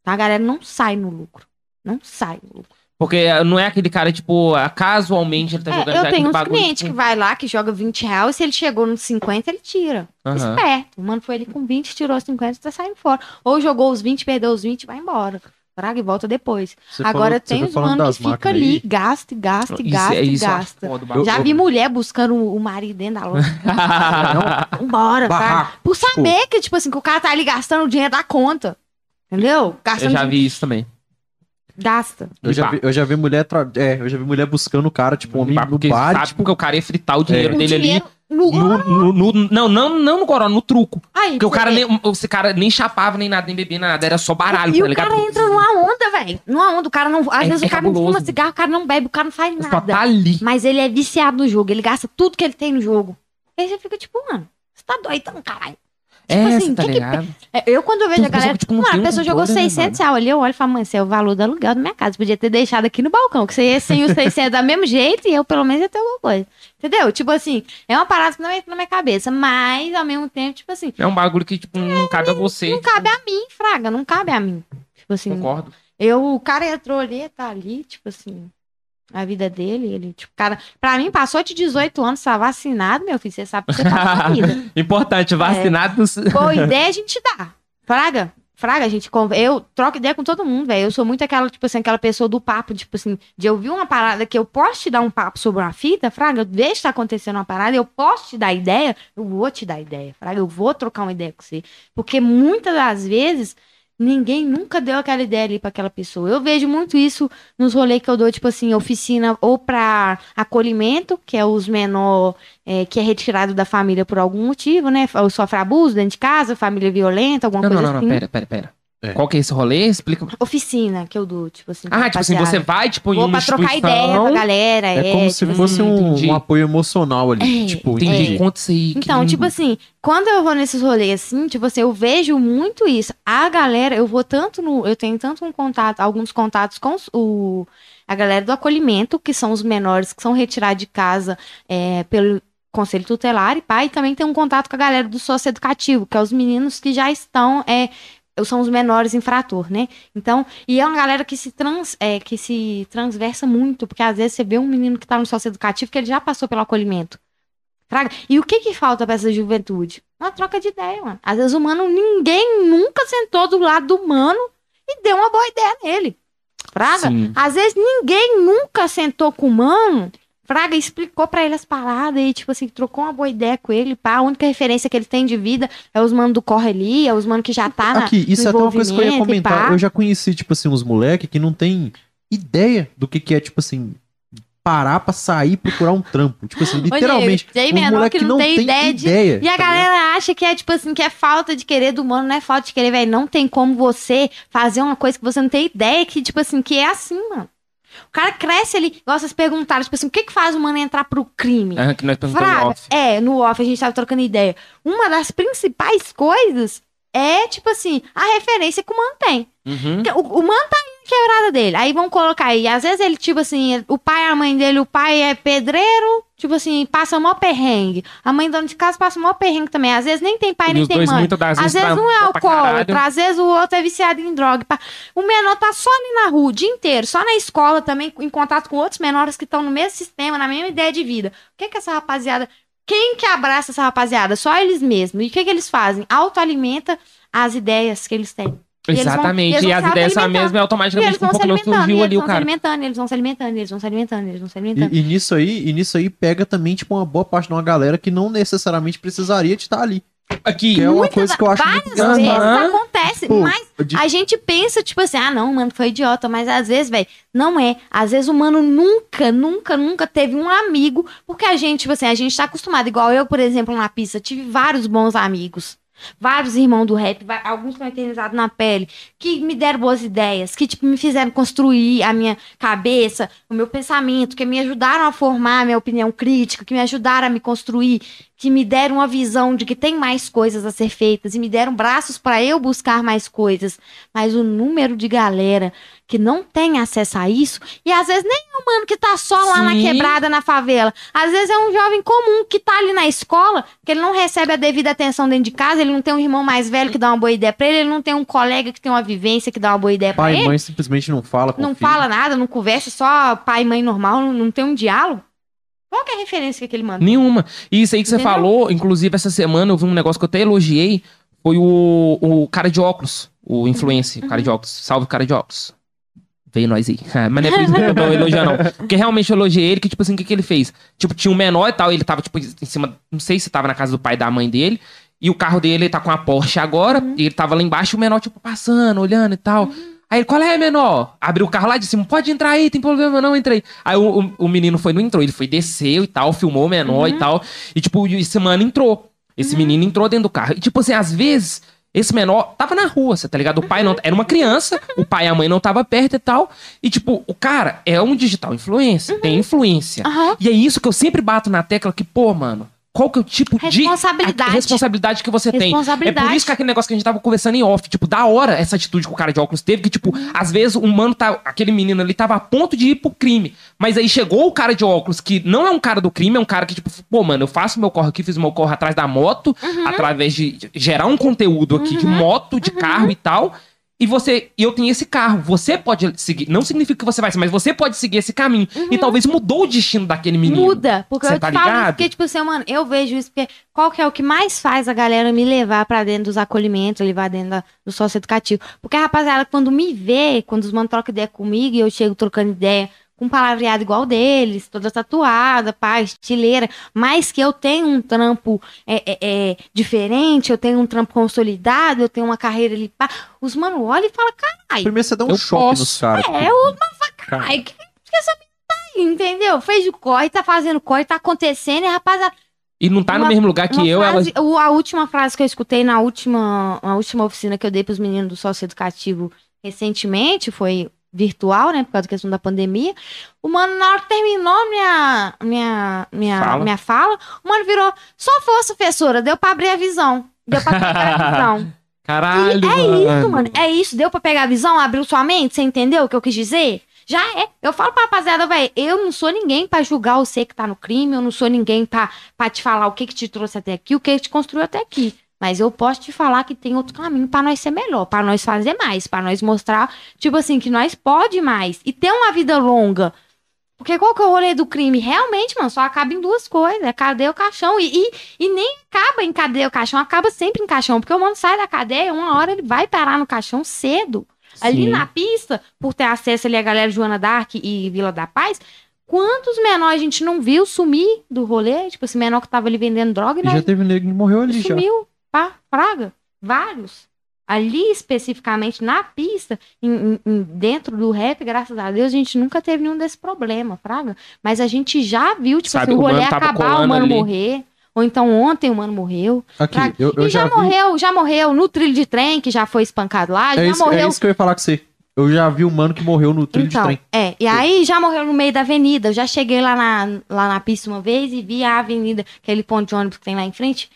Tá? A galera não sai no lucro. Não sai no lucro. Porque não é aquele cara, tipo, casualmente ele tá É, jogando. eu tenho uns clientes tipo, que vai lá, que joga 20 reais, se ele chegou nos 50, ele tira. aham. Esperto. O mano foi ali com 20, tirou 50 e tá saindo fora. Ou jogou os 20, perdeu os 20 e vai embora. Traga e volta depois. Você Agora falou- tem foi os falando mano que fica ali, aí. gasta, e gasta, e Isso, gasta, é isso, eu gasta. o Eu-. Já eu- vi mulher buscando o marido dentro da loja. Vambora, cara. Barraco. Por saber que, tipo assim, que o cara tá ali gastando o dinheiro da conta. Entendeu? Eu Gastando já dinheiro- vi isso também. Gasta. Eu já, vi, eu já vi mulher tra- é, eu já vi mulher buscando o cara, tipo, homem no Porque bar, sabe tipo, que o cara ia fritar o dinheiro O dele ali. dinheiro no... No, no- no- não, não, não no goró, no truco. Aí, Porque o cara vê. nem, esse cara nem chapava, nem nada, nem bebia, nada. Era só baralho, E tá o ligado? cara entra numa onda, velho. Numa onda. O cara não. Às É- vezes é o cara não cabuloso. fuma cigarro, o cara não bebe, o cara não faz Só nada. tá ali. Mas ele é viciado no jogo. Ele gasta tudo que ele tem no jogo. Aí você fica tipo, mano, você tá doidão, caralho. Tipo é, assim, tá que que ligado? É, Eu, quando eu vejo Tem a galera, que, tipo, mano, tem a um pessoa jogou controle, né, 600 reais ali, eu olho e falo, mano, esse é o valor do aluguel da minha casa. Podia ter deixado aqui no balcão, que você ia sem os 600 do mesmo jeito e eu, pelo menos, ia ter alguma coisa. Entendeu? Tipo assim, é uma parada que não entra na minha cabeça, mas, ao mesmo tempo, tipo assim, É um bagulho que, tipo, não cabe a você. não cabe a mim, fraga, não cabe a mim. Tipo assim, Concordo. eu, o cara entrou ali, tá ali, tipo assim, a vida dele, ele, tipo, cara, pra mim, passou de 18 anos, tá vacinado, meu filho, você sabe que você tá vida. Importante, vacinados. Boa ideia a gente dá. Fraga. Fraga, a gente eu troco ideia com todo mundo, velho. Eu sou muito aquela, tipo assim, aquela pessoa do papo, tipo assim, de ouvir uma parada que eu posso te dar um papo sobre uma fita, Fraga, eu vejo tá acontecendo uma parada, eu posso te dar ideia, eu vou te dar ideia, Fraga, eu vou trocar uma ideia com você. Porque muitas das vezes, ninguém nunca deu aquela ideia ali pra aquela pessoa. Eu vejo muito isso nos rolês que eu dou, tipo assim, oficina ou pra acolhimento, que é os menor é, que é retirado da família por algum motivo, né? Ou sofre abuso dentro de casa, família violenta, alguma Não, não, coisa não, não, assim. pera, pera, pera. É. Qual que é esse rolê? Explica. Oficina que eu dou, tipo assim. Ah, tipo assim, você vai, tipo, em Vou uma pra trocar ideia com a galera. é como se tipo fosse hum, um, um apoio emocional ali, É, tipo, Entendi, entendi. conta isso aí. Então, lindo. tipo assim, quando eu vou nesses rolês assim, tipo assim, eu vejo muito isso. A galera, eu vou tanto no. Eu tenho tanto um contato, alguns contatos com o, a galera do acolhimento, que são os menores que são retirados de casa é, pelo Conselho Tutelar e pai, e também tem um contato com a galera do socioeducativo, que é os meninos que já estão. É, são os menores infrator, né? Então, e é uma galera que se trans, é, que se transversa muito, porque às vezes você vê um menino que tá no socioeducativo que ele já passou pelo acolhimento. Fraga. E o que que falta pra essa juventude? Uma troca de ideia, mano. Às vezes o mano, ninguém nunca sentou do lado do mano e deu uma boa ideia nele. Fraga. Sim. Às vezes ninguém nunca sentou com o mano, Fraga explicou pra ele as paradas e, tipo assim, trocou uma boa ideia com ele, pá. A única referência que ele tem de vida é os manos do corre ali, é os manos que já tá na, Aqui, isso é até uma coisa que eu ia comentar. Eu já conheci, tipo assim, uns moleques que não tem ideia do que, que é, tipo assim, parar pra sair e procurar um trampo. Tipo assim, literalmente. Diego, tem um menor moleque que não tem ideia de- E a tá ligado? galera acha que é tipo assim, que é falta de querer do humano, não é falta de querer, velho. Não tem como você fazer uma coisa que você não tem ideia que, tipo assim, que é assim, mano. O cara cresce ali, igual vocês perguntaram, tipo assim, o que que faz o mano entrar pro crime? Ah, que nós perguntamos Fraga, off. é, no off a gente tava trocando ideia. Uma das principais coisas é, tipo assim, a referência que o mano tem. Uhum. Porque O, o mano tá quebrada dele. Aí vão colocar aí. Às vezes ele, tipo assim, o pai e a mãe dele, o pai é pedreiro, tipo assim, passa mó perrengue. A mãe dona de casa passa mó perrengue também. Às vezes nem tem pai, E nem tem mãe. Às vezes, um é alcoólatra, às vezes o outro é viciado em droga. O menor tá só ali na rua o dia inteiro, só na escola também, em contato com outros menores que estão no mesmo sistema, na mesma ideia de vida. O que que essa rapaziada... Quem que abraça essa rapaziada? Só eles mesmos. E o que que eles fazem? Autoalimenta as ideias que eles têm. E eles vão- Exatamente. eles E, vão as ideias são a mesma e E automaticamente eles com um vão se pouco não alimentando, e surgiu eles ali o vão se cara. alimentando, eles vão se alimentando, eles vão se alimentando, eles vão se alimentando. E, e nisso aí, e nisso aí pega também, tipo, uma boa parte de uma galera que não necessariamente precisaria de estar ali. Aqui. Que é uma Muitas- coisa que eu acho muito Várias vezes acontece, Pô, mas de- a gente pensa, tipo assim, ah, não, mano, foi idiota, mas às vezes, velho, não é. Às vezes o mano nunca, nunca, nunca teve um amigo, porque a gente, tipo assim, a gente tá acostumado, igual eu, por exemplo, na pista, tive vários bons amigos. Vários irmãos do rap, alguns estão eternizados na pele, que me deram boas ideias, que, tipo, me fizeram construir a minha cabeça, o meu pensamento, que me ajudaram a formar a minha opinião crítica, que me ajudaram a me construir. Que me deram uma visão de que tem mais coisas a ser feitas e me deram braços para eu buscar mais coisas. Mas o número de galera que não tem acesso a isso, e às vezes nem é um mano que tá só lá na Sim. quebrada, na favela. Às vezes é um jovem comum que tá ali na escola, que ele não recebe a devida atenção dentro de casa, ele não tem um irmão mais velho que dá uma boa ideia pra ele, ele não tem um colega que tem uma vivência que dá uma boa ideia pra Pai ele. e mãe simplesmente não fala com não o filho. fala nada, não conversa, só pai e mãe normal, não tem um diálogo. Qual que é a referência que ele manda? Nenhuma. E isso aí que você Entendeu? falou, inclusive essa semana eu vi um negócio que eu até elogiei, foi o, o cara de óculos, o influencer, o cara Uhum. de óculos. Salve cara de óculos. Veio nós aí. Mas não é por isso que eu tô elogiando, não. Porque realmente eu elogiei ele, que tipo assim, o que, que ele fez? Tipo, tinha um menor e tal, ele tava tipo em cima, não sei se tava na casa do pai da mãe dele, e o carro dele tá com a Porsche agora, Uhum. e ele tava lá embaixo, e o menor tipo passando, olhando e tal. Aí ele, qual é, menor? Abriu o carro lá de cima, pode entrar aí, tem problema não, entrei. Aí o, o, o menino foi, não entrou, ele foi, desceu e tal, filmou o menor e tal. E tipo, esse mano entrou. Esse menino entrou dentro do carro. E tipo assim, às vezes, esse menor tava na rua, você tá ligado? O pai não. Era uma criança, o pai e a mãe não tava perto e tal. E tipo, o cara é um digital influencer, tem influência. E é isso que eu sempre bato na tecla que, pô, mano, qual que é o tipo de Responsabilidade. a responsabilidade que você tem? É Responsabilidade. por isso que aquele negócio que a gente tava conversando em off, tipo, da hora essa atitude que o cara de óculos teve, que, tipo, às vezes um mano tá. Aquele menino ali tava a ponto de ir pro crime. Mas aí chegou o cara de óculos, que não é um cara do crime, é um cara que, tipo, pô, mano, eu faço meu corre aqui, fiz meu corre atrás da moto, através de de gerar um conteúdo aqui de moto, de carro e tal. E você, e eu tenho esse carro. Você pode seguir. Não significa que você vai, mas você pode seguir esse caminho. E talvez mudou o destino daquele menino. Muda, porque Cê eu te tá falo ligado? porque, tipo assim, mano, eu vejo isso, porque qual que é o que mais faz a galera me levar pra dentro dos acolhimentos, levar dentro da- do socioeducativo? Porque a rapaziada, quando me vê, quando os manos trocam ideia comigo e eu chego trocando ideia com palavreado igual deles, toda tatuada, pá, estileira, mas que eu tenho um trampo é, é, é, diferente, eu tenho um trampo consolidado, eu tenho uma carreira ali, pá, os mano olham e falam, caralho, Primeiro você dá um Eu choque posso. nos caras. é, o mano fala, caralho, que, que essa menina tá aí, entendeu? Fez o corre, tá fazendo corre, tá acontecendo, e a rapaziada, E não tá no Uma- mesmo lugar que uma eu, ela. frase- o- A última frase que eu escutei na última, na última oficina que eu dei pros meninos do sócio educativo recentemente, foi virtual, né, por causa da questão da pandemia. O mano, na hora que terminou minha, minha, minha, Fala. minha fala, o mano virou, só força, professora, deu pra abrir a visão. Deu pra pegar a visão. Caralho, é mano. isso, mano. É isso. Deu pra pegar a visão, abriu sua mente, você entendeu o que eu quis dizer? Já é. Eu falo pra rapaziada, velho, eu não sou ninguém pra julgar você que tá no crime, eu não sou ninguém pra, pra te falar o que que te trouxe até aqui, o que que te construiu até aqui. Mas eu posso te falar que tem outro caminho pra nós ser melhor, pra nós fazer mais, pra nós mostrar, tipo assim, que nós pode mais e ter uma vida longa. Porque qual que é o rolê do crime? Realmente, mano, só acaba em duas coisas. É cadeia ou caixão. E, e, e nem acaba em cadeia ou caixão, acaba sempre em caixão. Porque o mano sai da cadeia, uma hora ele vai parar no caixão cedo. Ali Sim. na pista, por ter acesso ali a galera Joana Dark e Vila da Paz, quantos menores a gente não viu sumir do rolê? Tipo, esse menor que tava ali vendendo droga e nós já teve nego que morreu ali já. sumiu, pá, praga, vários. Ali especificamente na pista, em- em- dentro do rap, graças a Deus, a gente nunca teve nenhum desse problema, praga. Mas a gente já viu, tipo Sabe, assim, o rolê acabar, o mano ali. morrer. Ou então ontem o mano morreu. Aqui, eu, eu e já, já, vi. morreu, já morreu no trilho de trem, que já foi espancado lá, já É isso, é morreu isso que eu ia falar com você. Eu já vi um mano que morreu no trilho então, de trem. é, e aí já morreu no meio da avenida. Eu já cheguei lá na, lá na pista uma vez e vi a avenida, aquele ponto de ônibus que tem lá em frente,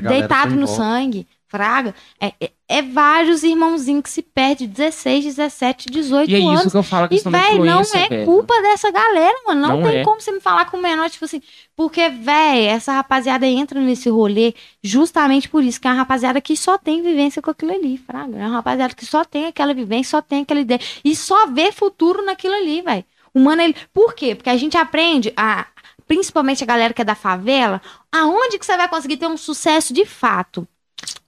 deitado no sangue, fraga. É, é, é vários irmãozinhos que se perdem 16, 17, 18 E é anos. isso que eu falo, a E, véi, não é velho. culpa dessa galera, mano. Não, Não tem é. como você me falar com o menor, tipo assim. Porque, véi, essa rapaziada entra nesse rolê justamente por isso, que é uma rapaziada que só tem vivência com aquilo ali, fraga. É uma rapaziada que só tem aquela vivência, só tem aquela ideia. E só vê futuro naquilo ali, véi. O mano, ele. Por quê? Porque a gente aprende a. Principalmente a galera que é da favela, aonde que você vai conseguir ter um sucesso de fato?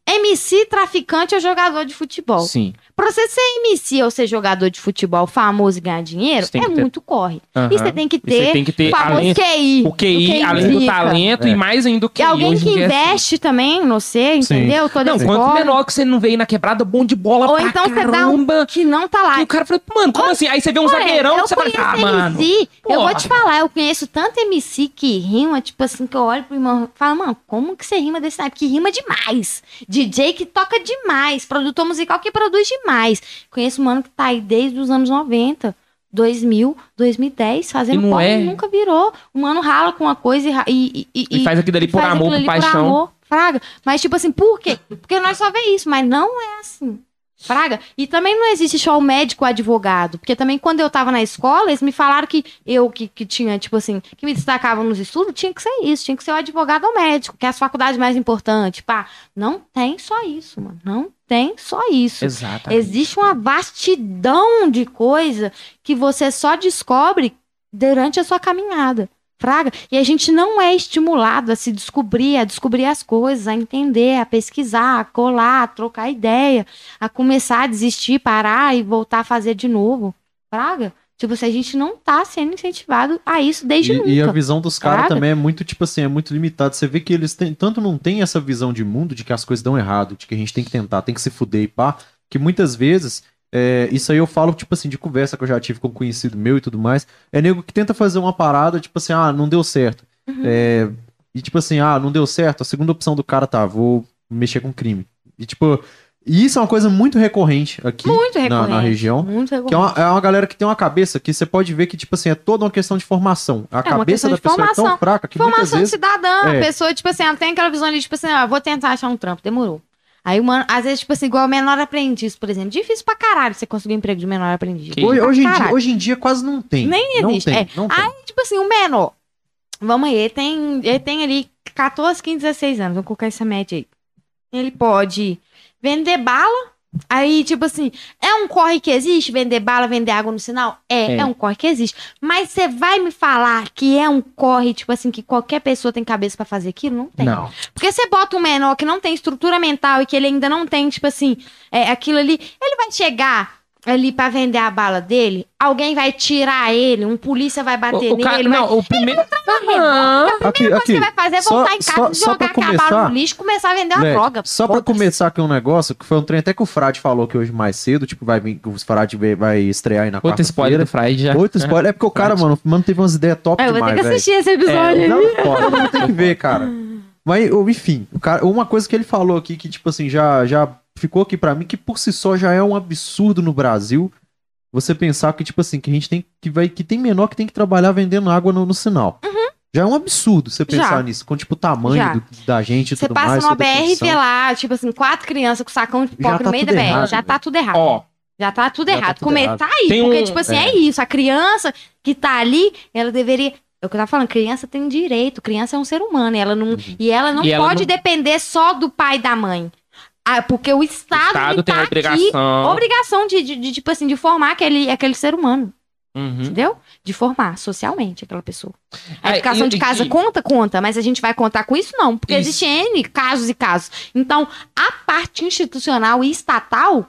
MC, traficante ou jogador de futebol? Sim. Pra você ser MC ou ser jogador de futebol famoso e ganhar dinheiro, é ter- muito corre. Aham. E você tem que E ter, tem que ter, o famoso além, QI. o QI, além do talento É. e mais ainda o E QI. alguém Hoje em que é assim. investe também no você, Sim. entendeu? Toda Não, quanto menor que você não veio na quebrada, bom de bola Ou pra então você dá caramba. um que não tá lá. E o cara fala, mano, como assim? Aí você vê um zagueirão que você fala, conheço ah, mano. MC, eu vou te falar, eu conheço tanto MC que rima, tipo assim, que eu olho pro irmão e falo, mano, como que você rima desse type? Que rima demais. DJ que toca demais, produtor musical que produz demais. Conheço um mano que tá aí desde os anos 90. 2000, 2010, fazendo E não é? e nunca virou. O mano rala com uma coisa e, e, e, E faz aquilo ali por amor, por paixão. amor, fraga. Mas, tipo assim, por quê? Porque nós só vê isso, mas não é assim. Fraga. E também não existe só o médico advogado. Porque também quando eu tava na escola, eles me falaram que eu que, que tinha, tipo assim, que me destacava nos estudos, tinha que ser isso, tinha que ser o advogado ou o médico, que é as faculdades mais importantes. Pá, não tem só isso, mano. Não tem só isso. Exato. Existe uma vastidão de coisa que você só descobre durante a sua caminhada. Fraga. E a gente não é estimulado a se descobrir, a descobrir as coisas, a entender, a pesquisar, a colar, a trocar ideia, a começar a desistir, parar e voltar a fazer de novo. Fraga. Tipo, se a gente não tá sendo incentivado a isso desde nunca. E, e a visão dos caras também é muito, tipo assim, é muito limitada. Você vê que eles têm, tanto não tem essa visão de mundo de que as coisas dão errado, de que a gente tem que tentar, tem que se fuder e pá, que muitas vezes, é, isso aí eu falo, tipo assim, de conversa que eu já tive com um conhecido meu e tudo mais, é nego que tenta fazer uma parada, tipo assim, ah, não deu certo. Uhum. É, e tipo assim, ah, não deu certo, a segunda opção do cara tá, vou mexer com crime. E tipo, e isso é uma coisa muito recorrente aqui Muito na, recorrente. na região. Muito recorrente. Que é uma, é uma galera que tem uma cabeça que você pode ver que, tipo assim, é toda uma questão de formação. A É uma cabeça da pessoa é tão formação. fraca que muitas Formação vezes. cidadã, É. a pessoa, tipo assim, ela tem aquela visão ali, tipo assim, ah, vou tentar achar um trampo, demorou. Aí, mano, às vezes, tipo assim, igual menor aprendiz, por exemplo. Difícil pra caralho você conseguir um emprego de menor aprendiz. Que Hoje, hoje em dia, hoje em dia quase não tem. Nem não existe, Tem, é. Não tem. Aí, tipo assim, o menor. Vamos aí, ele tem, ele tem ali 14, 15, 16 anos. Vamos colocar essa média aí. Ele pode vender bala. Aí, tipo assim, é um corre que existe? Vender bala, vender água no sinal? É, É. é, um corre que existe. Mas você vai me falar que é um corre, tipo assim, que qualquer pessoa tem cabeça pra fazer aquilo? Não tem. Não. Porque você bota um menor que não tem estrutura mental e que ele ainda não tem, tipo assim, é, aquilo ali, ele vai chegar ali pra vender a bala dele, alguém vai tirar ele, um polícia vai bater O, o nele, cara, ele vai... não, o primeiro. Aham. A Aqui, primeira coisa aqui. que você vai fazer é só- voltar em casa, só- só jogar cavalo começar, no lixo e começar a vender uma Velho, droga. Só pra Foda-se. começar aqui um negócio, que foi um trem até que o Frade falou que hoje mais cedo, tipo, vai vir, o Frade vai- estrear aí na Outro spoiler do. Friday já. Outro spoiler. É porque o cara, mano, mano, teve umas ideias top É, eu vou ter demais, que velho. assistir esse episódio. É, Não, pode, todo mundo tem que ver, cara. Mas, enfim, o cara, uma coisa que ele falou aqui que, tipo assim, já, já ficou aqui pra mim, que por si só já é um absurdo no Brasil. Você pensar que, tipo assim, que a gente tem que vai que tem menor que tem que trabalhar vendendo água no, no sinal. Já é um absurdo você pensar Já. nisso, com tipo o tamanho do- da gente e Você tudo passa mais. numa toda a BR e vê lá, tipo assim, quatro crianças com sacão de pipoca tá no meio da BR. errado, já tá tudo errado. Ó, Já tá tudo Já tá errado. tudo Começar errado. aí, Tem porque, um- tipo assim, é. é. isso. A criança que tá ali, ela deveria. É o que eu tava falando, criança tem direito, criança é um ser humano, e ela não, e ela não E ela pode não- depender só do pai e da mãe. Ah, porque o o Estado, Estado ele tem tá a aqui, obrigação. obrigação de, de, de, tipo assim, de formar aquele, aquele ser humano, Uhum. entendeu? De formar socialmente aquela pessoa. A É, educação e- de casa e- conta, conta, mas a gente vai contar com isso não, porque Isso. existe N casos e casos. Então, a parte institucional e estatal,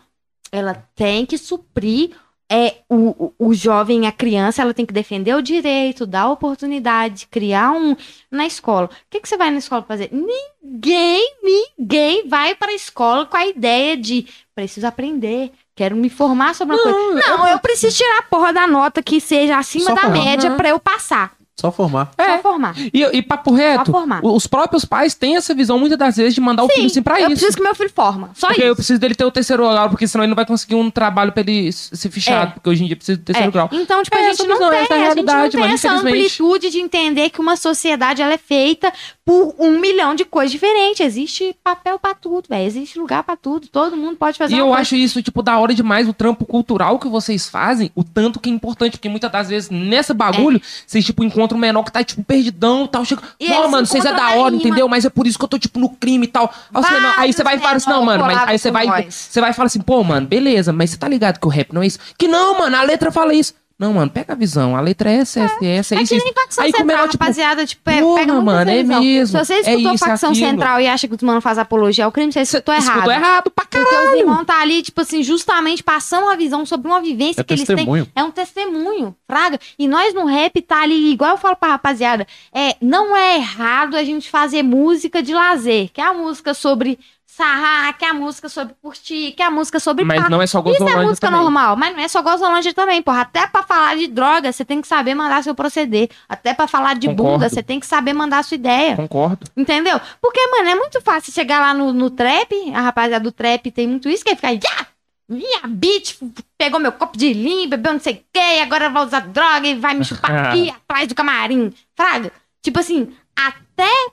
ela tem que suprir é, o, o, jovem, a criança, ela tem que defender o direito, dar oportunidade, criar um na escola. O que, que você vai na escola fazer? Ninguém, ninguém vai para a escola com a ideia de preciso aprender, quero me formar sobre uma coisa. Não, eu preciso tirar a porra da nota que seja acima Só da média para eu passar. Só formar. É. Só formar. E, e papo Só reto, os próprios pais têm essa visão muitas das vezes de mandar o filho assim pra eu isso. preciso que meu filho forma. Só Porque isso. eu preciso dele ter o terceiro grau, porque senão ele não vai conseguir um trabalho pra ele ser fichado. É. Porque hoje em dia precisa do terceiro É, grau. Então, tipo, É a gente não visão, tem, essa é a gente não realidade, tem mano, essa amplitude de entender que uma sociedade ela é feita por um milhão de coisas diferentes. Existe papel pra tudo, velho. Existe lugar pra tudo. Todo mundo pode fazer E uma eu coisa. acho isso, tipo, da hora demais, o trampo cultural que vocês fazem, o tanto que é importante, porque muitas das vezes, nessa bagulho, vocês, tipo, encontram um menor que tá, tipo, perdidão e tal, chega, E não, mano, vocês é da hora, rima. entendeu? Mas é por isso que eu tô, tipo, no crime e tal. Aí não, aí você vai e fala assim, não, mano, mas aí você vai, você vai e fala assim, pô, mano, beleza, mas você tá ligado que o rap não é isso? Que não, mano, a letra fala isso. Não, mano, pega a visão, a letra é essa, essa, essa, é É isso, que isso. nem facção Aí como central, ela, tipo, rapaziada. Tipo, é, porra, pega mano, é mesmo, Se você é escutou isso, é facção aquilo. central e acha que os mano faz apologia ao crime, você escutou errado. Escutou errado pra Porque os caralho. irmãos tá ali, tipo assim, justamente passando uma visão sobre uma vivência É que eles têm. testemunho. É um testemunho, fraga. E nós no rap tá ali, igual eu falo pra rapaziada, é, não é errado a gente fazer música de lazer, que é a música sobre sarrar, que é a música sobre curtir, que é a música sobre Mas pá. não é só Isso é Gozolândia música também. normal, mas não é só Gozolândia também, porra. Até pra falar de droga, você tem que saber mandar seu proceder. Até pra falar de Concordo. bunda, você tem que saber mandar sua ideia. Concordo. Entendeu? Porque, mano, é muito fácil chegar lá no, no trap, a rapaziada do trap tem muito isso, que é ficar, já! minha bitch pegou meu copo de lim, bebeu não sei o quê, e agora vai usar droga e vai me chupar aqui atrás do camarim. Fraga, tipo assim, até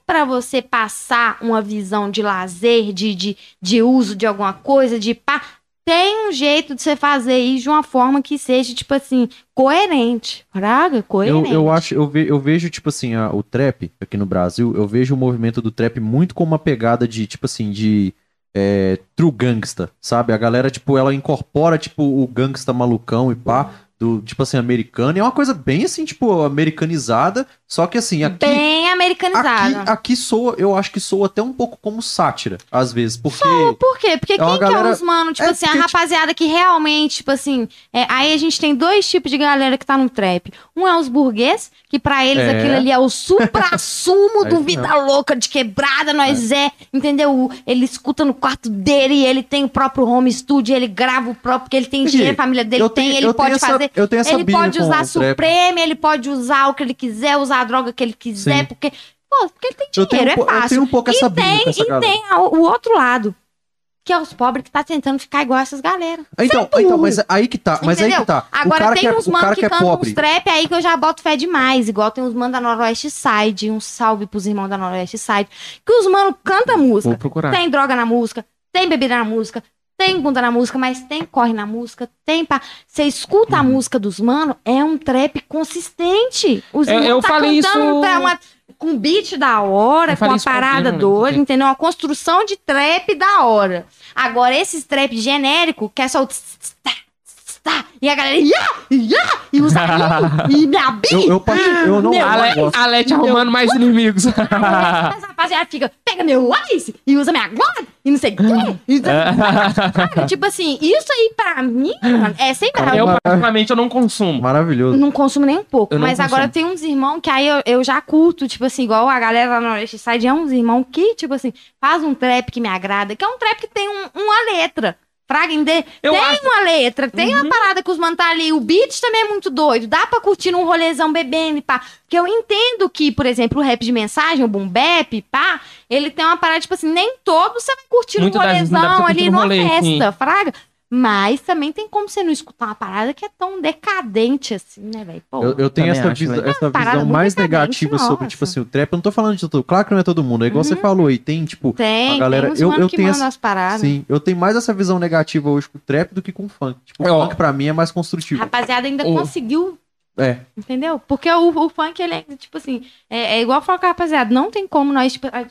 pra você passar uma visão de lazer, de, de, de uso de alguma coisa, de pá, tem um jeito de você fazer isso de uma forma que seja, tipo assim, coerente. Fraga, Eu, coerente. eu acho, eu, ve- eu vejo, tipo assim, a- o trap aqui no Brasil, eu vejo o movimento do trap muito como uma pegada de, tipo assim, de é, true gangsta, sabe? A galera, tipo, ela incorpora, tipo, o gangsta malucão e pá, do, tipo assim, americano. E é uma coisa bem, assim, tipo, americanizada, só que assim, aqui... Bem Aqui, americanizado. aqui soa, eu acho que soa até um pouco como sátira, às vezes, porque... Por quê? Porque É quem uma que é os mano, tipo É, assim, a porque, tipo- rapaziada que realmente, tipo assim, é, aí a gente tem dois tipos de galera que tá no trap. Um é os burguês, que pra eles É. aquilo ali é o supra-sumo É do vida louca de quebrada, nós é. entendeu? Ele escuta no quarto dele, ele tem o próprio home studio, ele grava o próprio, porque ele tem dinheiro, a família dele eu tem, tenho- ele eu tenho pode essa- fazer. Eu tenho essa Ele pode usar. Supreme, ele pode usar o que ele quiser, usar a droga que ele quiser, Sim. porque, pô, porque ele tem Eu dinheiro, um é eu fácil. tenho um pouco essa E tem, essa e galera. tem o outro lado, que é os pobres que tá tentando ficar igual essas galera. Então, Sem então, burro. mas aí que tá, mas aí Entendeu? que tá. Agora o cara tem que é, uns o mano que, que é cantam pobre. uns trap aí que eu já boto fé demais. Igual tem uns mano da Noroeste Side, um salve pros irmãos da Noroeste Side. Que os mano cantam música. Vou procurar. Tem droga na música, tem bebida na música, tem bunda na música, mas tem corre na música, tem pá. Você escuta Uhum. a música dos mano, é um trap consistente. Os Eu- irmãos eu tá falei cantando isso- uma- com beat da hora, Eu com uma parada doida, quem. entendeu? Uma construção de trap da hora. Agora, esses trap genérico, que é só o tss, tss, tss, tá, e a galera ia, ia, e usa e me abri. Eu, eu, eu não, Meu, Ale, gosto. Alete arrumando mais inimigos. Essa rapaziada fica, pega meu ice e usa minha guarda e não sei o quê. E tipo assim, isso aí pra mim, mano, é sempre eu, particularmente, eu não consumo. Maravilhoso. não consumo nem um pouco. Mas agora consumo. tem uns irmãos que aí eu, eu já curto, tipo assim, igual a galera lá no Nordeste Side, é uns irmãos que, tipo assim, faz um trap que me agrada, que é um trap que tem um- uma letra. Fraga, Eu tem acho- uma letra, tem uma parada que os mano tá ali. O beat também é muito doido. Dá pra curtir num rolezão bebendo e pá. Porque eu entendo que, por exemplo, o rap de mensagem, o boom bap, pá, ele tem uma parada, tipo assim, nem todo você vai curtir num rolezão ali numa rolê, festa, fraga. Mas também tem como você não escutar uma parada que é tão decadente assim, né, velho? Eu, eu tenho essa, acho, visa- velho. essa visão mais negativa sobre, tipo nossa. assim, o trap. Eu não tô falando de todo Claro que não é todo mundo. É igual você Uhum. falou aí. Tem, tipo, tem, a galera- tem uns eu- eu que tenho essa- as paradas. sim. Eu tenho mais essa visão negativa hoje com o trap do que com o funk. Tipo, o funk pra mim é mais construtivo. Rapaziada ainda O- conseguiu É. Entendeu? Porque o, o funk, ele é, tipo assim, é, é igual falo com a rapaziada, não tem como nós, tipo, ah,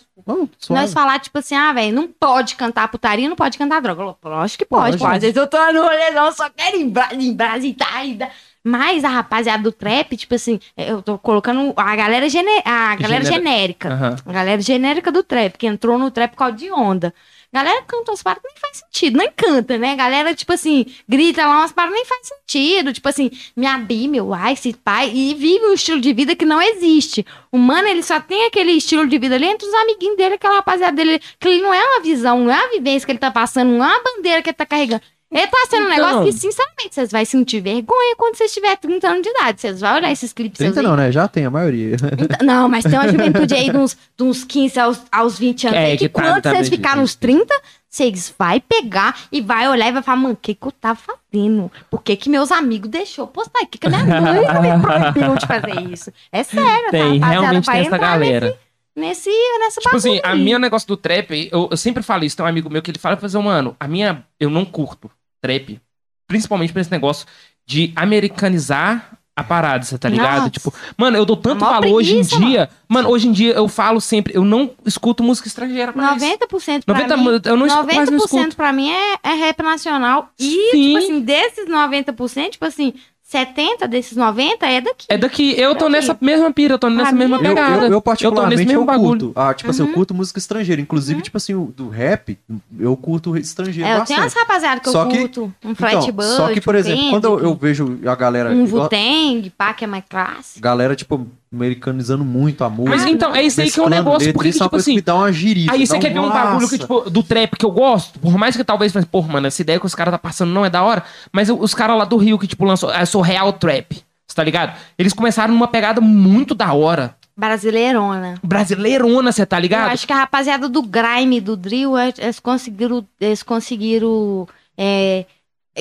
suave. nós falar, tipo assim, ah, velho, não pode cantar putaria, não pode cantar droga. Lógico que pode, Pode. Às vezes eu tô no rolezão, só quero embra- embrasitar e dar. Mas a rapaziada do trap, tipo assim, eu tô colocando a galera, gene, a galera Genera- genérica. Aham. A galera genérica do trap, que entrou no trap por causa de onda. Galera canta umas paradas que nem faz sentido, nem canta, né? Galera, tipo assim, grita lá umas paradas que nem faz sentido. Tipo assim, minha bi, meu ice, pai, e vive um estilo de vida que não existe. O mano, ele só tem aquele estilo de vida ali entre os amiguinhos dele, aquela rapaziada dele, que ele não é uma visão, não é uma vivência que ele tá passando, não é uma bandeira que ele tá carregando. Ele tá sendo um Então. negócio que, sinceramente, vocês vão sentir vergonha quando vocês tiverem 30 anos de idade. Vocês vão olhar esses clipes seus 30 aí. não, né? Já tem a maioria. Então, Não, mas tem uma juventude aí de uns, de uns 15 aos, aos 20 anos. É, aí que, que quando tá vocês ficarem nos 30, vocês vai pegar e vai olhar e vai falar, mano, o que, que eu tava fazendo? Por que, que meus amigos deixou postar? O que, que a minha mãe me proibiu de fazer isso? É sério, Tem, tá? Realmente vai tem essa entrar galera. Nesse, nessa Tipo assim, bagulho a aí. minha negócio do trap, eu, eu sempre falo isso, tem um amigo meu que ele fala, fazer, mano, a minha, eu não curto trap, principalmente pra esse negócio de americanizar a parada, você tá ligado? Nossa. Tipo, mano, eu dou tanto valor hoje em preguiça, dia, mano. hoje em dia eu falo sempre, eu não escuto música estrangeira mais. 90% pra 90, mim... eu não escuto, quase não 90% escuto. pra mim é, é rap nacional. E, Sim. tipo assim, desses 90%, tipo assim, 70 desses 90 é daqui. É daqui, eu tô Daqui. nessa mesma pira, eu tô nessa mesma Eu, pegada. eu, eu tô nesse particularmente, mesmo eu, bagulho. curto. Ah, tipo assim, eu Uhum. curto música estrangeira. Inclusive, tipo assim, o, do rap, eu curto estrangeiro É, eu bastante. tenho umas rapaziadas que Só eu que- curto. Um Flat Então, só que, por um exemplo, quando eu, eu Kendrick, vejo a galera... Um Wu-Tang, pá, que é mais clássico. galera, tipo, americanizando muito a música. Mas então, é isso aí que é o mesclando negócio, letra, porque, isso é tipo assim, me dá uma girifa. Aí dá você quer ver um bagulho que, tipo, do trap que eu gosto, por mais que talvez, mas, porra, mano, essa ideia que os caras tá passando não é da hora, mas eu- os caras lá do Rio que, tipo, lançou, eu sou real trap, você tá ligado? Eles começaram numa pegada muito da hora, Brasileirona. brasileirona, você tá Eu ligado? acho que a rapaziada do grime, do drill, é- eles conseguiram, eles conseguiram é, é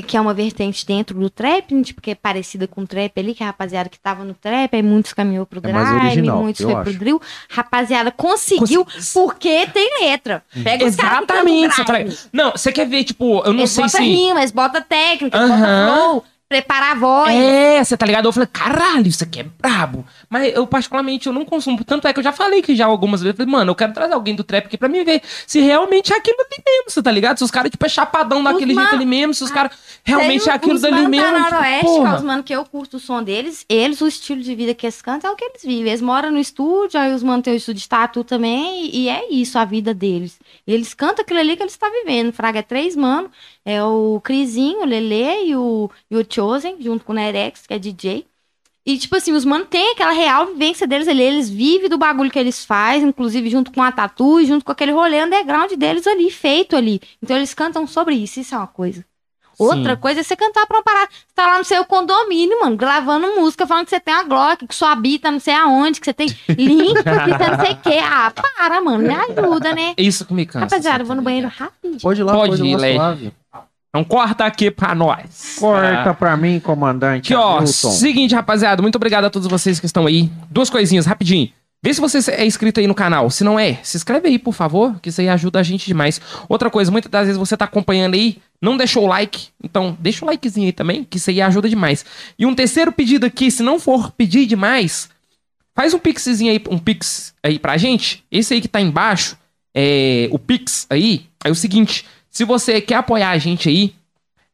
que é uma vertente dentro do trap, né, tipo, que é parecida com o trap ali, que a rapaziada que tava no trap, aí muitos caminhou pro É grime, original, muitos foi acho. pro drill. Rapaziada conseguiu porque tem letra. Pega os tão no Exatamente. você tá? Não, você quer ver, tipo, eu não Eles sei botam se. rima, eles botam técnica, eles Aham. botam flow, prepara a voz. É, você tá ligado? Eu falei, caralho, isso aqui é brabo. Mas eu, particularmente, eu não consumo. Tanto é que eu já falei que já algumas vezes. Falei, mano, eu quero trazer alguém do trap aqui pra mim ver se realmente é aquilo ali mesmo, você tá ligado? Se os caras, tipo, é chapadão daquele jeito ali mesmo, se os caras realmente é aquilo os dali mano mesmo. Tipo, é porra. os mano que eu curto o som deles, eles, o estilo de vida que eles cantam é o que eles vivem. Eles moram no estúdio, aí os mano tem o estúdio de tatu também, e, é isso a vida deles. Eles cantam aquilo ali que eles estão vivendo. Fraga é três mano, é o Crisinho, o Lele e o, e o Chosen, junto com o Nerex, que é DJ. E, tipo assim, os mano tem aquela real vivência deles ali. Eles vivem do bagulho que eles fazem, inclusive junto com a tatu e junto com aquele rolê underground deles ali, feito ali. Então eles cantam sobre isso, isso é uma coisa. Outra Sim. coisa é você cantar pra uma parada. Você tá lá no seu condomínio, mano, gravando música, falando que você tem a Glock, que sua habita não sei aonde, que você tem link, que você não sei o quê. Ah, para, mano, me ajuda, né? Isso que me cansa. Rapaziada, eu vou no banheiro rapidinho. Pode ir lá, Pode pode, ir, ir lá suave. Então corta aqui pra nós. Corta Ah. pra mim, comandante Aqui, ó, Hamilton. seguinte, rapaziada, muito obrigado a todos vocês que estão aí. Duas coisinhas, rapidinho. Vê se você é inscrito aí no canal. Se não é, se inscreve aí, por favor, que isso aí ajuda a gente demais. Outra coisa, muitas das vezes você tá acompanhando aí, não deixou o like, então deixa o likezinho aí também, que isso aí ajuda demais. E um terceiro pedido aqui, se não for pedir demais, faz um pixzinho aí, um pix aí pra gente. Esse aí que tá embaixo, é o pix aí, é o seguinte, se você quer apoiar a gente aí,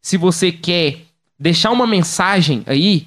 se você quer deixar uma mensagem aí,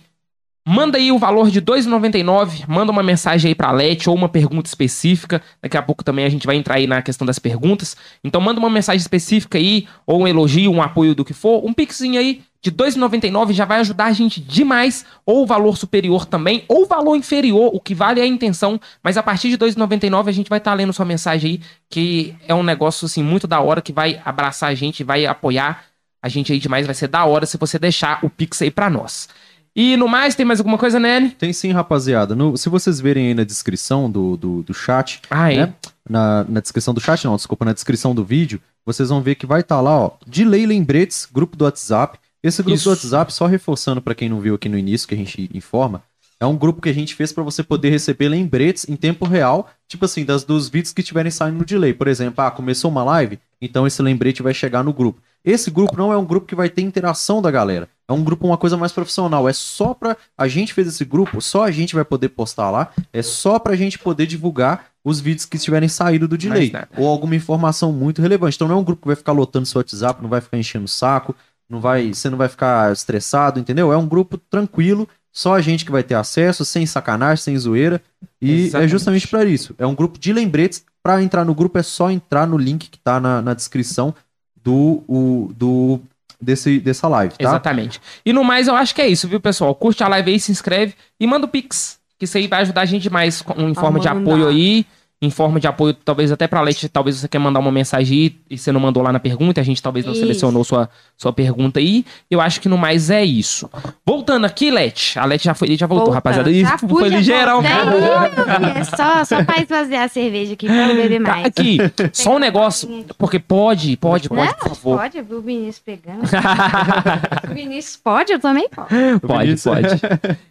manda aí o valor de R$ 2,99, manda uma mensagem aí pra Leti ou uma pergunta específica. Daqui a pouco também a gente vai entrar aí na questão das perguntas. Então manda uma mensagem específica aí, ou um elogio, um apoio do que for, um pixinho aí de R$ 2,99 já vai ajudar a gente demais, ou o valor superior também, ou valor inferior, o que vale é a intenção, mas a partir de R$ 2,99 a gente vai estar lendo sua mensagem aí, que é um negócio assim muito da hora que vai abraçar a gente, vai apoiar a gente aí demais, vai ser da hora se você deixar o Pix aí pra nós. E no mais, tem mais alguma coisa, Nelly? Tem sim, rapaziada. No- se vocês verem aí na descrição do, do, do chat, Ah, é. né? na, na descrição do chat, não, desculpa, na descrição do vídeo, vocês vão ver que vai estar lá, ó, Delay Lembretes, grupo do WhatsApp. Esse grupo Isso. do WhatsApp, só reforçando pra quem não viu aqui no início, que a gente informa, é um grupo que a gente fez pra você poder receber lembretes em tempo real, tipo assim, das, dos vídeos que estiverem saindo no delay. Por exemplo, ah, começou uma live, então esse lembrete vai chegar no grupo. Esse grupo não é um grupo que vai ter interação da galera. É um grupo, uma coisa mais profissional. É só pra. A gente fez esse grupo, só a gente vai poder postar lá. É só pra gente poder divulgar os vídeos que estiverem saído do delay. Ou alguma informação muito relevante. Então não é um grupo que vai ficar lotando seu WhatsApp, não vai ficar enchendo o saco, não vai, você não vai ficar estressado, entendeu? É um grupo tranquilo, só a gente que vai ter acesso, sem sacanagem, sem zoeira. E é Exatamente. justamente pra isso. É um grupo de lembretes. Pra entrar no grupo é só entrar no link que tá na, na descrição do, o, do desse, dessa live, tá? Exatamente. E no mais, eu acho que é isso, viu, pessoal? Curte a live aí, se inscreve e manda o Pix. Que isso aí vai ajudar a gente demais com- em forma de apoio aí. Em forma de apoio, talvez até pra Leti, talvez você quer mandar uma mensagem aí e você não mandou lá na pergunta, a gente talvez não Isso. selecionou sua, sua pergunta aí. Eu acho que no mais é isso. Voltando aqui, Leti. A Leti já, foi, já voltou, Voltando. rapaziada. Fui, foi ligeirão. voltei. É só, só pra esvaziar a cerveja aqui pra eu beber mais. Aqui, só um negócio, porque pode, pode, pode, Não, por favor. Pode, eu vi o Vinícius pegando. o Vinícius pode, eu também posso. Pode, pode.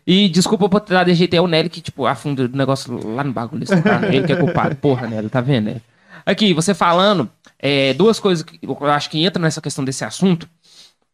E desculpa por ter dado jeito, é o Nelly que, tipo, afunda o negócio lá no bagulho. assim, tá? Ele que é culpado. Porra, Nelly, tá vendo, Nelly? Aqui, você falando, é, duas coisas que eu acho que entram nessa questão desse assunto.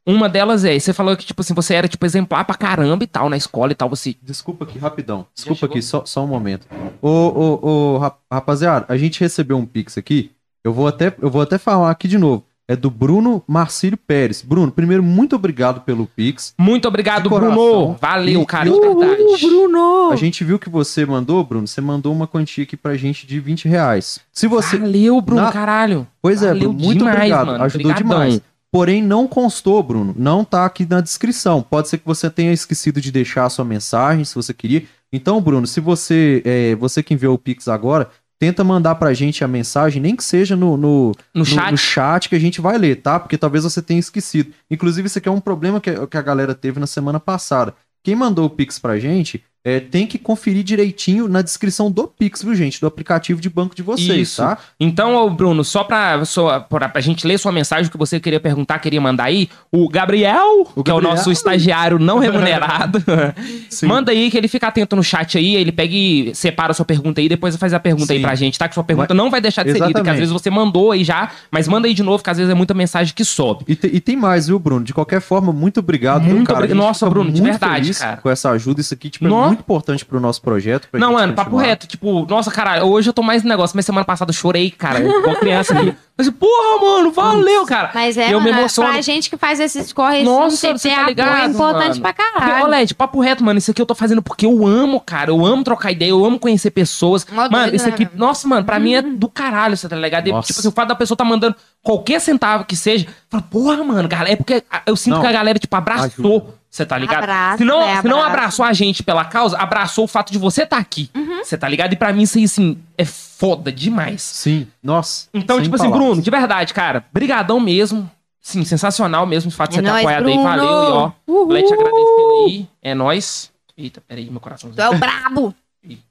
Uma delas é, você falou que, tipo assim, você era, tipo, exemplar pra caramba e tal, na escola e tal, você... Desculpa aqui, rapidão. Desculpa aqui, só, só um momento. Ô, ô, ô, rap- rapaziada, a gente recebeu um Pix aqui. Eu vou até, eu vou até falar aqui de novo. É do Bruno Marcílio Pérez. Bruno, primeiro, muito obrigado pelo Pix. Muito obrigado. Bruno! Valeu, E- cara, de verdade. Bruno! A gente viu que você mandou, Bruno. Você mandou uma quantia aqui pra gente de 20 reais. Se você. Valeu, Bruno, Na- caralho. Pois é, Valeu Bruno, muito demais, obrigado. mano. Ajudou Obrigadão. demais. Porém, não constou, Bruno. Não tá aqui na descrição. Pode ser que você tenha esquecido de deixar a sua mensagem, se você queria. Então, Bruno, se você, é, você que enviou o Pix agora, tenta mandar pra gente a mensagem, nem que seja no, no, No chat. no chat que a gente vai ler, tá? Porque talvez você tenha esquecido. Inclusive, isso aqui é um problema que, que a galera teve na semana passada. Quem mandou o Pix pra gente é, tem que conferir direitinho na descrição do Pix, viu, gente? Do aplicativo de banco de vocês, Isso. tá? Então, Bruno, só pra, só pra, pra gente ler sua mensagem que você queria perguntar, queria mandar aí, o Gabriel, O que é o nosso estagiário não remunerado, manda aí que ele fica atento no chat aí, ele pega e separa a sua pergunta aí, depois faz a pergunta aí Sim. pra gente, tá? Que sua pergunta não vai deixar de ser lida, que às vezes você mandou aí já, mas manda aí de novo, que às vezes é muita mensagem que sobe. E, te- e tem mais, viu, Bruno? De qualquer forma, muito obrigado, Muito cara? obri- A gente Nossa, Bruno, de verdade, cara. Com essa ajuda, isso aqui tipo, Nó. Muito importante pro nosso projeto. pra Não, mano, papo continuar. reto. Tipo, nossa, cara, hoje eu tô mais no negócio, mas semana passada eu chorei, cara. Igual criança aqui. Mas, porra, mano, valeu, cara. Mas é, eu me mano, emociono. pra gente que faz esses corres, Nossa, você tá apoio ligado, é importante mano? pra Porque, caralho. ô, Led, papo reto, mano, isso aqui eu tô fazendo porque eu amo, cara. Eu amo trocar ideia, eu amo conhecer pessoas. Mó mano, doido, isso aqui, né? nossa, mano, pra mim é do caralho, você tá ligado? Nossa. Tipo assim, o fato da pessoa tá mandando qualquer centavo que seja, fala, porra, mano, galera, é porque eu sinto Não. que a galera, tipo, abraçou. Ajuda. Você tá ligado? Abraça, se não, né, se não abraçou a gente pela causa, abraçou o fato de você estar aqui. Uhum. Você tá ligado? E pra mim isso aí, assim, é foda demais. Sim, nossa. Então, tipo assim, palavras. Bruno, de verdade, cara, brigadão mesmo. Sim, sensacional mesmo o fato de É você ter apoiado aí. Bruno. Valeu, e ó. Uhul. Lete agradecendo aí. É nóis. Eita, peraí, meu Tu coraçãozinho. é o brabo.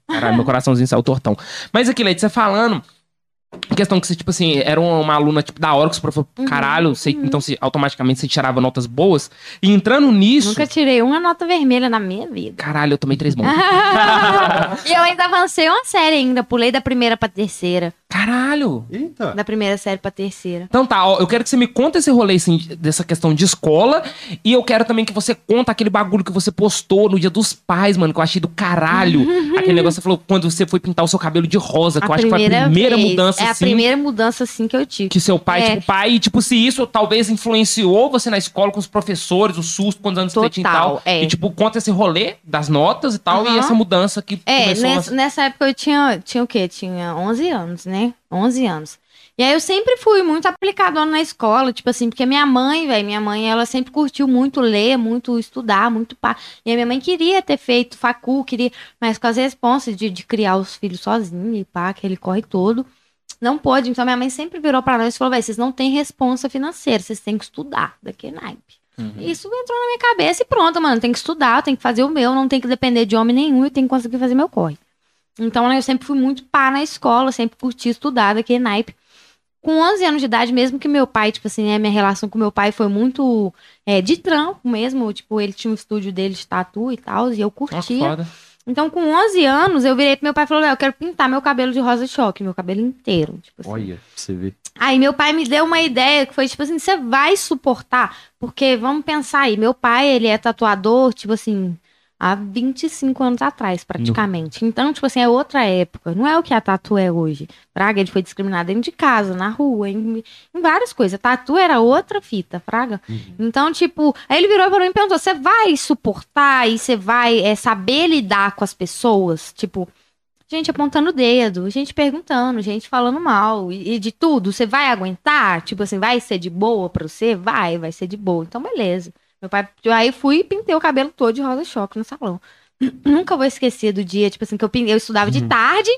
Caralho, meu coraçãozinho saiu tortão. Mas aqui, Leite, você falando. Questão que você, tipo assim, era uma, aluna, tipo, da hora, que você falou, Uhum. caralho, você, então você, automaticamente você tirava notas boas. E entrando nisso. Nunca tirei uma nota vermelha na minha vida. Caralho, eu tomei três bons. e eu ainda avancei uma série ainda. Pulei da primeira pra terceira. Caralho! Eita. Da primeira série pra terceira. Então tá, ó, eu quero que você me conte esse rolê assim, dessa questão de escola. E eu quero também que você conta aquele bagulho que você postou no dia dos pais, mano, que eu achei do caralho. aquele negócio que você falou quando você foi pintar o seu cabelo de rosa, que eu acho que foi a primeira vez. mudança, É a assim. primeira mudança, assim, que eu tive. Que seu pai, É. tipo, pai, e, tipo, se isso talvez influenciou você na escola com os professores, o susto, quantos anos você tinha e Total, tal. é. E, tipo, conta esse rolê das notas e tal, e Aham. essa mudança que É, começou a- nessa, nessa época eu tinha, tinha o quê? Tinha 11 anos, né? 11 anos. E aí eu sempre fui muito aplicadona na escola, tipo assim, porque minha mãe, velho, minha mãe, ela sempre curtiu muito ler, muito estudar, muito pá. E a minha mãe queria ter feito facu, queria, mas com as responsas de, de criar os filhos sozinha e pá, aquele corre todo. Não pôde, então minha mãe sempre virou pra nós e falou, velho, vocês não têm responsa financeira, vocês têm que estudar, daquele naipe. Uhum. Isso entrou na minha cabeça e pronto, mano. Tem que estudar, tem que fazer o meu, não tem que depender de homem nenhum e tem que conseguir fazer meu corre. Então, eu sempre fui muito pá na escola, sempre curti estudar daquele naipe. Com 11 anos de idade, mesmo que meu pai, tipo assim, né, minha relação com meu pai foi muito é, de trampo mesmo. Tipo, ele tinha um estúdio dele de tatu e tal, e eu curtia. Então, com 11 anos, eu virei pro meu pai e falei, eu quero pintar meu cabelo de rosa choque, meu cabelo inteiro. Tipo assim. Olha, pra você ver. Aí meu pai me deu uma ideia que foi tipo assim, você vai suportar? Porque vamos pensar aí, meu pai, ele é tatuador, tipo assim, há 25 anos atrás, praticamente. Então, tipo assim, é outra época. Não é o que a tatu é hoje. Fraga, ele foi discriminado dentro de casa, na rua, em, em várias coisas. Tatu era outra fita, Fraga. Então, tipo, aí ele virou mim e perguntou: você vai suportar e você vai é, saber lidar com as pessoas? Tipo, gente apontando o dedo, gente perguntando, gente falando mal e, e de tudo. Você vai aguentar? Tipo assim, vai ser de boa pra você? Vai, vai ser de boa. Então, beleza. Meu pai, aí fui e pintei o cabelo todo de rosa choque no salão. Nunca vou esquecer do dia, tipo assim, que eu, eu estudava de tarde,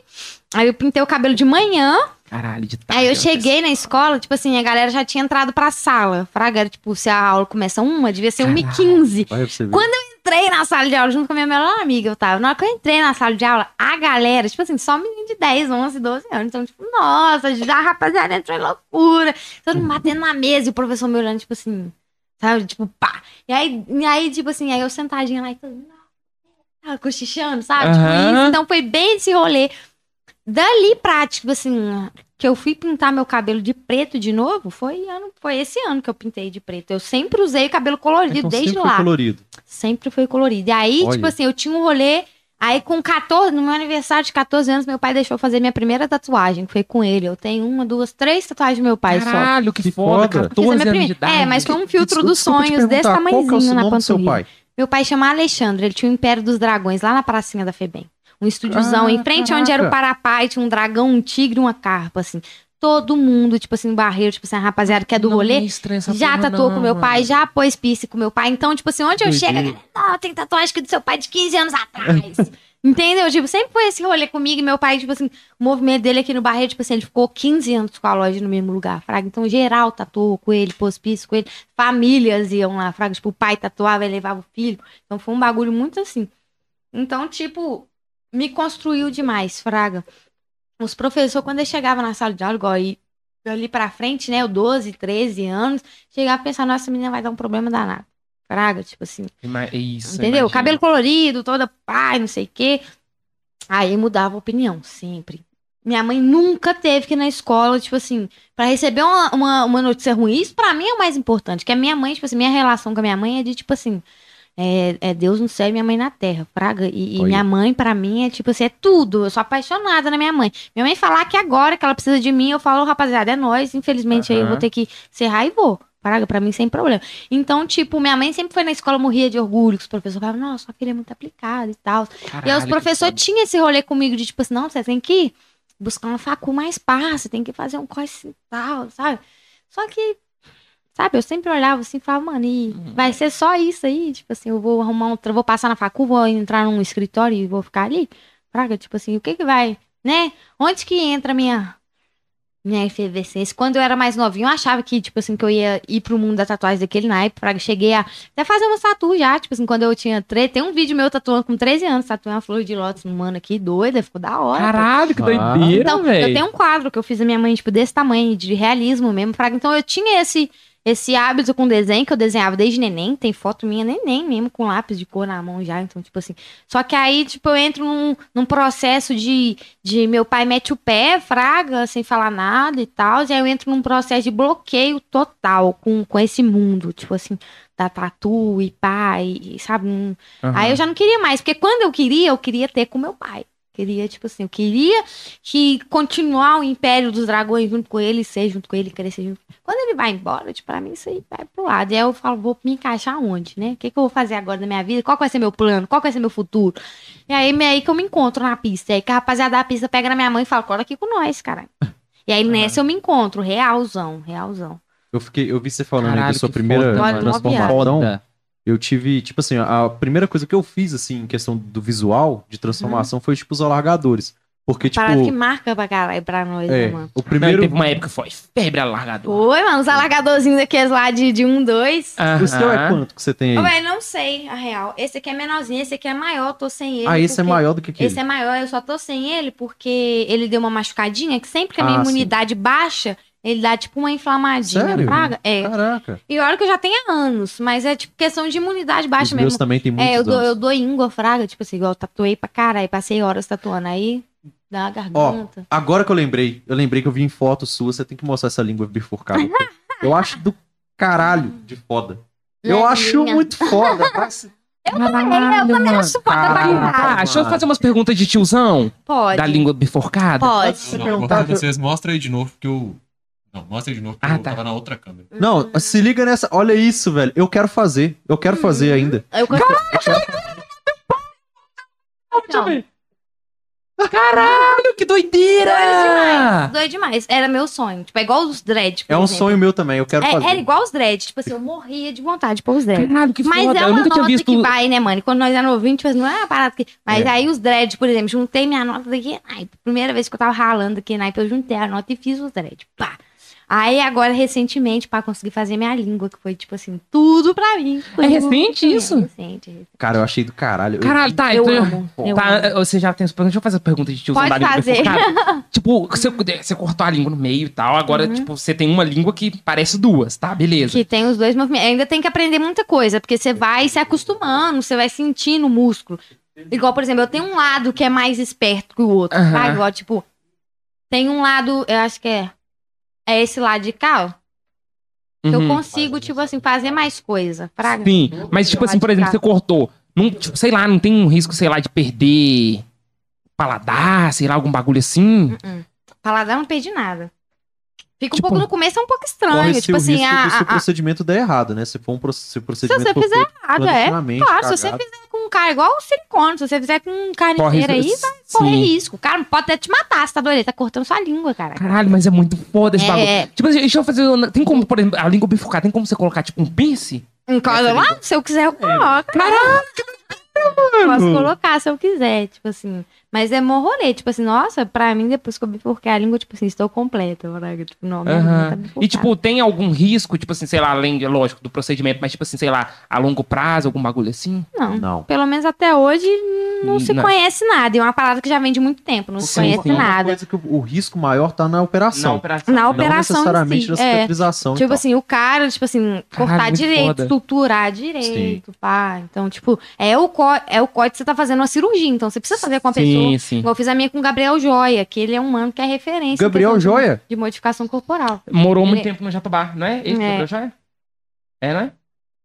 aí eu pintei o cabelo de manhã, Caralho, de tarde. Aí eu cheguei na escola, tipo assim, a galera já tinha entrado pra sala. Fraga, tipo, se a aula começa uma, devia ser Caralho. 1h15. Olha pra você ver. Quando Entrei na sala de aula junto com a minha melhor amiga, eu tava. Na hora que eu entrei na sala de aula, a galera, tipo assim, só menino de 10, 11, 12 anos. Então, tipo, nossa, já a rapaziada entrou em loucura. Todo mundo batendo na mesa e o professor me olhando, tipo assim, sabe? Tipo, pá. E aí, e aí tipo assim, aí eu sentadinha lá e todo mundo. ah, Cochichando, sabe? Tipo Aham. isso. Então foi bem esse rolê. Dali pra, tipo assim, que eu fui pintar meu cabelo de preto de novo, foi, ano, foi esse ano que eu pintei de preto. Eu sempre usei cabelo colorido Então desde sempre foi lá. colorido. Sempre foi colorido. E aí, Olha. tipo assim, eu tinha um rolê. Aí, com 14, no meu aniversário de 14 anos, meu pai deixou eu fazer minha primeira tatuagem, que foi com ele. Eu tenho uma, duas, três tatuagens do meu pai só. Caralho, que, Que foda, foda. 14 Fiz a minha anos de idade. É, mas foi um filtro dos sonhos desse é tamanhozinho na do seu panturrilha. pai? Meu pai chama Alexandre, ele tinha o Império dos Dragões lá na pracinha da Febem. Um estúdiozão Ah, em frente onde era o Parapai, tinha um dragão, um tigre e uma carpa, assim. Todo mundo, tipo assim, barreiro, tipo assim, a rapaziada que é do Não rolê, já tatuou não, com meu pai, mano. já pôs piercing com meu pai. Então, tipo assim, onde eu chego, a Doideira. galera, "Não, tem tatuagem que do seu pai de 15 anos atrás. Entendeu? Tipo, sempre foi esse rolê comigo e meu pai, tipo assim, o movimento dele aqui no Barreiro, tipo assim, ele ficou 15 anos com a loja no mesmo lugar, fraga. Então, geral tatuou com ele, pôs piercing com ele, famílias iam lá, fraga. Tipo, o pai tatuava, ele levava o filho. Então, foi um bagulho muito assim. Então, tipo, me construiu demais, Fraga. Os professores, quando eles chegavam na sala de aula, igual aí, ali pra frente, né, eu 12, 13 anos, chegava a pensar, nossa, menina vai dar um problema danado. Fraga, tipo assim, Isso. entendeu? imagina. Cabelo colorido, toda pai, não sei o quê. Aí mudava a opinião, sempre. Minha mãe nunca teve que ir na escola, tipo assim, pra receber uma, uma, uma notícia ruim. Isso pra mim é o mais importante. Que a minha mãe, tipo assim, minha relação com a minha mãe é de, tipo assim, é, é Deus no céu e minha mãe na terra, praga. E, e minha mãe, pra mim, é tipo assim, é tudo. Eu sou apaixonada na minha mãe. Minha mãe falar que agora que ela precisa de mim, eu falo, rapaziada, é nós. Infelizmente aí eu vou ter que serrar e vou. Praga, pra mim, sem problema. Então, tipo, minha mãe sempre foi na escola, morria de orgulho, que os professores falavam, nossa, sua filha é muito aplicada e tal. e aí os professores tinham esse rolê comigo de tipo assim, não, você tem que buscar uma facu mais você tem que fazer um curso e tal, sabe? Só que, sabe, eu sempre olhava assim e falava, mano, e Uhum. vai ser só isso aí? Tipo assim, eu vou arrumar um, vou passar na facu, vou entrar num escritório e vou ficar ali? Praga, tipo assim, o que que vai, né? Onde que entra a minha minha efervescência. Quando eu era mais novinha, eu achava que, tipo assim, que eu ia ir pro mundo da tatuagem daquele naipe. Praga, cheguei a até fazer uma tatu já, tipo assim, quando eu tinha 13. Tem um vídeo meu tatuando com 13 anos, tatuando uma flor de lótus no mano aqui, doida, ficou da hora. pô. Caralho, que Ah. doideira, Então, eu velho. tenho um quadro que eu fiz a minha mãe, tipo, desse tamanho, de realismo mesmo. Fraga. Então, eu tinha esse, esse hábito com desenho, que eu desenhava desde neném. Tem foto minha neném mesmo, com lápis de cor na mão já. Então, tipo assim. Só que aí, tipo, eu entro num, num processo de, de meu pai mete o pé, fraga, sem falar nada e tal. E aí eu entro num processo de bloqueio total com, com esse mundo. Tipo assim, da tatu e pai, sabe? Um, Aham. Aí eu já não queria mais, porque quando eu queria, eu queria ter com meu pai. Queria, tipo assim, eu queria que continuar o Império dos Dragões junto com ele, ser junto com ele, crescer junto. Quando ele vai embora, tipo, pra mim isso aí vai pro lado. E aí eu falo, vou me encaixar onde, né? O que, que eu vou fazer agora na minha vida? Qual vai ser meu plano? Qual vai ser meu futuro? E aí, é aí que eu me encontro na pista. E aí que a rapaziada da pista pega na minha mãe e fala, cola aqui com nós, caralho. E aí nessa eu me encontro, realzão, realzão. Eu, fiquei, eu vi você falando aí Caralho, da sua primeira foda, transformação. Foda. Eu tive, tipo assim, a primeira coisa que eu fiz, assim, em questão do visual, de transformação, foi, tipo, os alargadores. Porque, tipo, Parada que marca pra caralho pra nós, é, né, mano? o Não, primeiro... teve uma época que foi febre alargador. Oi, mano, os alargadorzinhos daqueles lá de, de um, dois. O seu é quanto que você tem aí? velho, não sei, a real. Esse aqui é menorzinho, esse aqui é maior, tô sem ele. ah, esse é maior do que aquele. Esse é maior, eu só tô sem ele porque ele deu uma machucadinha, que sempre que a minha Ah, sim. imunidade baixa, ele dá tipo uma inflamadinha, Sério? praga. É. Caraca. E olha que eu já tenho há anos, mas é tipo questão de imunidade Os baixa meus mesmo. também tem muitos É, eu dou, eu dou íngua, fraga, tipo assim, igual eu tatuei pra caralho, passei horas tatuando, aí dá a garganta. Agora que eu lembrei, eu lembrei que eu vi em foto sua, você tem que mostrar essa língua bifurcada. eu acho do caralho de foda. Eu Levinha. acho muito foda. Mas- Caralho, mano. acho foda pra Caralho. caralho. Ah, deixa eu fazer umas perguntas de tiozão Pode. da língua bifurcada. Pode. Não, perguntar- quando vocês mostra aí de novo, porque eu. Não, mostra aí de novo, porque Ah, eu tá. tava na outra câmera. Não, se liga nessa. Olha isso, velho. Eu quero fazer. Eu quero fazer ainda. Eu Deixa eu ver. Caralho, que doideira! Doido demais. Era meu sonho. Tipo, é igual os dread. É um exemplo. sonho meu também. Eu quero É, fazer. era igual os dread. Tipo assim, eu morria de vontade de pôr os dread. Caralho, que Mas foda. é eu uma nunca tinha nota visto. que vai, né, mano? E Quando nós era novinho, tipo assim, não é uma parada que... Mas É. aí os dread, por exemplo, juntei minha nota daqui, naipe. Primeira vez que eu tava ralando aqui, naipe, eu juntei a nota e fiz os dread. Pá. Aí agora, recentemente, pra conseguir fazer minha língua, que foi, tipo assim, tudo pra mim. É recente É, isso? recente, recente. Cara, eu achei do caralho. Eu- Caralho, tá. Eu então- amo, eu tá, amo. você já tem essa pergunta. Deixa eu fazer a pergunta de tiozão Pode da língua fazer. tipo, você, você cortou a língua no meio e tal. Agora, Uhum. tipo, você tem uma língua que parece duas, tá? Beleza. Que tem os dois movimentos. Ainda tem que aprender muita coisa, porque você vai se acostumando, você vai sentindo o músculo. Igual, por exemplo, eu tenho um lado que é mais esperto que o outro, Aham. tá? Igual, tipo, tem um lado, eu acho que é, é esse lado de cá, ó. que Eu Uhum. consigo, tipo assim, fazer mais coisa. Praga. Sim, mas tipo assim, por exemplo, você cortou. Não, tipo, sei lá, não tem um risco, sei lá, de perder paladar, sei lá, algum bagulho assim? Paladar não perdi nada. Fica um Tipo, pouco no começo, é um pouco estranho. se Tipo o assim, a, do seu a, a, procedimento der errado, né? Se for um se o procedimento você for fizer feito errado, é. Claro, se você cagado. fizer com um cara igual o silicone, se você fizer com um carniceiro aí, vai correr Sim. risco. O cara pode até te matar, você tá doido? Tá cortando sua língua, cara. Caralho, mas é muito foda esse É. bagulho. Tipo assim, deixa eu fazer. Tem como, por exemplo, a língua bifurcada, tem como você colocar, tipo, um pince? Em casa lá, se eu quiser, eu coloco. Caralho, Posso colocar se eu quiser, tipo assim. Mas é mó rolê, tipo assim, nossa, pra mim, depois que eu bifurquei a língua, tipo assim, estou completa, Braga. Tipo, não, Aham. tá E, tipo, tem algum risco, tipo assim, sei lá, além, lógico, do procedimento, mas, tipo assim, sei lá, a longo prazo, algum bagulho assim? não. Não. Pelo menos até hoje não se Não. conhece nada. E é uma parada que já vem de muito tempo, não se Sim, conhece sim. Nada. coisa que o, risco maior tá na operação. operação. Na Não operação necessariamente em na. É. cicatrização. e Tipo assim, o cara, tipo assim, Caralho, cortar muito direito, foda. estruturar direito, pá. Então, tipo, é o, é o código que você tá fazendo uma cirurgia. Então, você precisa fazer com a pessoa. Sim, sim. Igual eu fiz a minha com o Gabriel Joia, que ele é um mano que é referência. Gabriel de- Joia? De modificação corporal. Morou muito Ele- tempo no Jatobá, não é? Esse É. Gabriel já é? Não é?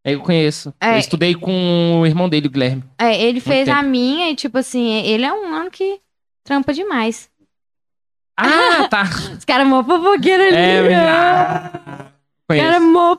É, eu conheço. É. Eu estudei com o irmão dele, o Guilherme. É, ele fez tempo. a minha e, tipo assim, ele é um mano que trampa demais. Ah, tá. Os caras mó fofoqueiro ali. É, ó. Conheço. mó.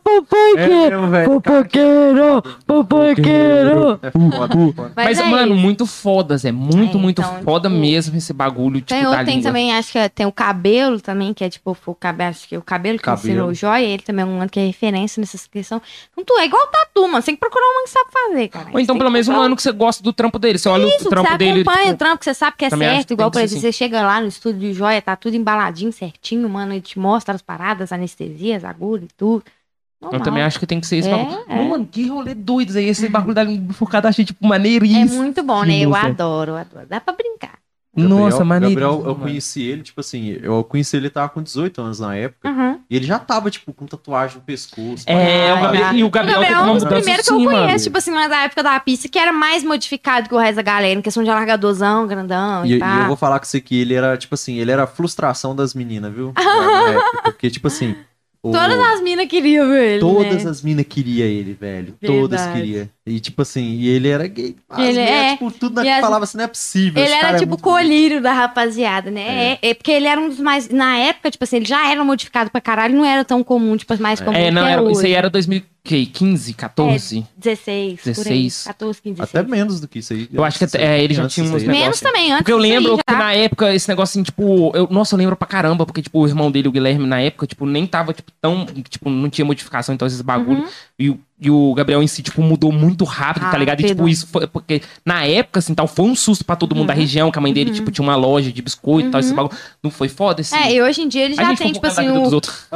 Fofoqueiro, fofoqueiro. É foda, foda. Mas, é mano, isso. muito foda, Zé. Muito, É, muito então, foda tipo, mesmo esse bagulho, tipo, Tem da outro, tem língua. também, acho que é- tem o cabelo também, que é tipo, o cabelo, acho que é o cabelo que Cabelo. ensinou o Joia, ele também é um mano que é referência nessa questão. Então, tu é igual tatu, mano, você tem que procurar um mano que sabe fazer, cara. Ou então, Você pelo menos, um ano que você gosta do trampo dele. Você olha Isso, o trampo você dele. acompanha tipo, o trampo que você sabe que é certo. Igual, por exemplo, ser você chega lá no estúdio de joia, tá tudo embaladinho, certinho, mano, ele te mostra as paradas, anestesias, agulha e tudo. Eu Normal. também acho que tem que ser esse É, bagulho. é. Mano, que rolê doido aí. Esse bagulho da língua bifurcada, achei, tipo, É maneiríssimo. muito bom, né? Eu Nossa. adoro, eu adoro. Dá pra brincar. Nossa, Gabriel, maneiríssimo. Gabriel, eu conheci ele, tipo assim, eu conheci ele, ele tava com 18 anos na época. Uhum. E ele já tava, tipo, com tatuagem no pescoço. É, o Gabriel, e o O Gabriel, Gabriel teve é um dos primeiros que eu conheço, mano. tipo assim, da época da pista, que era mais modificado que o resto da galera, em questão de alargadorzão, grandão e, E, e eu vou falar com você que ele era, tipo assim, ele era a frustração das meninas, viu? Na época, porque, tipo assim. O- Todas as minas queriam ver ele, Todas né? as minas queriam ele, velho. Todas Verdade. queriam. E, tipo assim, e ele era gay. As Ele mulheres, é. tipo, tudo na as- falava assim, não é possível. Ele era é tipo bonito. colírio da rapaziada, né? É. é porque ele era um dos mais. Na época, tipo assim, ele já era modificado pra caralho, não era tão comum, tipo, mais comum É, não, que é era, hoje. isso aí era 2015, 14. 16, por aí. 16. 14, 15, 16. Até menos do que isso aí. Eu acho que até- é, ele já tinha uns. Menos também, antes Porque eu lembro que já. na época, esse negócio assim, tipo, eu, nossa, eu lembro pra caramba, porque, tipo, o irmão dele, o Guilherme, na época, tipo, nem tava, tipo, tão, tipo, não tinha modificação, então, esses bagulho. Uhum. E, o- e o Gabriel em si, tipo, mudou muito rápido, tá ligado? E, tipo, Rápido. isso foi, porque na época, assim, tal, foi um susto pra todo mundo da Uhum. região, que a mãe dele, Uhum. tipo, tinha uma loja de biscoito e tal, esse Uhum. bagulho. Não foi foda, assim. É, e hoje em dia ele a já gente tem, tipo assim, vida o. dos outros.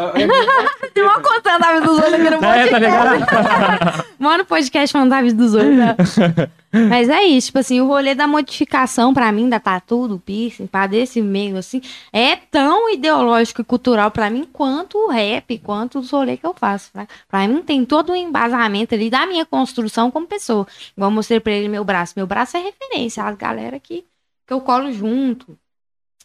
Tem uma contando a vida dos outros aqui no É, tá podcast. ligado? Mano, podcast falando da vida dos outros. né? Mas é isso, tipo assim, o rolê da modificação pra mim, da tatu, do piercing, pá, desse meio, assim, é tão ideológico e cultural pra mim quanto o rap, quanto os rolês que eu faço. Pra, pra mim tem todo um embasamento ali da minha construção como pessoa. Igual mostrei pra ele meu braço. Meu braço é referência, a galera que, que eu colo junto,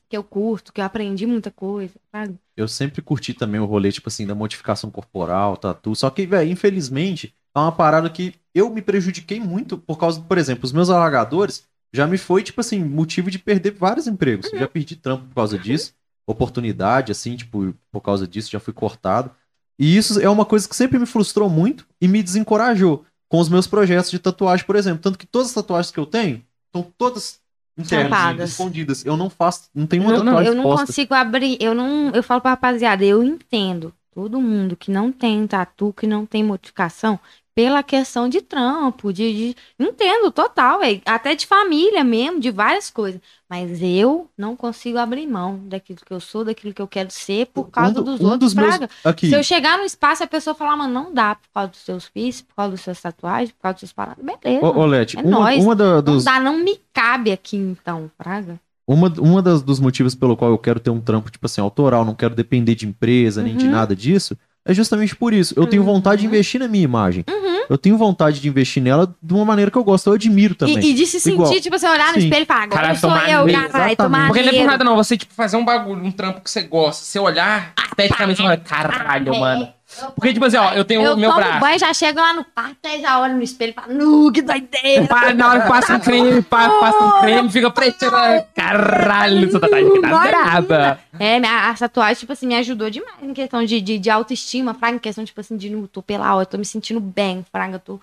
que eu curto, que eu aprendi muita coisa, sabe? Eu sempre curti também o rolê, tipo assim, da modificação corporal, tatu. Só que, velho, infelizmente, é uma parada que eu me prejudiquei muito por causa, por exemplo, os meus alagadores já me foi, tipo assim, motivo de perder vários empregos. Eu já perdi trampo por causa disso. Oportunidade, assim, tipo, por causa disso, já fui cortado. E isso é uma coisa que sempre me frustrou muito e me desencorajou com os meus projetos de tatuagem, por exemplo. Tanto que todas as tatuagens que eu tenho estão todas internas, Tampadas. escondidas. Eu não faço, não tenho uma não, tatuagem eu não consigo abrir, eu não, eu falo pra rapaziada, eu entendo todo mundo que não tem tatu, que não tem modificação, pela questão de trampo, de, de- entendo total, velho, até de família mesmo, de várias coisas, mas eu não consigo abrir mão daquilo que eu sou, daquilo que eu quero ser por causa Um do- dos um outros, dos meus-. Aqui. Se eu chegar no espaço e a pessoa falar, mano, não dá por causa dos seus piercing, por causa dos seus tatuagens, por causa dos seus paradas, beleza. Ô, ô Leti, É uma, nóis. uma da- não dos, dá, não me cabe aqui então, praga. uma, uma das, dos motivos pelo qual eu quero ter um trampo, tipo assim, autoral, não quero depender de empresa, nem de Uhum. nada disso, é justamente por isso. Eu tenho Uhum. vontade de investir na minha imagem. Uhum. Eu tenho vontade de investir nela de uma maneira que eu gosto. Eu admiro também. E, e de se sentir, Igual. tipo, você olhar no Sim. espelho e falar, agora Caralho, eu sou eu, tô Exatamente. Porque não é por nada, não. Você, tipo, fazer um bagulho, um trampo que você gosta, você olhar, esteticamente, você fala, caralho, É. mano. Porque, tipo assim, ó, eu tenho Eu o meu braço. banho, já chego lá no quarto, aí já olho no espelho e falo, nu, que doideira. Pá, na hora que passa um creme, pá, passa um creme, fica preto. Caralho, essa tatuagem aqui tá braba. É, minha, a tatuagem, tipo assim, me ajudou demais em questão de, de, de autoestima, fraga, em questão, tipo assim, de, não, tô pela hora, tô me sentindo bem, fraga, tô...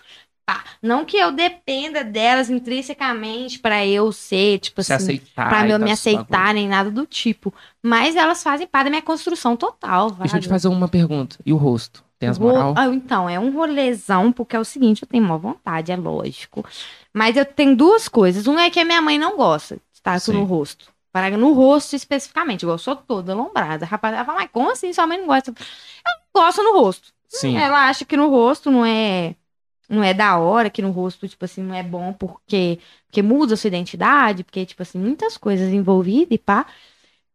Pá. Não que eu dependa delas intrinsecamente pra eu ser, tipo Se assim, e eu tal, me aceitar, nem nada do tipo. Mas elas fazem parte da minha construção total, Deixa eu te fazer uma pergunta. E o rosto? Tem as moral. Ah, então, é um rolezão, porque é o seguinte, eu tenho uma vontade, é lógico. Mas eu tenho duas coisas. Um é que a minha mãe não gosta de tatu Sim. no rosto. Para no rosto especificamente, igual eu sou toda lombrada. Rapaz, ela fala, mas como assim sua mãe não gosta? Eu gosto no rosto. Sim. Ela acha que no rosto não é não é da hora, que no rosto, tipo assim, não é bom porque, porque muda a sua identidade, porque, tipo assim, muitas coisas envolvidas e pá.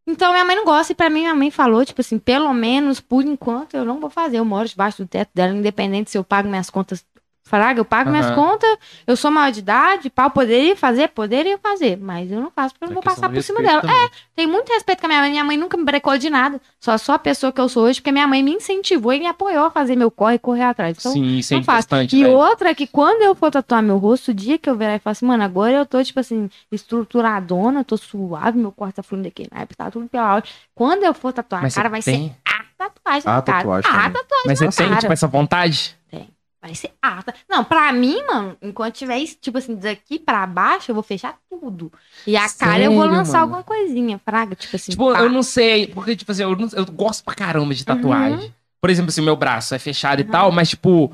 Então, minha mãe não gosta, e pra mim, minha mãe falou, tipo assim, pelo menos, por enquanto, eu não vou fazer. Eu moro debaixo do teto dela, independente se eu pago minhas contas. Fraga, eu pago minhas Aham. contas, eu sou maior de idade, pá, eu poderia fazer, poderia fazer, mas eu não faço porque eu não É vou questão passar por cima dela. É, também. tem muito respeito com a minha mãe. Minha mãe nunca me brecou de nada. Só sou a pessoa que eu sou hoje, porque minha mãe me incentivou e me apoiou a fazer meu corre e correr atrás. Então, Sim, isso é não importante. e velho. outra é que quando eu for tatuar meu rosto, o dia que eu virar e falar assim, mano, agora eu tô, tipo assim, estruturadona, tô suave, meu corte tá fluindo aqui, né? Tá tudo pela hora. Quando eu for tatuar, Mas cara, vai tem- ser a tatuagem. A tatuagem A tatuagem. Mas você tem, cara. tipo, essa vontade? Vai ser ata. Não, pra mim, mano, enquanto tiver, tipo assim, daqui pra baixo, eu vou fechar tudo. E a cara eu vou Sério, lançar mano? alguma coisinha, fraga, tipo assim. Tipo, pá. eu não sei, porque, tipo assim, eu, não- eu gosto pra caramba de tatuagem. Por exemplo, assim, meu braço é fechado e tal, mas, tipo,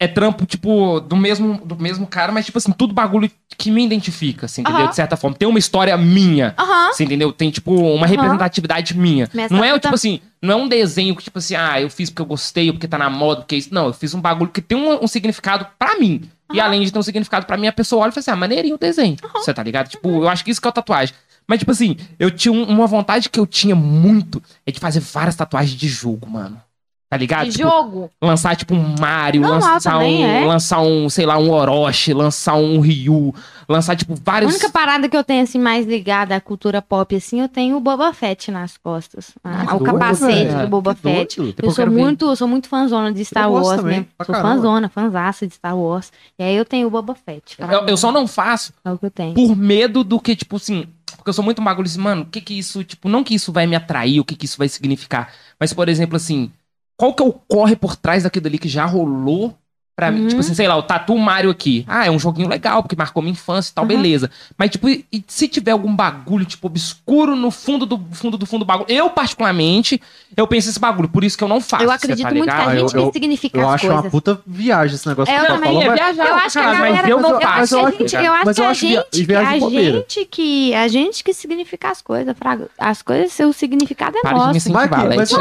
é trampo, tipo, do mesmo, do mesmo cara, mas, tipo assim, tudo bagulho que me identifica, assim, entendeu? De certa forma. Tem uma história minha, assim, entendeu? Tem, tipo, uma representatividade minha. Minha não é, tatu tipo assim, não é um desenho que, tipo assim, ah, eu fiz porque eu gostei, porque tá na moda, porque isso. Não, eu fiz um bagulho que tem um, um significado pra mim. E além de ter um significado pra mim, a pessoa olha e fala assim, ah, maneirinho o desenho. Você tá ligado? Tipo, eu acho que isso que é o tatuagem. Mas, tipo assim, eu tinha um- uma vontade que eu tinha muito é de fazer várias tatuagens de jogo, mano. Tá ligado? De Tipo, jogo. lançar tipo um Mario, Normal lançar também, um, é. lançar um, sei lá, um Orochi, lançar um Ryu, lançar tipo A vários única parada que eu tenho, assim, mais ligada à cultura pop, assim, eu tenho o Boba Fett nas costas. Ah, o doido, capacete do Boba Que Fett. doido. Depois Eu sou muito, eu sou muito fãzona de Star Wars, também, né? Sou caramba. fãzona, fãzaça de Star Wars. E aí eu tenho o Boba Fett. eu, eu só não faço É o que eu tenho. por medo do que, tipo assim, porque eu sou muito bagulho assim, mano, o que que isso, tipo, não que isso vai me atrair, o que que isso vai significar, mas, por exemplo, assim, qual que é o corre por trás daquilo ali que já rolou pra mim? Uhum. Tipo assim, sei lá, o Tatu Mario aqui. Ah, é um joguinho legal, porque marcou minha infância e tal, Uhum. beleza. Mas, tipo, e, e se tiver algum bagulho, tipo, obscuro no fundo do fundo do fundo do bagulho? Eu, particularmente, eu penso esse bagulho, por isso que eu não faço. Eu cê acredito tá muito que ligado? a Ah, gente eu- que significa Eu as acho coisas. uma puta viagem esse negócio É, que eu tá também falando, é mas- viajar, Eu acho que a galera, mas eu não eu faço. acho que a gente, eu acho Mas que eu a acho via- gente, que a gente que a gente que significa as coisas, fraga. As coisas, seu significado é Para de me nosso. que- Leite. mas- O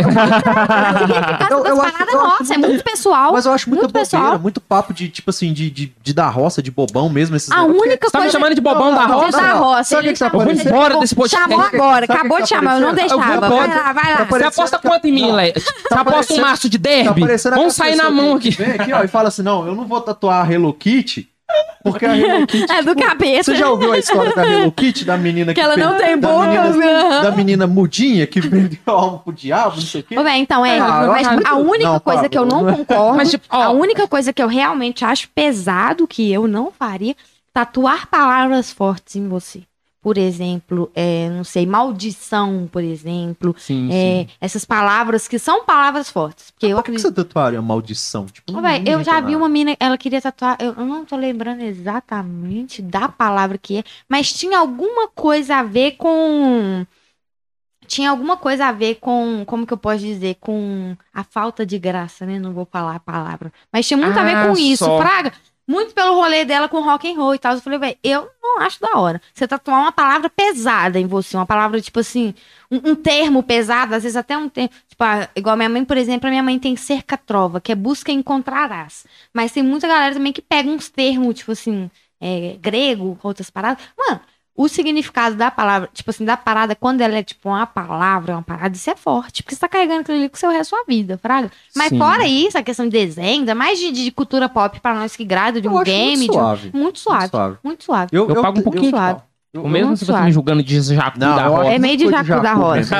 significado Eu- eu das acho- paradas eu é acho nosso, é muito pessoal. Mas eu acho Muito bobeira, pessoal. Muito papo de, tipo assim, de, de, de dar roça, de bobão mesmo. Esses A negócios. única Você tá me coisa chamando de bobão da roça? da roça. Sabe o que tá? Eu vou embora desse podcast. Chamou agora, que acabou de tá chamar, eu não deixava. Vai lá, vai lá. Tá Você aposta quanto em mim, Não. Leite? Você aposta um maço de Tá derby? Vamos sair na mão aqui. Vem aqui, ó, e fala assim, não, eu não vou tatuar a Hello Kitty, porque a Hello Kitty... É do tipo, cabeça. Você já ouviu a história da Hello Kitty, da menina Que ela não tem da boca, menina- aham. da menina mudinha que perdeu a alma pro diabo, não sei o quê? Então, é. Ah, mas a única Não, coisa que eu não concordo, Mas, tipo, ó, a única coisa que eu realmente acho pesado que eu não faria, tatuar palavras fortes em você. Por exemplo, é, não sei, maldição, por exemplo. Sim, é, sim. essas palavras que são palavras fortes. Porque eu Por que acredito. você tatuaria maldição? Tipo, Ô, não- véi, não eu já vi uma mina, ela queria tatuar, eu, não tô lembrando exatamente da palavra que é, mas tinha alguma coisa a ver com. Tinha alguma coisa a ver com, como que eu posso dizer, com a falta de graça, né? Não vou falar a palavra. Mas tinha muito a ver Ah, com isso, só. Fraga. Muito pelo rolê dela com rock and roll e tal. Eu falei, velho, eu não acho da hora. Você tatuar uma palavra pesada em você, uma palavra, tipo assim, um, um termo pesado, às vezes até um termo. Tipo, ah, igual minha mãe, por exemplo, a minha mãe tem cerca-trova, que é busca encontrarás. Mas tem muita galera também que pega uns termos, tipo assim, é, grego, outras paradas. Mano, o significado da palavra, tipo assim, da parada, quando ela é tipo uma palavra, uma parada, isso é forte. Porque você tá carregando aquilo ali com o seu resto da sua vida, fraga. Mas Sim. fora isso, a questão de desenho, ainda mais de, de cultura pop pra nós que grada de Eu um game, muito de um- suave. muito suave. Muito suave. Muito suave. Eu, Eu pago um pouquinho de suave. O mesmo se você suave. me julgando de jacu Não, da roça. É meio de jacu da roça.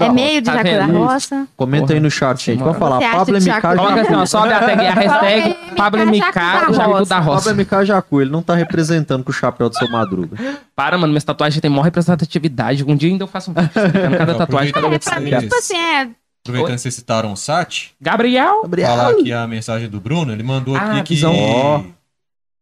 é, meio de Tá jacu da roça. Comenta aí no chat, gente. Pode falar. Pablo MK jacu- Coloca assim, ó, sobe a tag, a hashtag Pablo MK, Jacu da Roça. Pablo MK Jacu, ele não tá representando com o chapéu do seu Madruga. Para, mano, minhas tatuagens têm maior representatividade. Um dia ainda eu faço um vídeo explicando cada tatuagem, cada quer. tipo assim, é. Aproveitando que vocês citaram o Sat, Gabriel. falar aqui a mensagem do Bruno, ele mandou Ah, aqui que visão.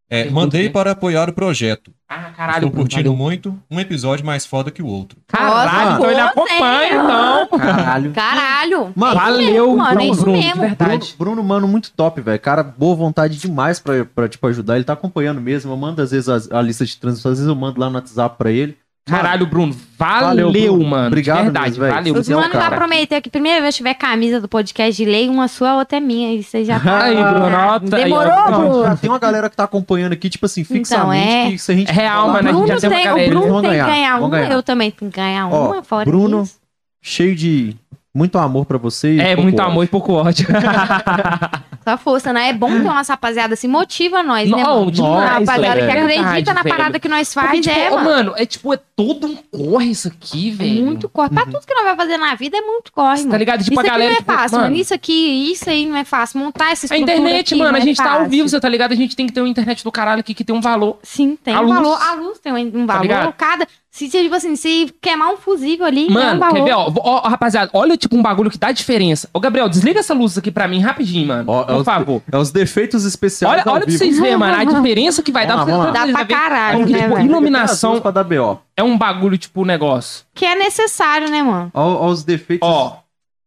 É, mandei né? para apoiar o projeto. Ah, caralho, Estou Bruno, curtindo valeu. muito, um episódio mais foda que o outro. Caralho, então ele acompanha, então. Caralho. Caralho. Mano, Valeu, mano, é então, isso Bruno, mesmo. de verdade. Bruno, Bruno, mano, muito top, velho. Cara, boa vontade demais pra, pra, tipo, ajudar. Ele tá acompanhando mesmo. Eu mando, às vezes, a, a lista de trânsito. Às vezes eu mando lá no WhatsApp pra ele. Caralho, Bruno, valeu, Valeu, Bruno. mano. Obrigado de verdade, mesmo, velho. valeu. Os é mano vai cara. prometer que primeira vez que tiver camisa do podcast de lei, uma sua, a outra é minha. E você já tá. Aí, Bruno, ó, tá aí, ó. Demorou, Não, Bruno? tem uma galera que tá acompanhando aqui, tipo assim, fixamente. é. que se a gente É real, mano, a gente Bruno já tem uma tem, galera, o Bruno tem que ganhar, ganhar uma, ganhar. eu também tenho que ganhar Ó, uma, fora Bruno, isso. cheio de muito amor pra você. e É, muito ódio. amor e pouco ódio. Só força, né? É bom ter uma rapaziada assim, motiva nós, né, Não, mano? demais, Uma rapaziada velho. que acredita Verdade, na velho. parada que nós faz, Porque, tipo, é, mano. mano, é tipo, é todo um corre isso aqui, É velho. muito corre. Pra tudo que nós vamos fazer na vida é muito corre, Tá mano. ligado? Tipo, isso a galera. aqui não é tipo, fácil, mano, mano. Isso aqui, isso aí não é fácil. Montar essa A internet, aqui mano, não a é gente tá ao vivo, você tá ligado? A gente tem que ter uma internet do caralho aqui que tem um valor. Sim, tem A um luz. valor. A luz tem um, um valor. ligado? cada. Se, tipo assim, se queimar um fusível ali, é um Mano, quer ver, ó, ó, ó, rapaziada, olha tipo um bagulho que dá diferença. Ô, Gabriel, desliga essa luz aqui pra mim rapidinho, mano. Ó, é por os- favor. É os defeitos especiais Olha, olha pra vocês verem, mano, a diferença que vai Vamos dar. lá. Dá pra caralho, como que, né, tipo, velho? iluminação Pra dar BO. é um bagulho, tipo, negócio. Que é necessário, né, mano? Ó, ó os defeitos. Ó,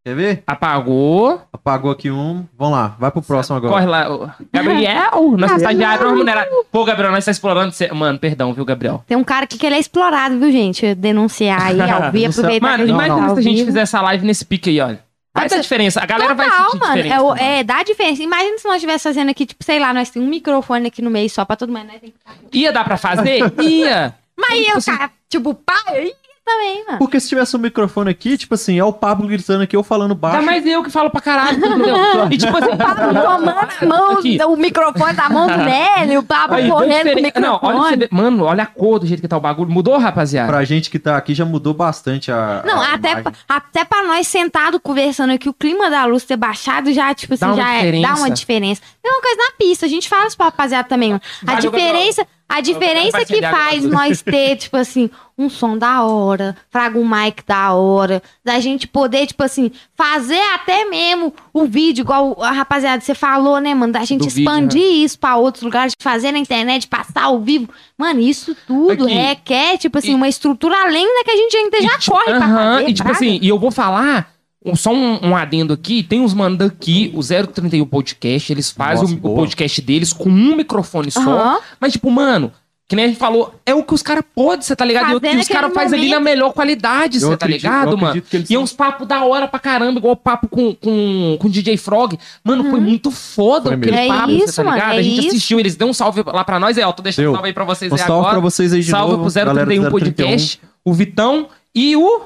Quer ver? apagou. Apagou aqui um. Vamos lá, vai pro próximo agora. Corre lá. Gabriel, nosso estagiário não remunerado. Pô, Gabriel, nós tá explorando. Você... Mano, perdão, viu, Gabriel? Tem um cara aqui que ele é explorado, viu, gente? Denunciar aí, ao vivo, aproveitar Mano, imagina tá se a gente fizer essa live nesse pique aí, olha. Vai é- diferença. A galera vai Total, sentir mano. diferença. É, o- mano. é, dá diferença. Imagina se nós estivéssemos fazendo aqui, tipo, sei lá, nós temos um microfone aqui no meio só pra todo mundo. Né? Tem que- Ia dar pra fazer? Ia. Mas aí eu, assim- cara, tipo, pai, aí também, mano. Porque se tivesse um microfone aqui, tipo assim, é o Pablo gritando aqui, eu falando baixo. Ainda mais eu que falo pra caralho, entendeu? E tipo assim, Pablo tomando a mão, Aqui. o microfone da mão do Nélio, o Pablo Aí, correndo com o microfone. Não, olha pra você. Mano, olha a cor do jeito que tá o bagulho. Mudou, rapaziada? Pra gente que tá aqui já mudou bastante a. Não, a até, pa- até pra nós sentados conversando aqui, o clima da luz ter baixado já, tipo assim, Dá já é- dá uma diferença. Tem uma coisa na pista, a gente fala isso pra rapaziada também, mano. A Valeu, diferença, a diferença que agora. faz nós ter, tipo assim, um som da hora, fraga um mic da hora, da gente poder, tipo assim, fazer até mesmo o vídeo, igual a rapaziada, você falou, né, mano, da gente Do vídeo, expandir isso pra outros lugares, fazer na internet, passar ao vivo. Mano, isso tudo Aqui. requer, tipo assim, E- uma estrutura além da que a gente ainda já E, corre pra aham, fazer. E tipo assim, e eu vou falar. Um- Só um, um adendo aqui, tem uns mano daqui, o 031 Podcast, eles fazem Nossa, o, o podcast deles com um microfone só. Aham. Mas, tipo, mano, que nem a gente falou, é o que os caras podem, você tá ligado? E o que Fazendo os caras fazem ali na melhor qualidade, você tá ligado, mano? E é são- uns papos da hora pra caramba, igual o papo com, com, com o DJ Frog. Mano, foi muito foda Foi aquele. É papo, isso, você tá mano, ligado? é a gente isso. assistiu, eles deu um salve lá pra nós, é, ó, tô deixando Deu. um salve aí pra vocês Um aí salve agora. pra vocês aí de salve novo. pro galera do 031 031. Podcast, o Vitão e o...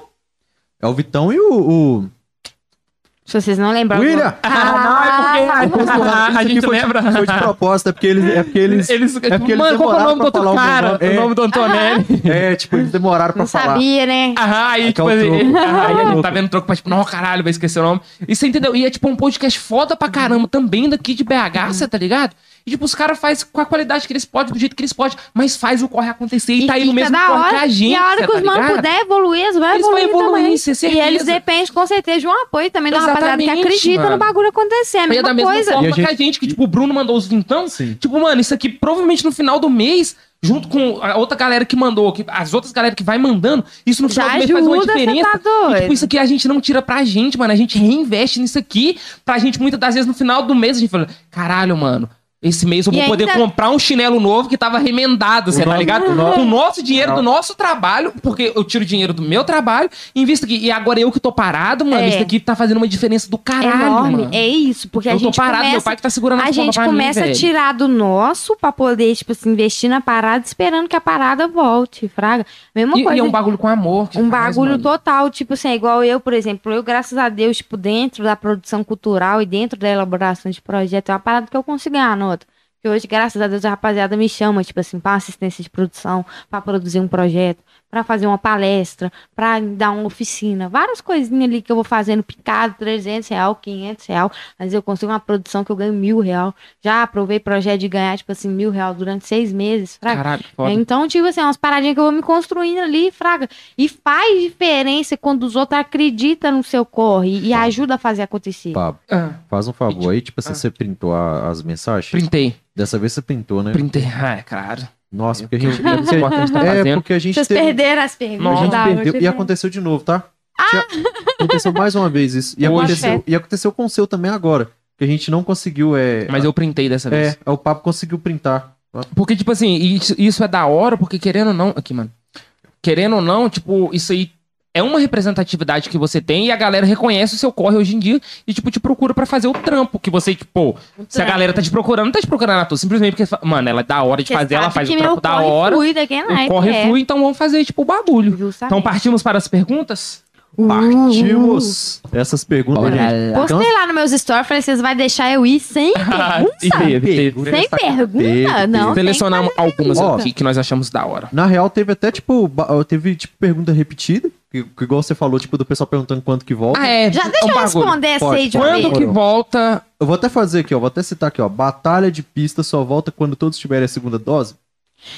É o Vitão e o. o... Se vocês não lembram. William! Ah, não, é porque Isso a aqui gente foi, lembra. Foi de propósito, é porque eles. É porque eles, Eles, é porque eles mano, qual que é o nome do outro falar o cara? nome. O É. nome do Antonelli. é, tipo, eles demoraram pra Não falar. sabia, né? Aham, aí, É tipo, é o assim, aí a gente tá vendo troco pra, tipo, não, caralho, vai esquecer o nome. E você entendeu? E é, tipo, um podcast foda pra caramba também daqui de BH, você tá ligado? E, tipo, os caras fazem com a qualidade que eles podem, do jeito que eles podem, mas faz o corre acontecer e, tá aí no mesmo corre hora. que a gente, E a hora cê que tá os manos ligado? puder evoluir, eles vão Eles vão evoluir evoluir, também. isso é E eles dependem, com certeza, de um apoio também da rapaziada que acredita mano. no bagulho acontecer. É a E é mesma da mesma coisa. forma E a gente- que a gente, que, tipo, o Bruno mandou os vintão. Sim. Tipo, mano, isso aqui provavelmente no final do mês, junto com a outra galera que mandou, que, as outras galera que vai mandando, isso no final Já do mês faz uma você diferença. tá E, tipo, isso aqui a gente não tira pra gente, mano. A gente reinveste nisso aqui pra gente, muitas das vezes, no final do mês, a gente fala, caralho, mano. Esse mês eu E vou poder ainda- comprar um chinelo novo que tava remendado, você tá ligado? o nosso- Com o nosso dinheiro Não. do nosso trabalho, porque eu tiro dinheiro do meu trabalho e invisto aqui. E agora eu que tô parado, mano, É. isso aqui tá fazendo uma diferença do caralho, enorme. mano. É isso, porque a eu tô gente parado, meu começa... pai que tá segurando A as gente pra mim, começa a velho. tirar do nosso pra poder, tipo assim, investir na parada, esperando que a parada volte, fraga. Mesma E, coisa. e é um bagulho com amor. que um faz, bagulho mano. total, tipo assim, é igual eu, por exemplo, eu, graças a Deus, tipo, dentro da produção cultural e dentro da elaboração de projeto, é uma parada que eu consigo ganhar nota. Porque hoje, graças a Deus, a rapaziada me chama, tipo assim, pra uma assistência de produção, pra produzir um projeto, pra fazer uma palestra, pra dar uma oficina, várias coisinhas ali que eu vou fazendo picado, 300 real, 500 real, mas eu consigo uma produção que eu ganho mil real. Já aprovei projeto de ganhar, tipo assim, mil real durante seis meses, fraga. Caralho, foda. Então, tipo assim, umas paradinhas que eu vou me construindo ali, fraga. E faz diferença quando os outros acreditam no seu corre e ajuda a fazer acontecer. Pablo, Ah, faz um favor aí, tipo assim, Ah. você printou a- as mensagens? printei. Dessa vez você printou, né? Printei. Ah, é claro. Nossa, porque a gente. A tá é, porque a gente Vocês teve- perderam as perguntas. Nossa, A gente perdeu. E aconteceu de novo, tá? Tinha- Aconteceu mais uma vez isso. E Hoje. aconteceu, e aconteceu com o seu também agora. Que a gente não conseguiu. É, Mas eu printei dessa vez. É, o papo conseguiu printar. Porque, tipo assim, isso, isso é da hora, porque querendo ou não. Aqui, mano. Querendo ou não, tipo, isso aí é uma representatividade que você tem e a galera reconhece o seu corre hoje em dia e, tipo, te procura pra fazer o trampo. Que você, tipo, se a galera tá te procurando, não tá te procurando à toa. Simplesmente porque, mano, ela é da hora de Você fazer, ela faz o trampo da corre hora. Flui daqui a night, corre é. flui, então vamos fazer, tipo, o bagulho. Justamente. Então partimos para as perguntas? Partimos! Essas perguntas. Postei lá nos meus stories, falei, vocês vão deixar eu ir sem e pergunta? teve, teve. Sem pergunta? Teve, Não, tem Selecionamos algumas Ó. aqui que nós achamos da hora. Na real, teve até, tipo, teve, tipo, pergunta repetida. Que, que igual você falou, tipo, do pessoal perguntando quanto que volta. Ah, é. Já é deixa um eu bagulho. responder essa aí de uma pode. vez. Quando que volta Eu vou até fazer aqui, ó. Vou até citar aqui, ó. Batalha de pista só volta quando todos tiverem a segunda dose.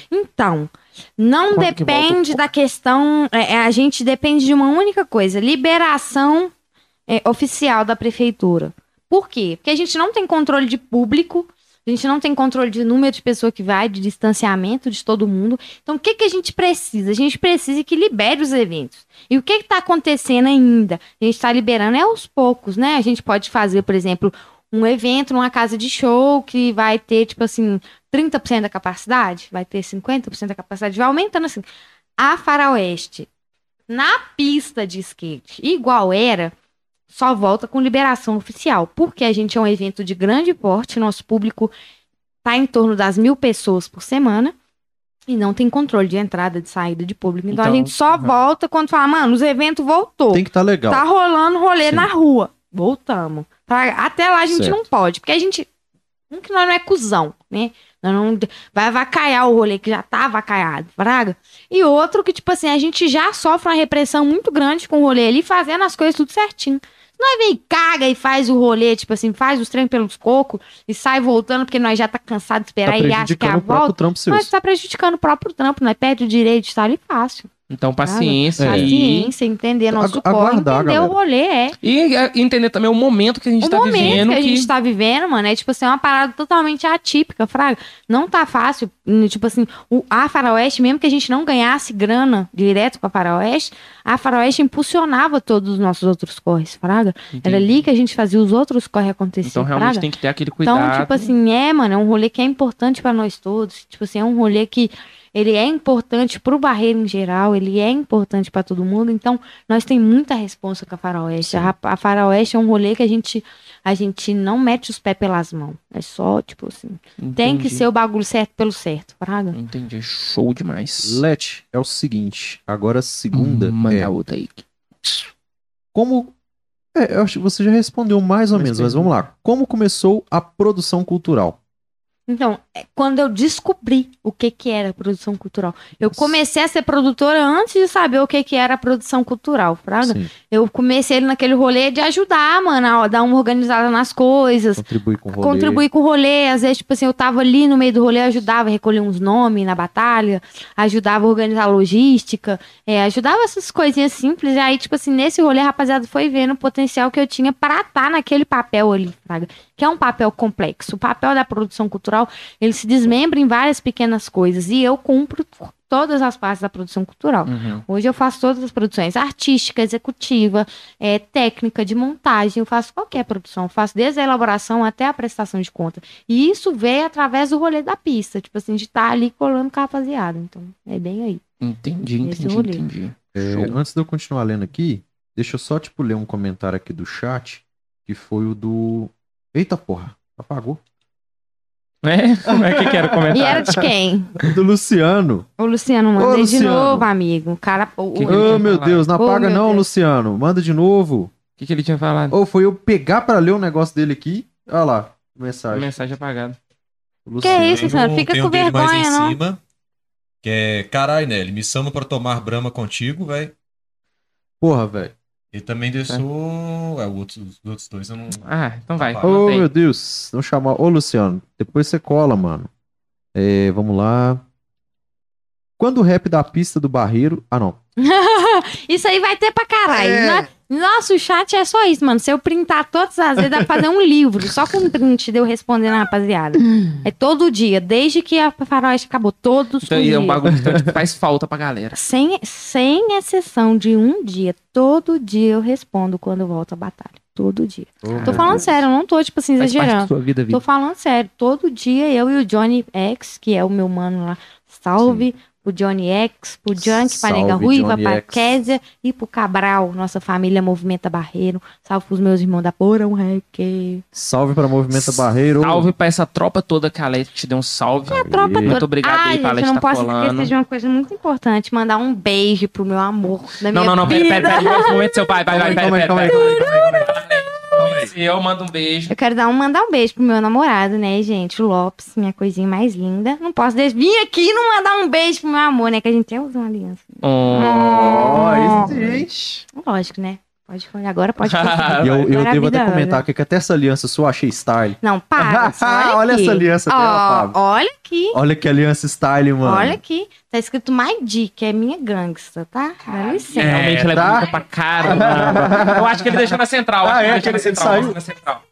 Então, não que depende volta? da questão. é, é, a gente depende de uma única coisa: liberação é, oficial da prefeitura. Por quê? Porque a gente não tem controle de público, a gente não tem controle de número de pessoa que vai, de distanciamento de todo mundo. Então, o que, que a gente precisa? A gente precisa que libere os eventos. E o que está acontecendo ainda? A gente está liberando é aos poucos, né? A gente pode fazer, por exemplo, um evento numa casa de show que vai ter, tipo assim, 30% da capacidade, vai ter 50% da capacidade, vai aumentando assim. A Faroeste, na pista de skate, igual era, só volta com liberação oficial, porque a gente é um evento de grande porte, nosso público tá em torno das mil pessoas por semana, e não tem controle de entrada, de saída de público. Então, Então, a gente só uhum. volta quando fala, mano, os eventos voltou. Tem que estar legal. Tá rolando rolê Sim. na rua. Voltamos. Pra- Até lá a gente Certo. não pode, porque a gente. Um que nós não é cuzão, né? Não vai avacaiar o rolê que já tá avacaiado, fraga. E outro que, tipo assim, a gente já sofre uma repressão muito grande com o rolê ali, fazendo as coisas tudo certinho. Nós vem e caga e faz o rolê, tipo assim, faz os treinos pelos cocos e sai voltando porque nós já tá cansado de Tá esperar e acha que é a volta. Mas tá prejudicando o próprio trampo, nós perde o direito de estar ali fácil. Então, paciência. É. aí. Paciência, entender nosso Agu- corre, aguardar, entender o galera. rolê, é. E é, entender também o momento que a gente o tá momento vivendo. que a gente tá vivendo, mano, é tipo assim, uma parada totalmente atípica, fraga. Não tá fácil, hum, tipo assim, o, a Faroeste, mesmo que a gente não ganhasse grana direto com a Faroeste, a Faroeste impulsionava todos os nossos outros corres, fraga. Era ali que a gente fazia os outros corres acontecer, Então, realmente fraga. tem que ter aquele cuidado. Então, tipo assim, é, mano, é um rolê que é importante pra nós todos. Tipo assim, é um rolê que ele é importante pro Barreiro em geral, ele é importante pra todo mundo. Então, nós tem muita responsa com a Faroeste. A, a Faroeste é um rolê que a gente a gente não mete os pés pelas mãos. É só, tipo assim, tem que Entendi. ser o bagulho certo pelo certo, fraga. Entendi. Show demais. Let, é o seguinte. Agora a segunda Manda é outra aí. como... É, eu acho que você já respondeu mais ou menos, mas vamos lá. Como começou a produção cultural? Então, quando eu descobri o que que era produção cultural. Eu comecei a ser produtora antes de saber o que que era produção cultural, fraga. Sim, Eu comecei naquele rolê de ajudar, mano, a dar uma organizada nas coisas, contribuir com o rolê. contribuir com o rolê. Às vezes, tipo assim, eu tava ali no meio do rolê, ajudava a recolher uns nomes na batalha, ajudava a organizar a logística, é, ajudava essas coisinhas simples. E aí, tipo assim, nesse rolê, rapaziada foi vendo o potencial que eu tinha pra estar naquele papel ali, fraga. Que é um papel complexo. O papel da produção cultural, ele se desmembra em várias pequenas coisas. E eu cumpro todas as partes da produção cultural. Uhum. Hoje eu faço todas as produções, artística, executiva, é, técnica, de montagem, eu faço qualquer produção, eu faço desde a elaboração até a prestação de conta. E isso veio através do rolê da pista, tipo assim, de estar ali colando com a rapaziada. Então, é bem aí. Entendi, Esse entendi, rolê. entendi. É, antes de eu continuar lendo aqui, deixa eu só, tipo, ler um comentário aqui do chat, que foi o do... Eita porra, apagou. É? Como é que era o E comentário? era de quem? Do Luciano. O Luciano, manda de Luciano. novo, amigo. O cara. O, Que que Ô, meu? Deus, não Ô, apaga não, Deus. Luciano. Manda de novo. O que, que ele tinha falado? Ou foi eu pegar pra ler o negócio dele aqui. Olha lá, mensagem. Mensagem apagada. Luciano. Que isso, Tem Luciano? um- Fica tem com um vídeo mais vergonha, em não. cima Que é, carai, Nelly, me chama pra tomar brama contigo, velho. Porra, velho. E também deixou. É, o outro- os outros dois eu não. Ah, então vai. Ô, aí. meu Deus. Vamos chamar. Ô, Luciano, depois você cola, mano. É, vamos lá. Quando o rap da pista do barreiro. Ah, não. Isso aí vai ter pra caralho. É. No- Nosso chat é só isso, mano. Se eu printar todas as vezes, dá pra fazer um livro. Só com print de eu respondendo a rapaziada. É todo dia, desde que a faroeste acabou. Todos Então, os e é um dias. bagulho que tipo, faz falta pra galera. Sem, sem exceção de um dia. Todo dia eu respondo quando eu volto à batalha. Todo dia. Tô falando sério, eu não tô, tipo assim, exagerando. sua vida, Tô vida. falando sério. Todo dia eu e o Johnny X, que é o meu mano lá, salve pro Johnny X, pro Junk, pra Nega Ruiva, Johnny pra X. Kézia e pro Cabral, nossa família Movimenta Barreiro. Salve pros meus irmãos da Porão Rec. Salve pra Movimento Barreiro. Salve pra essa tropa toda que a Leti te deu um salve. A tropa Muito toda. obrigado Ai, aí pra gente, Leti não tá posso colando. esquecer de uma coisa muito importante. Mandar um beijo pro meu amor da minha Não, não, não, pera, vida. pera, pera. Esse momento seu pai, vai, vai, vai, Calma aí, vai, calma aí, vai. calma aí, calma aí, calma aí, calma aí. Eu mando um beijo. Eu quero dar um, mandar um beijo pro meu namorado, né, gente? O Lopes, minha coisinha mais linda. Não posso des- vir aqui e não mandar um beijo pro meu amor, né? Que a gente até usa uma aliança. Ó, isso, gente. Lógico, né? Pode, agora pode. E eu, eu devo até comentar aqui que até essa aliança sua achei style. Não, para. olha, Olha essa aliança dela, Fábio. Olha aqui. Olha que aliança style, mano. Olha aqui. Tá escrito My D, que é minha gangsta, tá? Dá licença. Realmente ela é tá? bonita pra caramba. Eu acho que ele deixou na central. Ah, acho que é? na Ele central. saiu? na central.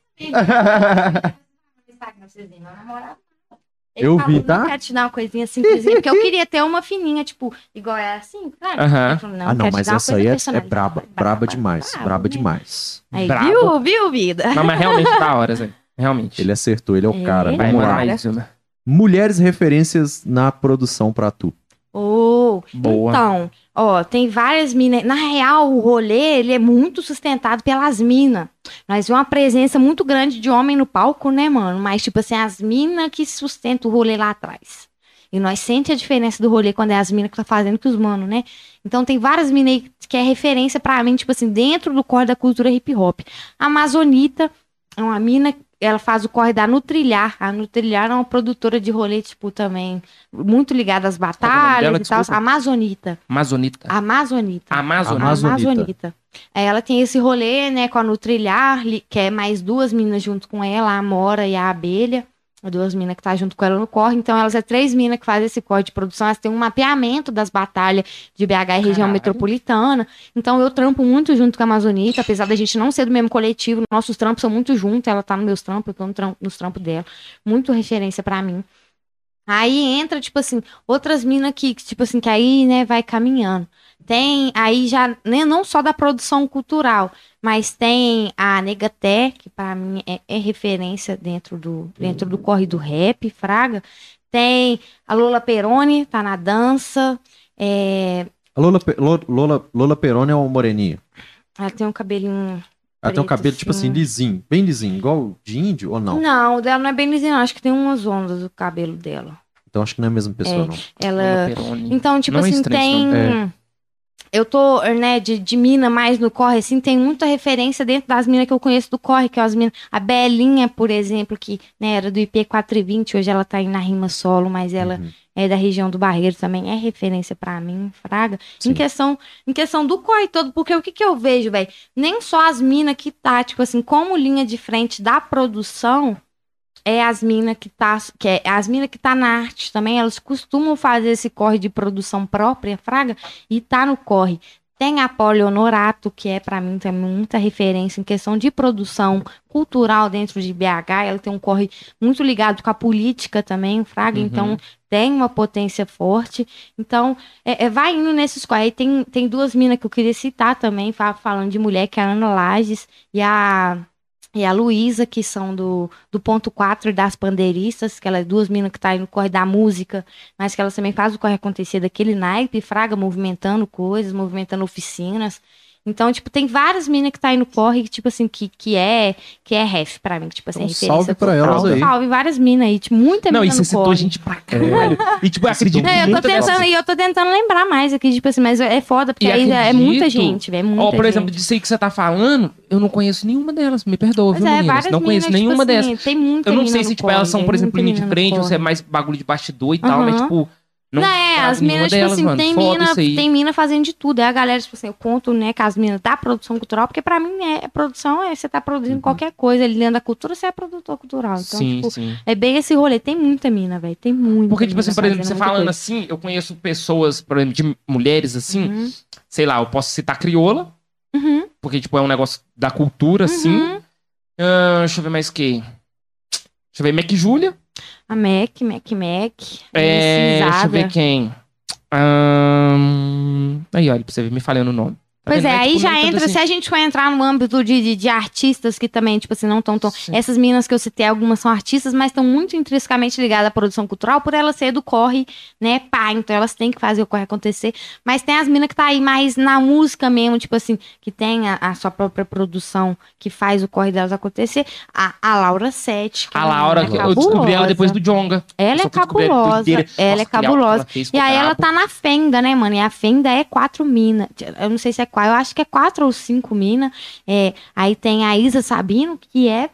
Ele Eu falou, vi, não tá? quero te dar uma coisinha simplesinha, porque eu queria ter uma fininha, tipo, igual é assim? Aham. Ele falou, ah, não, quero te mas essa aí é, é braba. Braba demais. braba, Braba né? demais. Aí, Brabo. viu, viu, vida? Não, mas realmente da hora, Zé. Realmente. Ele acertou, ele é o É, cara. Vai é isso, né? Mulheres referências na produção pra tu. Oh, Boa. então, ó, tem várias minas. Na real, o rolê, ele é muito sustentado pelas minas. Nós vemos uma presença muito grande de homem no palco, né, mano? Mas, tipo assim, as minas que sustentam o rolê lá atrás. E nós sente a diferença do rolê quando é as minas que tá fazendo que os mano, né? Então tem várias minas que é referência pra mim, tipo assim, dentro do corre da cultura hip hop. A Amazonita é uma mina, ela faz o corre da Nutrilhar. A Nutrilhar é uma produtora de rolê, tipo, também muito ligada às é batalhas dela? e tal. Amazonita. Amazonita. Amazonita. Amazonita. Amazonita. Ela tem esse rolê, né, com a Nutrilhar, que é mais duas meninas junto com ela, a Amora e a Abelha. Duas minas que tá junto com ela no corre. Então, elas é três minas que fazem esse corre de produção. Elas têm um mapeamento das batalhas de BH e região Caralho. metropolitana. Então, eu trampo muito junto com a Amazonita, apesar da gente não ser do mesmo coletivo. Nossos trampos são muito juntos. Ela tá nos meus trampos, eu tô no tram- nos trampos dela. Muito referência pra mim. Aí entra, tipo assim, outras minas que, tipo assim, que aí, né, vai caminhando. Tem aí já, né, não só da produção cultural, mas tem a Negaté, que pra mim é, é referência dentro do, dentro do corre do rap, Fraga. Tem a Lola Peroni, tá na dança. É, A Lola, Lola, Lola Peroni é uma moreninha. ela tem um cabelinho. Ela tem um cabelo, tipo assim, assim. lisinho. Bem lisinho. Igual de índio ou não? Não, o dela não é bem lisinho, não. Acho que tem umas ondas do cabelo dela. Então acho que não é a mesma pessoa, É. não. Ela. Então, tipo Não é assim, estranho tem. nome. Eu tô, né, de, de mina mais no corre, assim, tem muita referência dentro das minas que eu conheço do corre, que é as minas. A Belinha, por exemplo, que né, era do IP 420, hoje ela tá aí na rima solo, mas ela Uhum. é da região do Barreiro também, é referência pra mim, Fraga. Sim. Em questão, em questão do corre todo, porque o que que eu vejo, velho? Nem só as minas que tá, tipo assim, como linha de frente da produção, é as minas que tá, que é as minas que tá na arte também, elas costumam fazer esse corre de produção própria, Fraga, e tá no corre. Tem a Poli Honorato, que é pra mim também muita referência em questão de produção cultural dentro de BH. Ela tem um corre muito ligado com a política também, Fraga. Uhum. Então tem uma potência forte. Então é, é, vai indo nesses corre. Aí tem, tem duas minas que eu queria citar também, fa- falando de mulher, que é a Ana Lages e a e a Luísa, que são do, do ponto 4 das pandeiristas, que ela é duas minas que tá aí no corre da música, mas que elas também fazem o corre acontecer daquele naipe, fraga, movimentando coisas, movimentando oficinas. Então, tipo, tem várias minas que tá aí no corre, tipo assim, que, que é que é ref pra mim, que, tipo assim, Então, referência salve pra elas aí. Salve várias minas aí, tipo, muita Não, e mina você citou corre. gente pra caralho. E, tipo, eu acredito Não, eu tô tentando, e eu tô tentando lembrar mais aqui, tipo assim, mas é foda, porque ainda é muita gente, velho, é muita Ó, por exemplo, gente. disso aí que você tá falando, eu não conheço nenhuma delas. Me perdoa, viu, é, meninas? Não conheço minas, nenhuma tipo dessas. assim, Tem muita Eu não sei se, tipo, corre, elas são, por exemplo, linha de frente ou se é mais bagulho de bastidor e tal, mas, tipo, Não, Não, é, as minas, tipo delas, assim, mano. tem mina, tem mina fazendo de tudo. É a galera, tipo assim, eu conto, né, com as minas da produção cultural, porque pra mim é produção, é você tá produzindo qualquer coisa ali dentro da cultura, você é produtor cultural. Então, sim, tipo, sim. é bem esse rolê. Tem muita mina, velho. Tem muita Porque, tipo assim, por exemplo, você falando coisa. assim, eu conheço pessoas, por exemplo, de mulheres assim, Uhum. sei lá, eu posso citar crioula, Uhum. porque, tipo, é um negócio da cultura, assim. Uhum. Ah, deixa eu ver mais quem. Deixa eu ver, Mac Júlia. A Mac, Mac, Mac. É, deixa eu ver quem. Ahn, Aí, olha, pra você ver, me falhando o nome. Tá Pois é, Não aí tipo, já entra, assim. se a gente for entrar no âmbito de, de, de artistas que também, tipo assim, não estão tão. Essas meninas que eu citei, algumas são artistas, mas estão muito intrinsecamente ligadas à produção cultural por elas ser do corre, né, pá, então elas têm que fazer o corre acontecer. Mas tem as minas que tá aí mais na música mesmo, tipo assim, que tem a, a sua própria produção, que faz o corre delas acontecer. A, a Laura Sete. que A é Laura, menina eu descobri ela depois do Jonga. Ela é a cabulosa. Ela é Nossa, cabulosa. ela E aí ela tá na Fenda, né, mano? E a Fenda é quatro minas. Eu não sei se é eu acho que é quatro ou cinco minas. É, aí tem a Isa Sabino, que é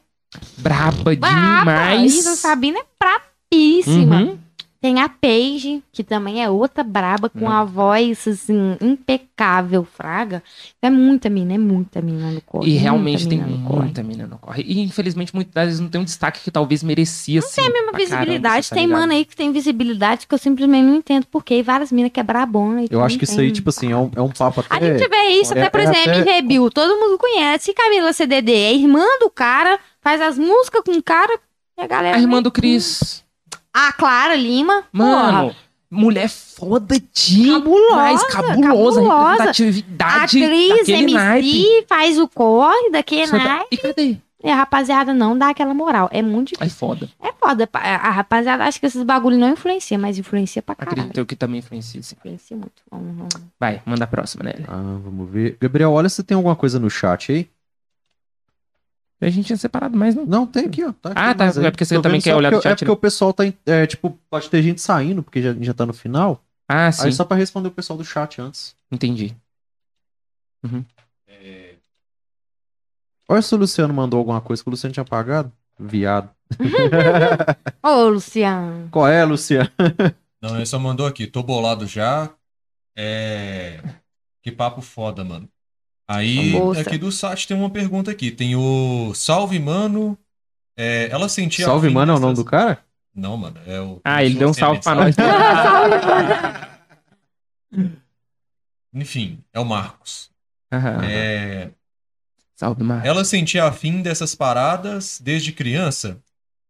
Braba braba. A demais. Isa Sabino é brabíssima. Uhum. Tem a Paige, que também é outra braba, com Uhum. a voz, assim, impecável, fraga. É muita mina, é muita mina no corre. E muita realmente tem mina muita mina no corre. E infelizmente muitas das vezes não tem um destaque que talvez merecia. Não tem a Uma visibilidade, tem mana aí que tem visibilidade que eu simplesmente não entendo porque e várias minas que é brabona. Eu acho que isso aí, tipo assim, é um, é um papo A até. gente vê isso, é- até, por é exemplo, até- em. Todo mundo conhece. Camila CDD é irmã do cara, faz as músicas com o cara e a galera. A irmã do Cris. A Clara Lima. Mano, mulher foda demais. Cabulosa, Cabulosa. cabulosa. Representatividade atriz, daquele naipe. MC, faz o corre daquele Só dá- naipe. E cadê? E a rapaziada não dá aquela moral. É muito difícil. foda. É foda. A rapaziada acha que esses bagulho não influencia, mas influencia pra caralho. Acredito que também influencia. sim. Influencia muito. Vamos, vamos. Vai, manda a próxima, né? Ah, vamos ver. Gabriel, olha se tem alguma coisa no chat aí. A gente tinha separado mais, não. Não, tem aqui, ó. Tá aqui Ah, tá. É porque você Tô também quer olhar porque- no chat, É porque né? o pessoal tá. É, tipo, pode ter gente saindo, porque já, já tá no final. Ah, sim. Aí só pra responder o pessoal do chat antes. Entendi. Olha se o Luciano mandou alguma coisa que o Luciano tinha apagado. Viado. Ô, Luciano. Qual é, Luciano? Não, ele só mandou aqui, tô bolado já. É. Que papo foda, mano. Aí, Moça. aqui do site tem uma pergunta aqui. Tem o Salve Mano. É, ela sentia. Salve, afim mano, é o nome do cara? Não, mano. É o. Ah, ele deu um salve pra nós. Enfim, é o Marcos. Aham. É, Salve, Marcos. ela sentia afim dessas paradas desde criança?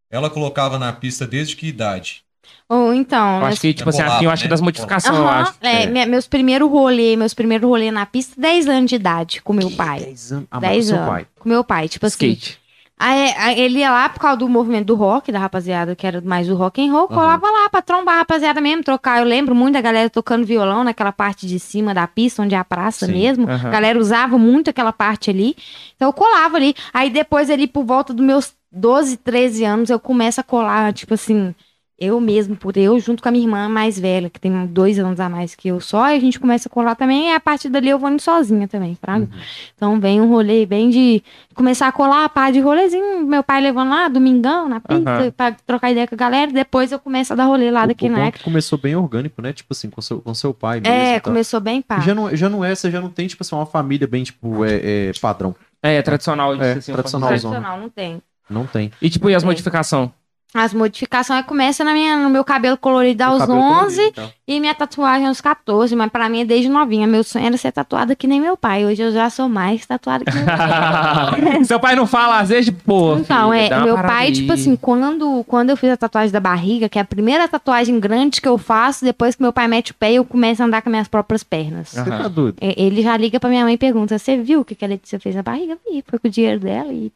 Ela colocava na pista desde que idade? Ou então. Eu acho que, tipo assim, assim, eu acho que né? das modificações, eu acho. é, É. meus primeiros rolê, meus primeiros rolê na pista, 10 anos de idade com meu pai. 10 anos. Ah, mas 10 seu anos. pai. Com meu pai, tipo assim. Skate. Aí ele ia lá por causa do movimento do rock, da rapaziada, que era mais do rock and roll, colava lá pra trombar a rapaziada mesmo, trocar. Eu lembro muito da galera tocando violão naquela parte de cima da pista, onde é a praça Sim, mesmo. aham. A galera usava muito aquela parte ali. Então eu colava ali. Aí depois ali por volta dos meus 12, 13 anos, eu começo a colar, tipo assim, eu mesmo, por eu, junto com a minha irmã mais velha, que tem dois anos a mais que eu só, e a gente começa a colar também, e a partir dali eu vou indo sozinha também, fraga. Uhum. Então vem um rolê bem de começar a colar a par de rolezinho, meu pai levando lá, domingão, na pista, Aham. pra trocar ideia com a galera, depois eu começo a dar rolê lá O- daqui o é época. que começou bem orgânico, né? Tipo assim, com seu, com seu pai mesmo. É, tal. começou bem pá. Já não, já não é, você já não tem, tipo assim, uma família bem, tipo, é, é, padrão. É, tradicional. É, assim, tradicional. Tradicional, não tem. Não tem. E tipo, e as modificações? As modificações começam na minha, no meu cabelo colorido aos cabelo 11 colorido e tal. e minha tatuagem aos 14, mas pra mim é desde novinha. Meu sonho era ser tatuada que nem meu pai. Hoje eu já sou mais tatuada que meu pai. Seu pai não fala, às vezes, pô. Então, filha, é, meu pai, tipo assim, quando, quando eu fiz a tatuagem da barriga, que é a primeira tatuagem grande que eu faço, depois que meu pai mete o pé, eu começo a andar com minhas próprias pernas. Você tá doido? É, Ele já liga pra minha mãe e pergunta: Você viu o que, que a Letícia fez na barriga? Vi, foi com o dinheiro dela e.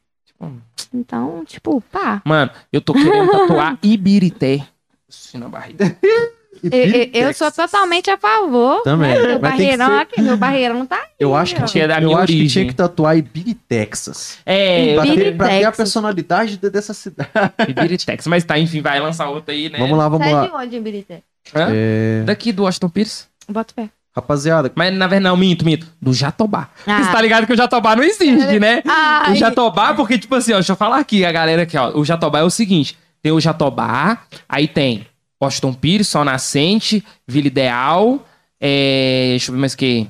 Então, tipo, pá. Mano, eu tô querendo tatuar Ibirité. Assim na barriga. Eu, eu- sou totalmente a favor. Também. Meu Mas tem que barreirão ser- aqui, meu barreirão tá aí. Eu acho que. Tinha da eu minha acho que tinha que tatuar Ibiri, Texas. É, Pra ter, pra ter a Texas. personalidade de- dessa cidade. Ibiritex. Mas tá, enfim, vai lançar outra aí, né? Vamos lá, vamos Sai lá. de onde, Birité? Hã? É, Daqui do Washington Pires. Bota o pé. Rapaziada, Mas na verdade, não, minto, minto. Do Jatobá. Ah. Você tá ligado que o Jatobá não existe, né? Ah, O Jatobá, porque, tipo assim, ó, deixa eu falar aqui, a galera aqui, ó. O Jatobá é o seguinte: tem o Jatobá, aí tem Washington Pires, Sol Nascente, Vila Ideal, é, deixa eu ver mais o que.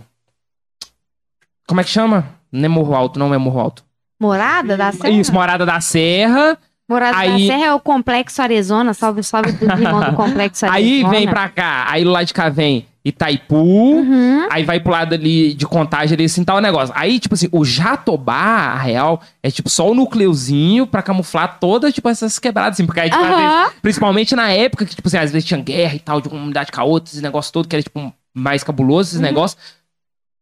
Como é que chama? Não é Morro Alto, não é Morro Alto. Morada da Serra? Isso, Morada da Serra. Morada Aí- da Serra é o Complexo Arizona. Salve, salve dos irmãos do Complexo Arizona. Aí vem pra cá, aí lá de cá vem Itaipu. Uhum. Aí vai pro lado ali de contagem ali, assim, tal negócio. Aí, tipo assim, o Jatobá, a real, é tipo só o núcleozinho pra camuflar todas, tipo, essas quebradas, assim. Porque aí, tipo, às vezes, principalmente na época que, tipo assim, às vezes tinha guerra e tal, de uma comunidade com a outra, esse negócio todo, que era, tipo, mais cabuloso, esses negócios.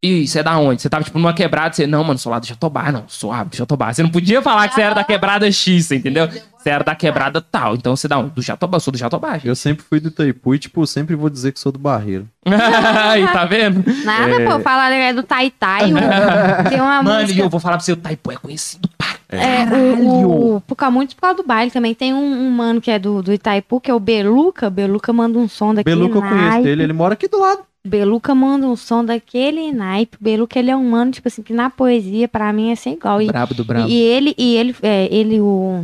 E você é da onde? Você tava, tipo, numa quebrada, você, não, mano, sou lá do Jatobá, não, sou lá do Jatobá. Você não podia falar que você era da quebrada X, entendeu? Você era da quebrada tal. Então você dá um, do Jatobá, eu sou do Jatobá. gente. Eu sempre fui do Itaipu e, tipo, sempre vou dizer que sou do Barreiro. Aí, tá vendo? Nada, pô. Falar é do Tai Tai. o- Tem uma Mano, e música... eu vou falar pra você, o Taipu é conhecido pra É, o, o, por causa, muito por causa do baile também. Tem um, um mano que é do, do Itaipu, que é o Beluca. Beluca manda um som daquele Beluca eu conheço ele, ele mora aqui do lado. Beluca manda um som daquele naipe. Beluca, ele é um mano, tipo assim, que na poesia, pra mim, é sem igual. E, Brabo do brabo. e ele, e ele, é, ele o,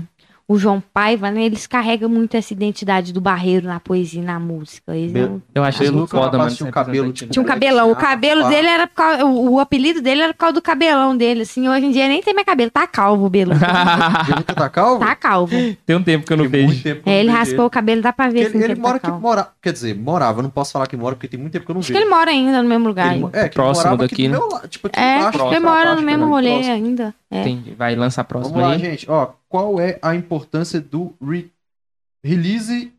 o João Paiva, né? Eles carregam muito essa identidade do barreiro na poesia e na música. Eles Be- não- Eu acho Beluca, isso foda, mano. tinha um cabelo, tipo, Tinha um cabelão. O Ah, cabelo pá. dele era por causa, o, o apelido dele era por causa do cabelão dele, assim. Hoje em dia nem tem mais cabelo, tá calvo o Beluca. Beluca tá calvo? tá calvo. Tem um tempo que eu não Tem muito vejo. tempo que eu É, ele vejo raspou o cabelo, dá pra ver Ele, assim, ele que ele mora tá aqui, calvo. mora, quer dizer, morava, não posso falar que mora porque tem muito tempo que eu não Acho que vejo. ele mora ainda no mesmo lugar. Ele é, que Próximo daqui, do né? meu lado, tipo aqui É, acho que ele próximo, mora no mesmo rolê Próximo. ainda. É. Entendi. Vai, lança a próxima Vamos lá, aí. gente. Ó, qual é a importância do re- release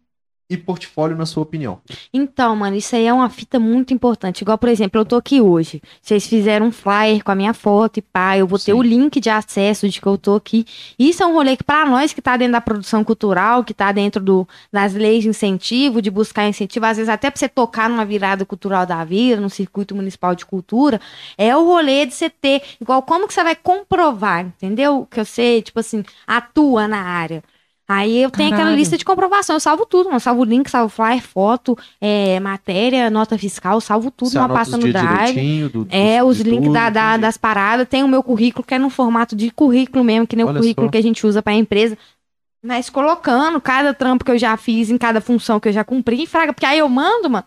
e portfólio na sua opinião? Então, mano, isso aí é uma fita muito importante. Igual, por exemplo, eu tô aqui hoje. Vocês fizeram um flyer com a minha foto e pá, eu vou ter Sim. o link de acesso de que eu tô aqui. Isso é um rolê que, pra nós que tá dentro da produção cultural, que tá dentro do, das leis de incentivo, de buscar incentivo, às vezes até pra você tocar numa virada cultural da vida, no circuito municipal de cultura, é o rolê de você ter. Igual, como que você vai comprovar, entendeu? Que você, tipo assim, atua na área. Aí eu tenho aquela Caralho. lista de comprovação, eu salvo tudo, eu salvo link, salvo flyer, foto, é, matéria, nota fiscal, salvo tudo Você numa pasta no Drive. do- É, dos- os links da, da- das paradas. Tem o meu currículo, que é no formato de currículo mesmo, que nem Olha o currículo só. que a gente usa pra empresa. Mas colocando cada trampo que eu já fiz, em cada função que eu já cumpri, fraga, porque aí eu mando, mano.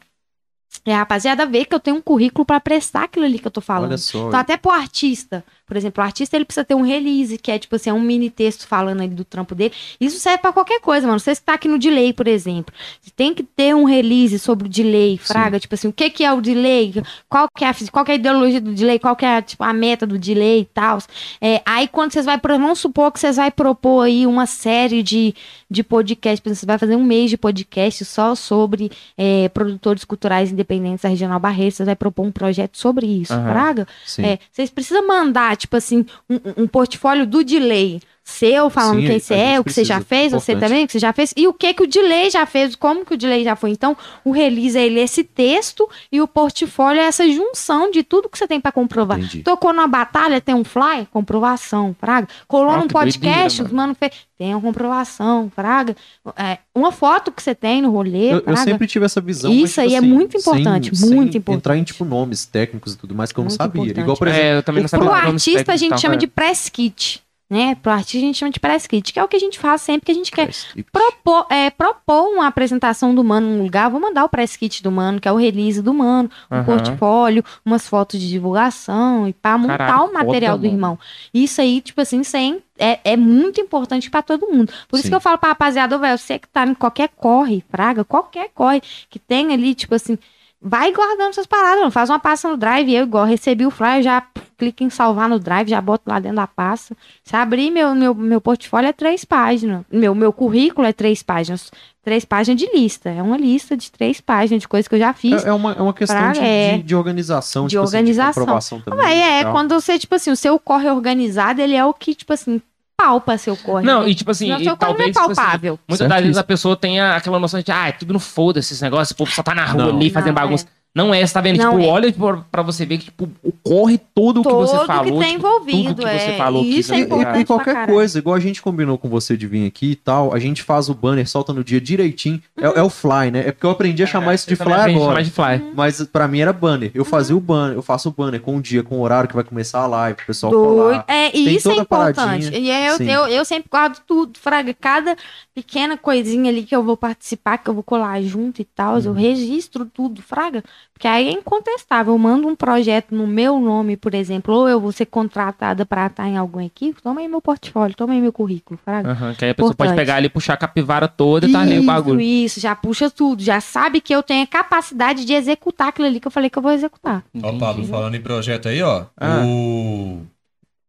É, a rapaziada, ver que eu tenho um currículo pra prestar aquilo ali que eu tô falando. Olha só. Então, até pro artista, por exemplo, o artista ele precisa ter um release, que é tipo assim, é um mini texto falando do trampo dele. Isso serve pra qualquer coisa, mano. Você que tá aqui no delay, por exemplo. Você tem que ter um release sobre o delay, fraga. Tipo assim, o que que é o delay? Qual que é a, qual que é a ideologia do delay? Qual que é tipo, a meta do delay e tal? É, aí quando vocês vai, vamos supor que vocês vai propor aí uma série de, de por exemplo, você vai fazer um mês de podcast só sobre é, produtores culturais independentes da Regional Barreira, você vai propor um projeto sobre isso, Aham. fraga? Sim. É, vocês precisam mandar, tipo assim, um, um portfólio do delay seu, falando Sim, quem você é, o que você já fez, você importante. também, o que você já fez, e o que que o delay já fez, como que o delay já foi. Então, o release é ele esse texto e o portfólio é essa junção de tudo que você tem pra comprovar. Entendi. Tocou numa batalha, tem um fly, comprovação, fraga. Colou Ah, num podcast, doideira, os mano fez, tem uma comprovação, fraga. É, uma foto que você tem no rolê, Eu, eu sempre tive essa visão. Isso mas, tipo aí é assim, muito importante, sem- muito sem importante. Entrar em, tipo, nomes técnicos e tudo mais que eu não Muito sabia. importante. Igual, por exemplo, É, eu também não sabia Pro artista a gente tal, chama é. de press kit, né? Pro artista a gente chama de press kit, que é o que a gente faz sempre que a gente quer propor, é, propor uma apresentação do mano num lugar. Vou mandar o press kit do mano, que é o release do mano, um portfólio, umas fotos de divulgação e para montar Caralho, o material do mano. irmão. Isso aí, tipo assim, sem, é, é muito importante pra todo mundo. Por isso Sim. que eu falo pra rapaziada, velho, você que tá em qualquer corre, praga, qualquer corre, que tem ali, tipo assim, vai guardando suas paradas, mano. faz uma pasta no Drive, eu igual, recebi o flyer, já clico em salvar no Drive, já boto lá dentro da pasta. Se abrir meu, meu, meu portfólio é três páginas, meu, meu currículo é três páginas, três páginas de lista, é uma lista de três páginas de coisas que eu já fiz. É, é uma, é uma questão pra- de, é. de, de organização. De tipo assim, organização. comprovação também. Mas e é, tal. quando você, tipo assim, o seu corre organizado, ele é o que, tipo assim, palpa seu corre. Não, e tipo assim, Senão e não é talvez, tipo assim, palpável. Muitas das vezes a pessoa tenha aquela noção de, ah, é tudo no foda esses negócios, o povo só tá na rua Não. ali fazendo Não, bagunça. Não é, você tá vendo? Não tipo, é. olha tipo, pra você ver que, tipo, ocorre tudo o que você que falou. tá tipo, envolvido, tudo que você é. falou. E aqui, isso é tá E- importante. E, e pra qualquer coisa, igual a gente combinou com você de vir aqui e tal, a gente faz o banner, solta no dia direitinho. É, é o fly, né? É porque eu aprendi a chamar isso de fly aprendi a agora. chamar de fly. Mas pra mim era banner. Eu fazia o banner, eu faço o banner com o dia, com o horário que vai começar a live, o pessoal Doido. colar. É, e Tem isso é importante. paradinha. E aí eu, Sim. eu, eu sempre guardo tudo, Fraga. Cada pequena coisinha ali que eu vou participar, que eu vou colar junto e tal, Uhum. eu registro tudo, Fraga. Porque aí é incontestável. Eu mando um projeto no meu nome, por exemplo, ou eu vou ser contratada para estar em alguma equipe, toma aí meu portfólio, toma aí meu currículo. Aham, que aí a pessoa pode Importante. pegar ali, puxar a capivara toda e tá ali o bagulho. Isso, já puxa tudo. Já sabe que eu tenho a capacidade de executar aquilo ali que eu falei que eu vou executar. Ó, Pablo, falando em projeto aí, ó. Ah. O,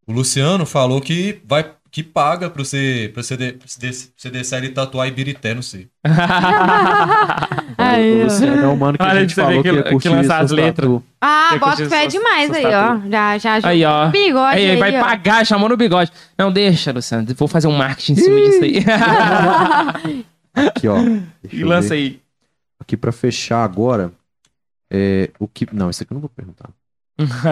o Luciano falou que vai que paga pra você, pra você, ele e tatuar Ibirité no C. Aí, o ó. Luciano é o mano que Olha, a gente falou que- que ia que curtir lança as letras. tatu. Ah, bota fé demais aí, ó. Já, já, já. Aí, ó. Bigode Aí, aí, vai ó. pagar, chamou no bigode. Não, deixa, Luciano. Vou fazer um marketing em cima disso aí. Aqui, ó. Deixa e lança ver. aí. Aqui pra fechar agora. É, o que... Não, isso aqui eu não vou perguntar.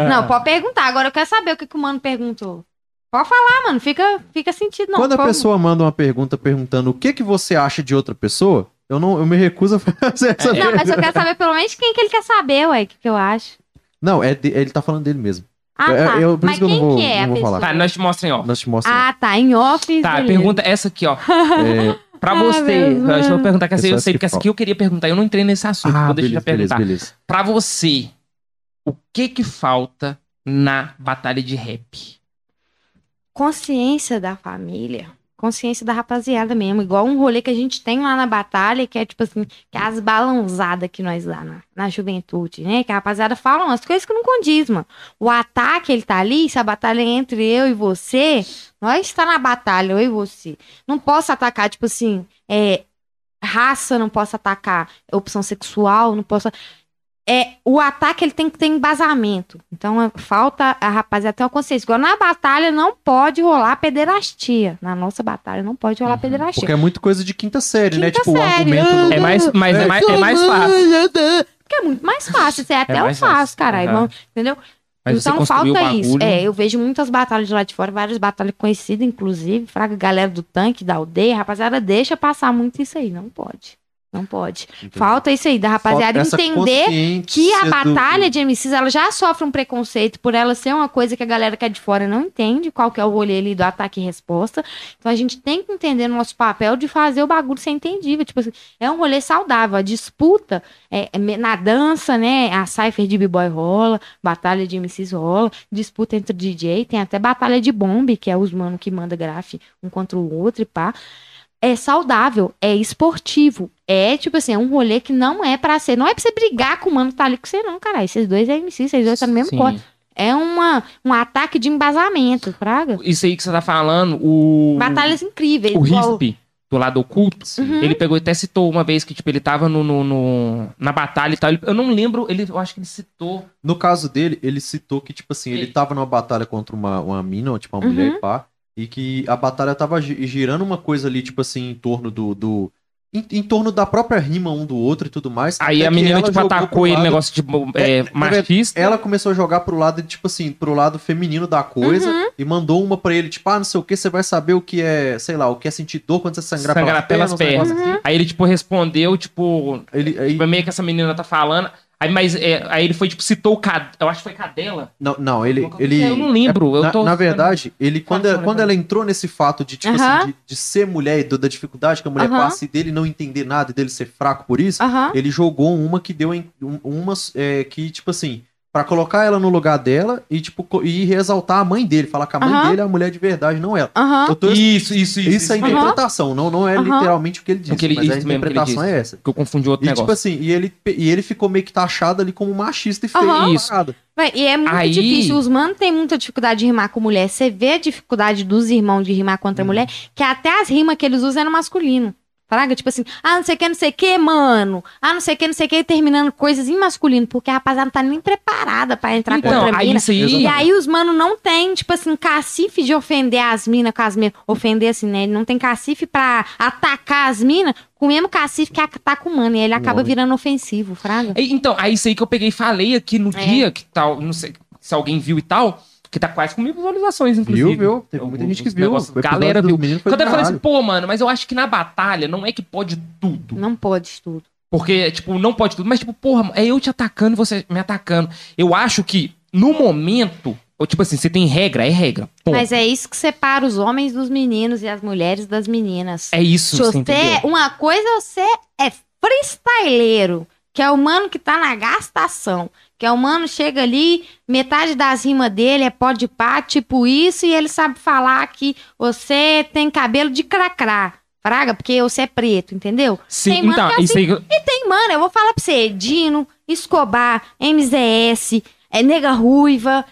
Não, pode perguntar. Agora eu quero saber o que, que o mano perguntou. Pode falar, mano. Fica, fica sentido, não. Quando a Por- pessoa manda uma pergunta perguntando o que, que você acha de outra pessoa, eu, não, eu me recuso a fazer essa Não, mas eu quero saber pelo menos quem que ele quer saber, ué. O que, que eu acho. Não, é de- ele tá falando dele mesmo. Ah, É, tá. eu- por mas isso que eu não quem vou- que é não a vou pessoa? falar. Tá, nós te mostramos, ó. Nós te mostramos. Ah, tá. Em off. Tá, beleza. pergunta essa aqui, ó. É, Pra Ah, você. meu Deixa eu perguntar que essa aí eu sei, que porque essa aqui eu queria perguntar. Eu não entrei nesse assunto, ah, então deixa eu já beleza, beleza, perguntar. beleza. Pra você, o que que falta na batalha de rap? Consciência da família. Consciência da rapaziada mesmo. Igual um rolê que a gente tem lá na batalha, que é tipo assim, que é as balãozadas que nós dá na, na juventude, né? Que a rapaziada fala umas coisas que não condiz, mano. O ataque, ele tá ali, se a batalha é entre eu e você, nós está na batalha, eu e você. Não posso atacar, tipo assim, é, raça, não posso atacar opção sexual, não posso. É, o ataque ele tem que ter embasamento. Então é, falta a rapaziada ter uma consciência. Igual na batalha não pode rolar pederastia. Na nossa batalha não pode rolar Uhum. pederastia. Porque é muito coisa de quinta série, né? Quinta Tipo, o série. argumento. no- É mais, mas é, mais, é mais fácil. Porque é muito mais fácil. Isso é até eu mais faço, fácil. caralho. Vamos- Entendeu? Mas você então falta o isso. É, eu vejo muitas batalhas de lá de fora, várias batalhas conhecidas, inclusive. Fraga, galera do tanque, da aldeia. Rapaziada, deixa passar muito isso aí. Não pode. Não pode. Falta isso aí, da rapaziada entender que a do- batalha de MCs ela já sofre um preconceito por ela ser uma coisa que a galera que é de fora não entende qual que é o rolê ali do ataque e resposta. Então a gente tem que entender no nosso papel de fazer o bagulho ser entendível. Tipo assim, é um rolê saudável. A disputa é, é na dança, né? A cypher de b-boy rola, batalha de MCs rola, disputa entre DJ, tem até batalha de bombe, que é os mano que manda graf um contra o outro e pá é saudável, é esportivo. É, tipo assim, é um rolê que não é pra ser. Não é pra você brigar com o mano que tá ali com você, não, caralho. Esses dois é MC, vocês dois estão no mesmo corte. É uma, um ataque de embasamento, praga. Isso aí que você tá falando, o. Batalhas incríveis. O igual- Risp, do lado oculto, Uhum. ele pegou e até citou uma vez que, tipo, ele tava no, no- no- na batalha e tal. Ele- eu não lembro, ele, eu acho que ele citou. No caso dele, ele citou que, tipo assim, ele Ele- tava numa batalha contra uma, uma mina, ou, tipo, uma Uhum. mulher e pá, e que a batalha tava gi- girando uma coisa ali, tipo assim, em torno do. do em, em torno da própria rima um do outro e tudo mais. Aí até a menina, tipo, atacou ele, lado- negócio de é, É, machista. Ela começou a jogar pro lado, tipo assim, pro lado feminino da coisa Uhum. e mandou uma pra ele, tipo, ah, não sei o que, você vai saber o que é, sei lá, o que é sentir dor quando você sangrar, Sangrar pelas pelas pernas. pernas. assim. Aí ele, tipo, respondeu, tipo, Ele, aí, tipo, meio que essa menina tá falando. Aí, mas, é, aí ele foi, tipo, citou o Cad... Eu acho que foi Cadela. não, não, ele, ele... Eu não lembro. eu na, tô... na verdade, ele quando, ela, quando ela entrou nesse fato de, tipo Aham. assim, de, de ser mulher e da dificuldade que a mulher Aham. passa e dele não entender nada e dele ser fraco por isso, Aham. ele jogou uma que deu em, um- umas é, que, tipo assim, pra colocar ela no lugar dela e, tipo, e ressaltar a mãe dele, falar que a mãe Aham. dele é a mulher de verdade, não ela. Aham. Eu tô, Isso, isso, isso. isso é isso. Aham. interpretação, não, não é literalmente o que ele disse, O que ele- mas a interpretação disse. é essa. Que eu confundi outro E negócio. tipo assim, e ele, e ele ficou meio que taxado ali como machista e feio. Isso. E é muito Aí- difícil. Os manos têm muita dificuldade de rimar com mulher. Você vê a dificuldade dos irmãos de rimar contra a Uhum. mulher, que até as rimas que eles usam é no masculino. Fraga, tipo assim, ah, não sei o que, não sei o que, mano. Ah, não sei o que, não sei o que, terminando coisas em masculino, porque a rapaziada não tá nem preparada pra entrar Então, contra a aí mina. isso aí. E aí os mano não tem, tipo assim, cacife de ofender as minas com as minas. Ofender assim, né? Ele não tem cacife pra atacar as minas com o mesmo cacife que ataca o mano. E ele acaba homem. virando ofensivo, fraga. Então, aí isso aí que eu peguei e falei aqui no É. dia, que tal, não sei se alguém viu e tal, que tá quase com mil visualizações, inclusive. Viu, viu? Teve Eu- muita gente que viu. negócios- galera viu. Quando eu do falei assim, pô, mano, mas eu acho que na batalha não é que pode tudo. Não pode tudo. Porque, tipo, não pode tudo. Mas, tipo, porra, é eu te atacando e você me atacando. Eu acho que, no momento, ou, tipo assim, você tem regra, é regra. Ponto. Mas é isso que separa os homens dos meninos e as mulheres das meninas. É isso, Se você você, entendeu? uma coisa você é freestyleiro, que é o mano que tá na gastação, que é o mano chega ali, metade das rimas dele é pode pá, tipo isso, e ele sabe falar que você tem cabelo de cracrá, fraga, porque você é preto, entendeu? Sim, tem então, é isso aí. E tem, mano, eu vou falar pra você, Dino, Escobar, MZS, é, Nega Ruiva,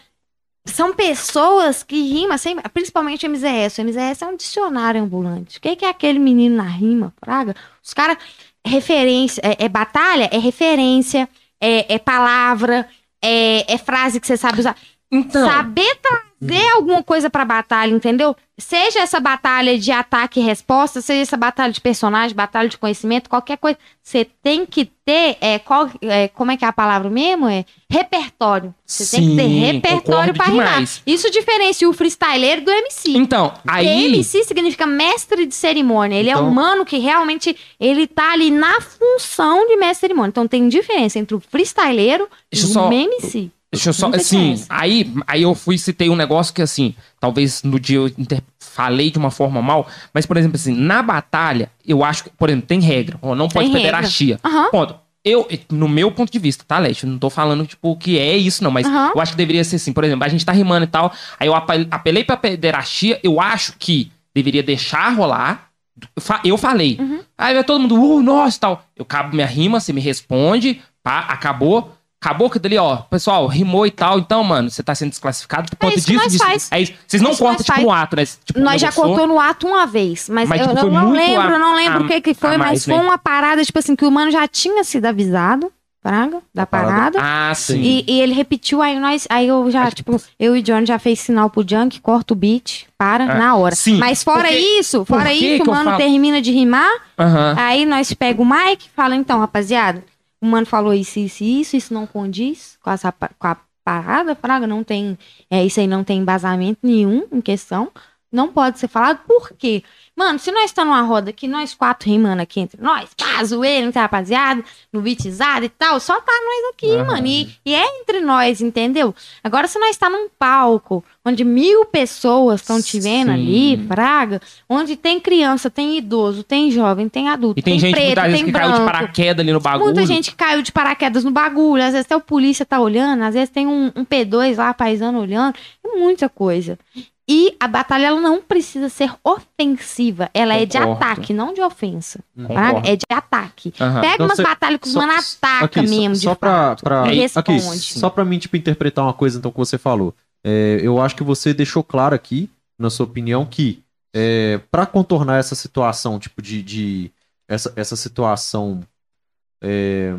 são pessoas que rimam, principalmente MZS. O MZS é um dicionário ambulante. O que, que é aquele menino na rima, praga? Os caras, referência, é, é batalha, é referência, é, é palavra, é, é frase que você sabe usar. Então, Saber trazer alguma coisa pra batalha, entendeu? Seja essa batalha de ataque e resposta, seja essa batalha de personagem, batalha de conhecimento, qualquer coisa. Você tem que ter, é, qual, é, como é que é a palavra mesmo? É repertório. Você tem que ter repertório pra rimar. demais. Isso diferencia o freestyleiro do MC. então, Porque aí. MC significa mestre de cerimônia. Ele é Então- um mano que realmente ele tá ali na função de mestre de cerimônia. Então tem diferença entre o freestyleiro Deixa e só- o MC. Deixa eu só, assim, aí, aí eu fui e citei um negócio que, assim, talvez no dia eu inter- falei de uma forma mal, mas, por exemplo, assim, na batalha, eu acho que, por exemplo, tem regra, ó, não pode Tem perder regra. a chia. Aham. Ponto. Eu, no meu ponto de vista, tá, Leste? Eu não tô falando, tipo, que é isso, não, mas Aham. eu acho que deveria ser assim. Por exemplo, a gente tá rimando e tal, aí eu ape- apelei pra pederastia, eu acho que deveria deixar rolar. Eu fa- Eu falei. Uhum. Aí vai todo mundo, uh, nossa, e tal. Eu cabo minha rima, você me responde, pá, acabou. Acabou que dali, ó, pessoal, rimou e tal, então, mano, você tá sendo desclassificado por conta isso que disso, nós disso. faz. É isso. Vocês não Isso que cortam, tipo, faz. no ato, né? Tipo, Nós já cortou no ato uma vez, mas, Mas, eu, tipo, eu não lembro, a- não lembro o que que foi, mais, mas foi né? uma parada, tipo assim, que o mano já tinha sido avisado, praga, da parada-. Ah, sim. E, e ele repetiu, aí nós, aí eu já, Acho tipo, eu e John já fez sinal pro Junk, corta o beat, para Ah, na hora. sim, Mas fora porque- isso, fora que isso, que o mano termina de rimar, Aham. aí nós pega o mic e fala, então, rapaziada, o mano falou isso, isso, isso, isso não condiz com, essa, com a parada, praga, não tem, é, isso aí não tem embasamento nenhum em questão, não pode ser falado, por quê? Mano, se nós estamos numa roda aqui, nós quatro rimando aqui entre nós, pá, zoeira, entre rapaziada, no beatzado e tal, só tá nós aqui, Aham. mano, e, e é entre nós, entendeu? Agora, se nós tá num palco, onde mil pessoas estão te vendo Sim. ali, praga, onde tem criança, tem idoso, tem jovem, tem adulto, E tem, gente preto, vezes tem que branco, caiu de paraquedas ali no bagulho. Muita gente que caiu de paraquedas no bagulho, às vezes até o polícia tá olhando, às vezes tem um, um P2 lá, paisano olhando, é muita coisa. E a batalha ela não precisa ser ofensiva, ela é de Concordo. ataque, não de ofensa. Concordo. Tá? É de ataque. Aham. Pega Então umas cê- batalhas que os só- mano ataca Aqui, só- mesmo, de só pra, pra- E aqui, responde. só pra mim, tipo, interpretar uma coisa, então, que você falou. É, eu acho que você deixou claro aqui, na sua opinião, que é, para contornar essa situação, tipo, de. de essa, essa situação. é,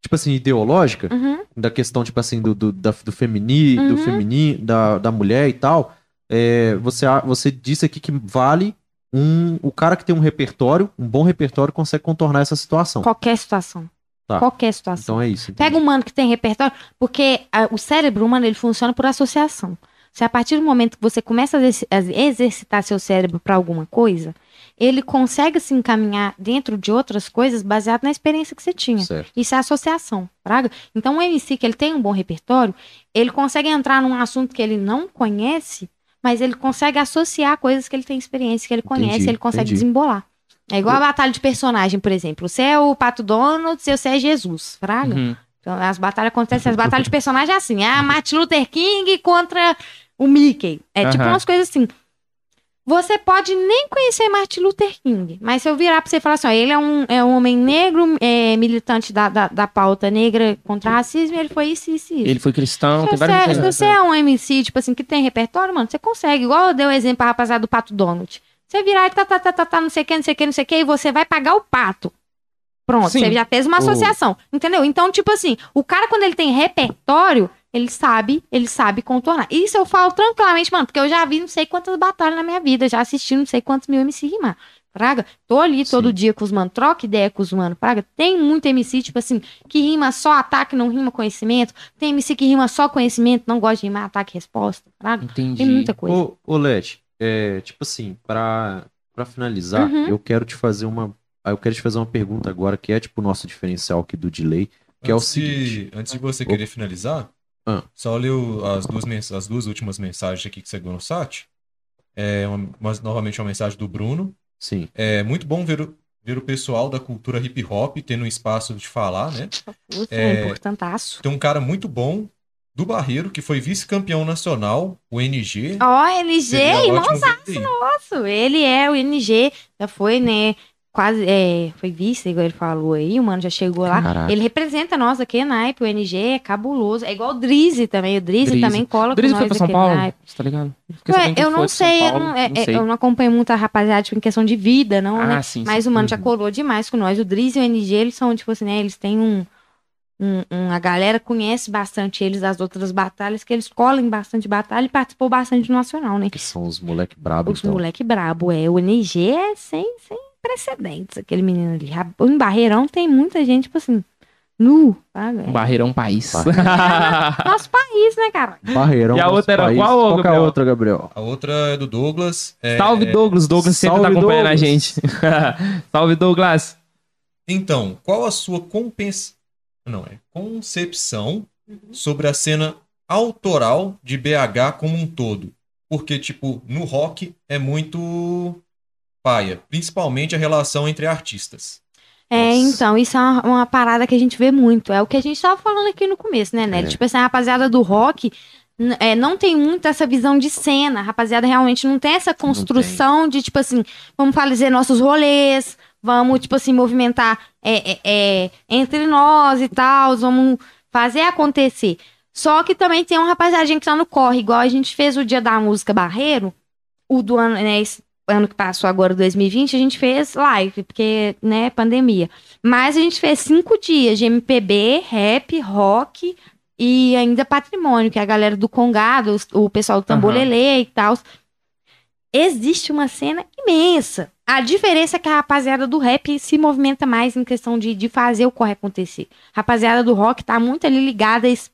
tipo assim, ideológica, Uhum. da questão, tipo assim, do, do, da- do femini, do Uhum. feminino, da, da mulher e tal, é, você, a- você disse aqui que vale um. O cara que tem um repertório, um bom repertório, consegue contornar essa situação. Qualquer situação. Tá. Qualquer situação. Então é isso. Pega um mano que tem repertório, porque ah, o cérebro humano ele funciona por associação. Se a partir do momento que você começa a a exercitar seu cérebro para alguma coisa, ele consegue se encaminhar dentro de outras coisas baseado na experiência que você tinha. Certo. Isso é associação, praga? Então o MC que ele tem um bom repertório, ele consegue entrar num assunto que ele não conhece, mas ele consegue associar coisas que ele tem experiência, que ele conhece, Entendi, ele consegue entendi. desembolar. É igual a batalha de personagem, por exemplo. Você é o Pato Donald, você é Jesus, fraga? Uhum. Então, as batalhas acontecem, as batalhas de personagem é assim, ah, Martin Luther King contra o Mickey. É tipo Aham. umas coisas assim. Você pode nem conhecer Martin Luther King, mas se eu virar pra você e falar assim, ó, ele é um, é um homem negro, é, militante da, da, da pauta negra contra o racismo, ele foi isso, isso, isso. Ele foi cristão, Se tem você, várias se você é um MC, tipo assim, que tem repertório, mano, você consegue. Igual eu dei o exemplo pra rapaziada do Pato Donald. você virar e tá, tá, tá, tá, tá, não sei o que, não sei o que, não sei o que, e você vai pagar o pato. Pronto, Sim. você já fez uma associação, entendeu? Então, tipo assim, o cara quando ele tem repertório, ele sabe, ele sabe contornar. Isso eu falo tranquilamente, mano, porque eu já vi não sei quantas batalhas na minha vida, já assisti não sei quantos mil MC rimar. Praga, tô ali todo Sim. dia com os mano, troca ideia com os mano, Praga. Tem muito MC, tipo assim, que rima só ataque, não rima conhecimento. Tem MC que rima só conhecimento, não gosta de rimar ataque e resposta, Praga. Entendi. Tem muita coisa. Ô, ô Leti, é, tipo assim, pra, pra finalizar, Uhum. eu quero te fazer uma. ah, Eu quero te fazer uma pergunta agora, que é tipo o nosso diferencial aqui do delay, que é o Antes de- seguinte. antes de você querer finalizar, Ah. só leu as duas, as duas últimas mensagens aqui que você ganhou no site. É uma- uma- novamente uma mensagem do Bruno. Sim. É muito bom ver o, ver o pessoal da cultura hip hop tendo um espaço de falar, né? Puta, É. é importantaço. Tem um cara muito bom do Barreiro, que foi vice-campeão nacional, o NG. Ó, LG, Seria irmão ótimo ver ele aí. Nossa, ele é o NG, já foi, né? Quase, é, foi vice, igual ele falou aí, o mano já chegou lá. Caraca. Ele representa nós aqui, naipe, o NG é cabuloso. É igual o Drizzy também, o Drizzy, Drizzy. também cola O Drizzy com foi nós pra São Paulo? Você tá ligado? Ué, eu não sei, eu não, é- não sei. eu não acompanho muito a rapaziada tipo, em questão de vida, não, né? Ah, sim, Mas sim. o mano já Uhum. colou demais com nós. O Drizzy e o NG, eles são, tipo assim, né? Eles têm um, um, um- A galera conhece bastante eles das outras batalhas, que eles colhem bastante batalha e participou bastante do Nacional, né? Que são os moleque brabo, Os então. moleque brabo, é. O NG é sem, sem precedentes, aquele menino ali. Em Barreirão tem muita gente, tipo assim, nu. sabe? Um barreirão país. Nosso país, né, cara? Barreirão. E a outra era país. qual, Qual que é a Gabriel? outra, Gabriel? A outra é do Douglas. é- Salve, Douglas. Douglas sempre Salve, tá acompanhando a Douglas. gente. Salve, Douglas. Então, qual a sua compens... Não, é concepção sobre a cena autoral de BH como um todo? Porque, tipo, no rock é muito paia, principalmente a relação entre artistas. É, Nossa. então, isso é uma, uma parada que a gente vê muito. É o que a gente tava falando aqui no começo, né, Nelly? É. Tipo assim, a rapaziada do rock é, não tem muito essa visão de cena. A rapaziada realmente não tem essa construção de, tipo assim, vamos fazer nossos rolês, vamos, tipo assim, movimentar é, é, é, entre nós e tal, vamos fazer acontecer. Só que também tem um rapaziadinha que tá no corre, igual a gente fez o dia da música Barreiro, o do ano, né, esse ano que passou agora, 2020, a gente fez live, porque, né, pandemia. Mas a gente fez cinco dias de MPB, rap, rock e ainda patrimônio, que é a galera do Congado, o pessoal do Tambolelê e tal. Existe uma cena imensa. A diferença é que a rapaziada do rap se movimenta mais em questão de, de fazer o corre acontecer. A rapaziada do rock tá muito ali ligada a, es-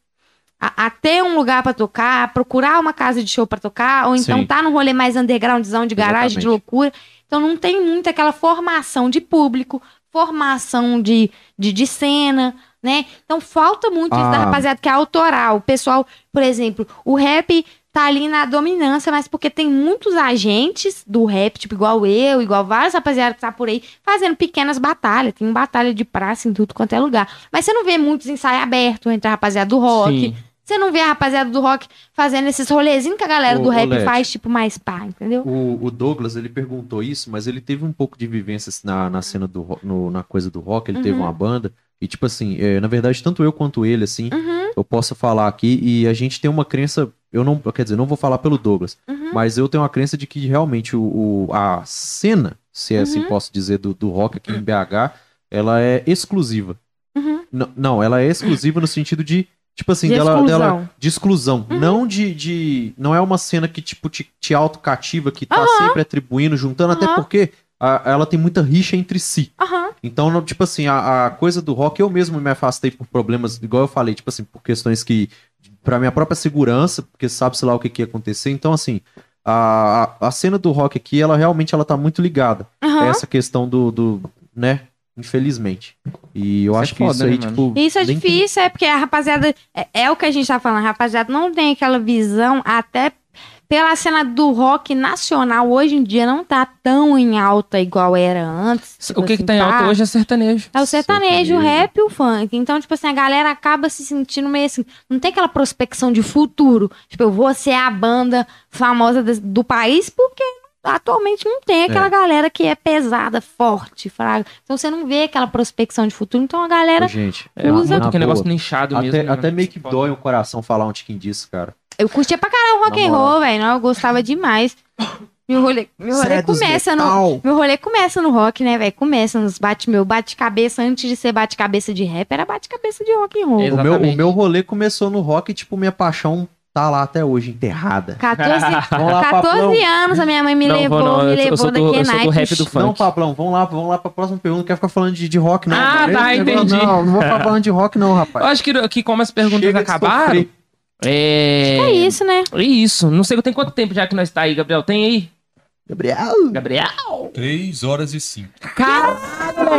a- a ter um lugar pra tocar, procurar uma casa de show pra tocar, ou então Sim. tá num rolê mais undergroundzão de garagem, de Exatamente. loucura. Então não tem muito aquela formação de público, formação de, de, de cena, né? Então falta muito isso da Ah. rapaziada que é autoral. O pessoal, por exemplo, o rap tá ali na dominância, mas porque tem muitos agentes do rap, tipo igual eu, igual vários rapaziada que tá por aí, fazendo pequenas batalhas. Tem batalha de praça em tudo quanto é lugar. Mas você não vê muitos ensaios abertos entre a rapaziada do rock. Sim. Você não vê a rapaziada do rock fazendo esses rolezinhos que a galera Ô, do rap faz, tipo, mais pá, entendeu? O, o Douglas, ele perguntou isso, mas ele teve um pouco de vivência na, na cena do no- na coisa do rock, ele teve Uhum. uma banda, e tipo assim, é, na verdade, tanto eu quanto ele, assim, Uhum, eu posso falar aqui, e a gente tem uma crença, eu não, quer dizer, não vou falar pelo Douglas, uhum. mas eu tenho uma crença de que realmente o, o- a cena, se é assim Uhum. posso dizer, do, do rock aqui em BH, ela é exclusiva. Uhum. Não, ela é exclusiva no sentido de, tipo assim, De dela, exclusão. dela de exclusão. Uhum. Não de, de. Não é uma cena que, tipo, te, te autocativa, que tá Aham. sempre atribuindo, juntando, até Aham. porque a- ela tem muita rixa entre si. Então, não- tipo assim, a, a coisa do rock, eu mesmo me afastei por problemas, igual eu falei, tipo assim, por questões que. Pra minha própria segurança, porque sabe-se lá o que, que ia acontecer. Então, assim, a, a, cena do rock aqui, ela realmente ela tá muito ligada essa questão do, do. né? Infelizmente. E eu Isso é acho que foda, isso aí, né, tipo. Isso é difícil, é porque a rapaziada. É, é o que a gente tá falando, a rapaziada não tem aquela visão, até pela cena do rock nacional, hoje em dia não tá tão em alta igual era antes. tipo O que, que assim, tá em alta hoje é sertanejo. É o sertanejo, o Sertanejo. rap e o funk. Então, tipo assim, a galera acaba se sentindo meio assim. Não tem aquela prospecção de futuro. Tipo, eu vou ser a banda famosa do país porque atualmente não tem aquela É. galera que é pesada, forte, fraga. Então você não vê aquela prospecção de futuro. Então a galera. Ô, gente, É na aquele boa, negócio nichado mesmo. Até, né, até meio que dói o coração falar um tiquinho disso, cara. Eu curtia pra caralho rock Na and roll, velho. Eu gostava demais. Meu rolê, meu rolê Cê é começa no. Meu rolê começa no rock, né, velho? Começa nos bate meu bate-cabeça antes de ser bate-cabeça de rap, era bate-cabeça de rock and roll. O meu, o meu rolê começou no rock e, tipo, minha paixão tá lá até hoje, enterrada. 14, Vamos lá, 14 Pablão. anos a minha mãe me Não, levou, vou não, me eu eu levou sou daqui eu sou do rap do funk. Não, Pablão, vamos lá, vamos lá pra próxima pergunta. Não quero ficar falando de, de rock, não. Ah, tá, negócio- entendi. Não, não vou ficar falando de rock, não, Eu rapaz. acho que, que como as perguntas Chega acabaram. É... É isso, né? É isso. Não sei tem quanto tempo já que nós tá aí, Gabriel. Tem aí? Gabriel. Gabriel? 3 horas e 5. Caralho,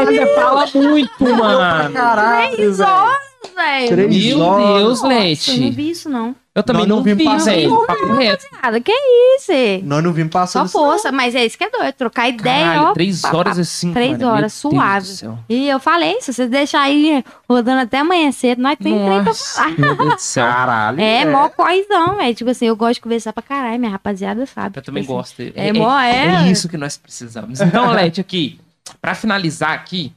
você fala muito, mano. Caralho, Três velho. horas, velho. Três Meu horas. Deus, Nossa, eu não vi isso, não. Eu também Nós não, não vi, passando. Papo reto. Nada, que isso? é? Nós não vimos Só passando isso, força, mas é isso que é doido. Trocar ideia, Caralho, ó. três pá, pá. horas e cinco, Três mano. Horas, suave. E eu falei, se vocês deixarem aí rodando até amanhã cedo, nós tem trem pra falar. meu Deus do céu. Caralho. É, mó coisão, velho. Tipo assim, eu gosto de conversar pra caralho, minha rapaziada sabe. Eu também Tipo assim, gosto. É, É, mó, é. é isso que nós precisamos. Então, Lete, aqui, pra finalizar aqui,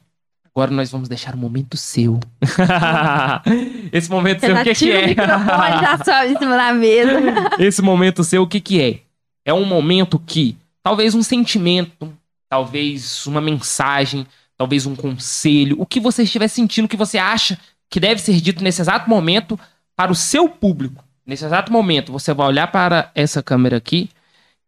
agora nós vamos deixar o momento seu. Esse momento Você seu, o que, que o é? já sobe em cima da mesa. Esse momento seu, o que que é? É um momento que talvez um sentimento, talvez uma mensagem, talvez um conselho, o que você estiver sentindo que você acha que deve ser dito nesse exato momento para o seu público. Nesse exato momento, você vai olhar para essa câmera aqui,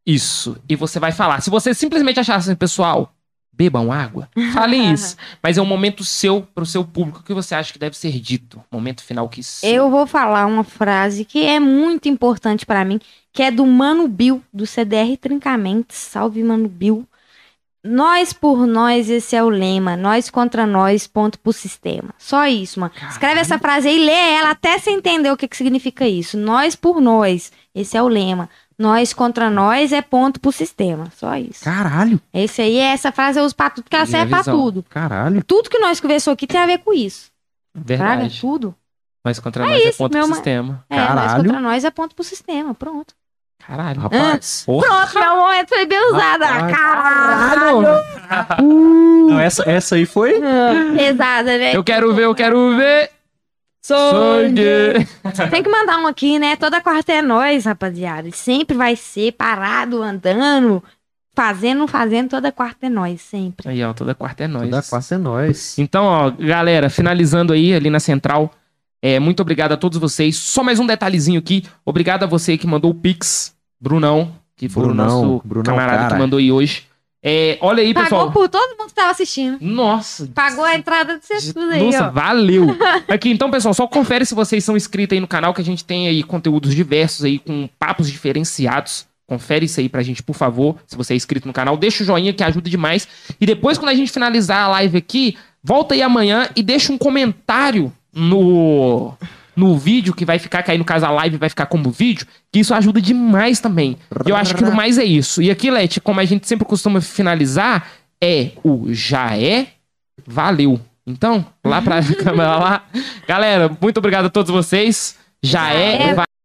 isso, e você vai falar. Se você simplesmente achar assim, pessoal, bebam água, fale isso. Mas é um momento seu para o seu público. O que você acha que deve ser dito? Momento final que seu. Eu vou falar uma frase que é muito importante pra mim, que é do Mano Bill, do CDR Trincamentos. Salve, Mano Bill. Nós por nós, esse é o lema. Nós contra nós, ponto pro sistema. Só isso, mano. Escreve essa frase aí e lê ela até você entender o que, que significa isso. Nós por nós, esse é o lema. Nós contra nós é ponto pro sistema. Só isso. Caralho. Esse aí, essa frase eu uso pra tudo, porque ela serve pra tudo. Caralho. Tudo que nós conversou aqui tem a ver com isso. Verdade. tudo. Mas contra nós é isso, ponto meu pro ma- sistema. É, nós Caralho. contra nós é ponto pro sistema. Pronto. Caralho. Rapaz. Porra. Pronto, meu momento foi bem usado. Rapaz. Caralho! Não, essa, essa aí foi? Pesada, né? Eu quero ver, eu quero ver. Sangue. Tem que mandar um aqui, né? Toda quarta é nós, rapaziada. Sempre vai ser parado, andando, fazendo, fazendo. Toda quarta é nós, sempre. Aí, ó, toda quarta é nós. Da classe é nós. Então, ó, galera, finalizando aí ali na central. É, muito obrigado a todos vocês. Só mais um detalhezinho aqui. Obrigado a você que mandou o Pix, Brunão, que foi Brunão, o nosso Brunão, camarada cara. que mandou aí hoje. É, olha aí, Pagou pessoal. por todo mundo que tava assistindo. Nossa. Pagou a entrada de vocês tudo aí, Nossa, ó. valeu. Aqui, então, pessoal, só confere se vocês são inscritos aí no canal, que a gente tem aí conteúdos diversos aí, com papos diferenciados. Confere isso aí pra gente, por favor, se você é inscrito no canal. Deixa o joinha que ajuda demais. E depois, quando a gente finalizar a live aqui, volta aí amanhã e deixa um comentário no, no vídeo que vai ficar, que aí no caso a live vai ficar como vídeo, que isso ajuda demais também. E eu acho que no mais é isso. E aqui, Leti, como a gente sempre costuma finalizar, é o já é, valeu. Então, lá pra câmera lá. Galera, muito obrigado a todos vocês. Já é, É, valeu.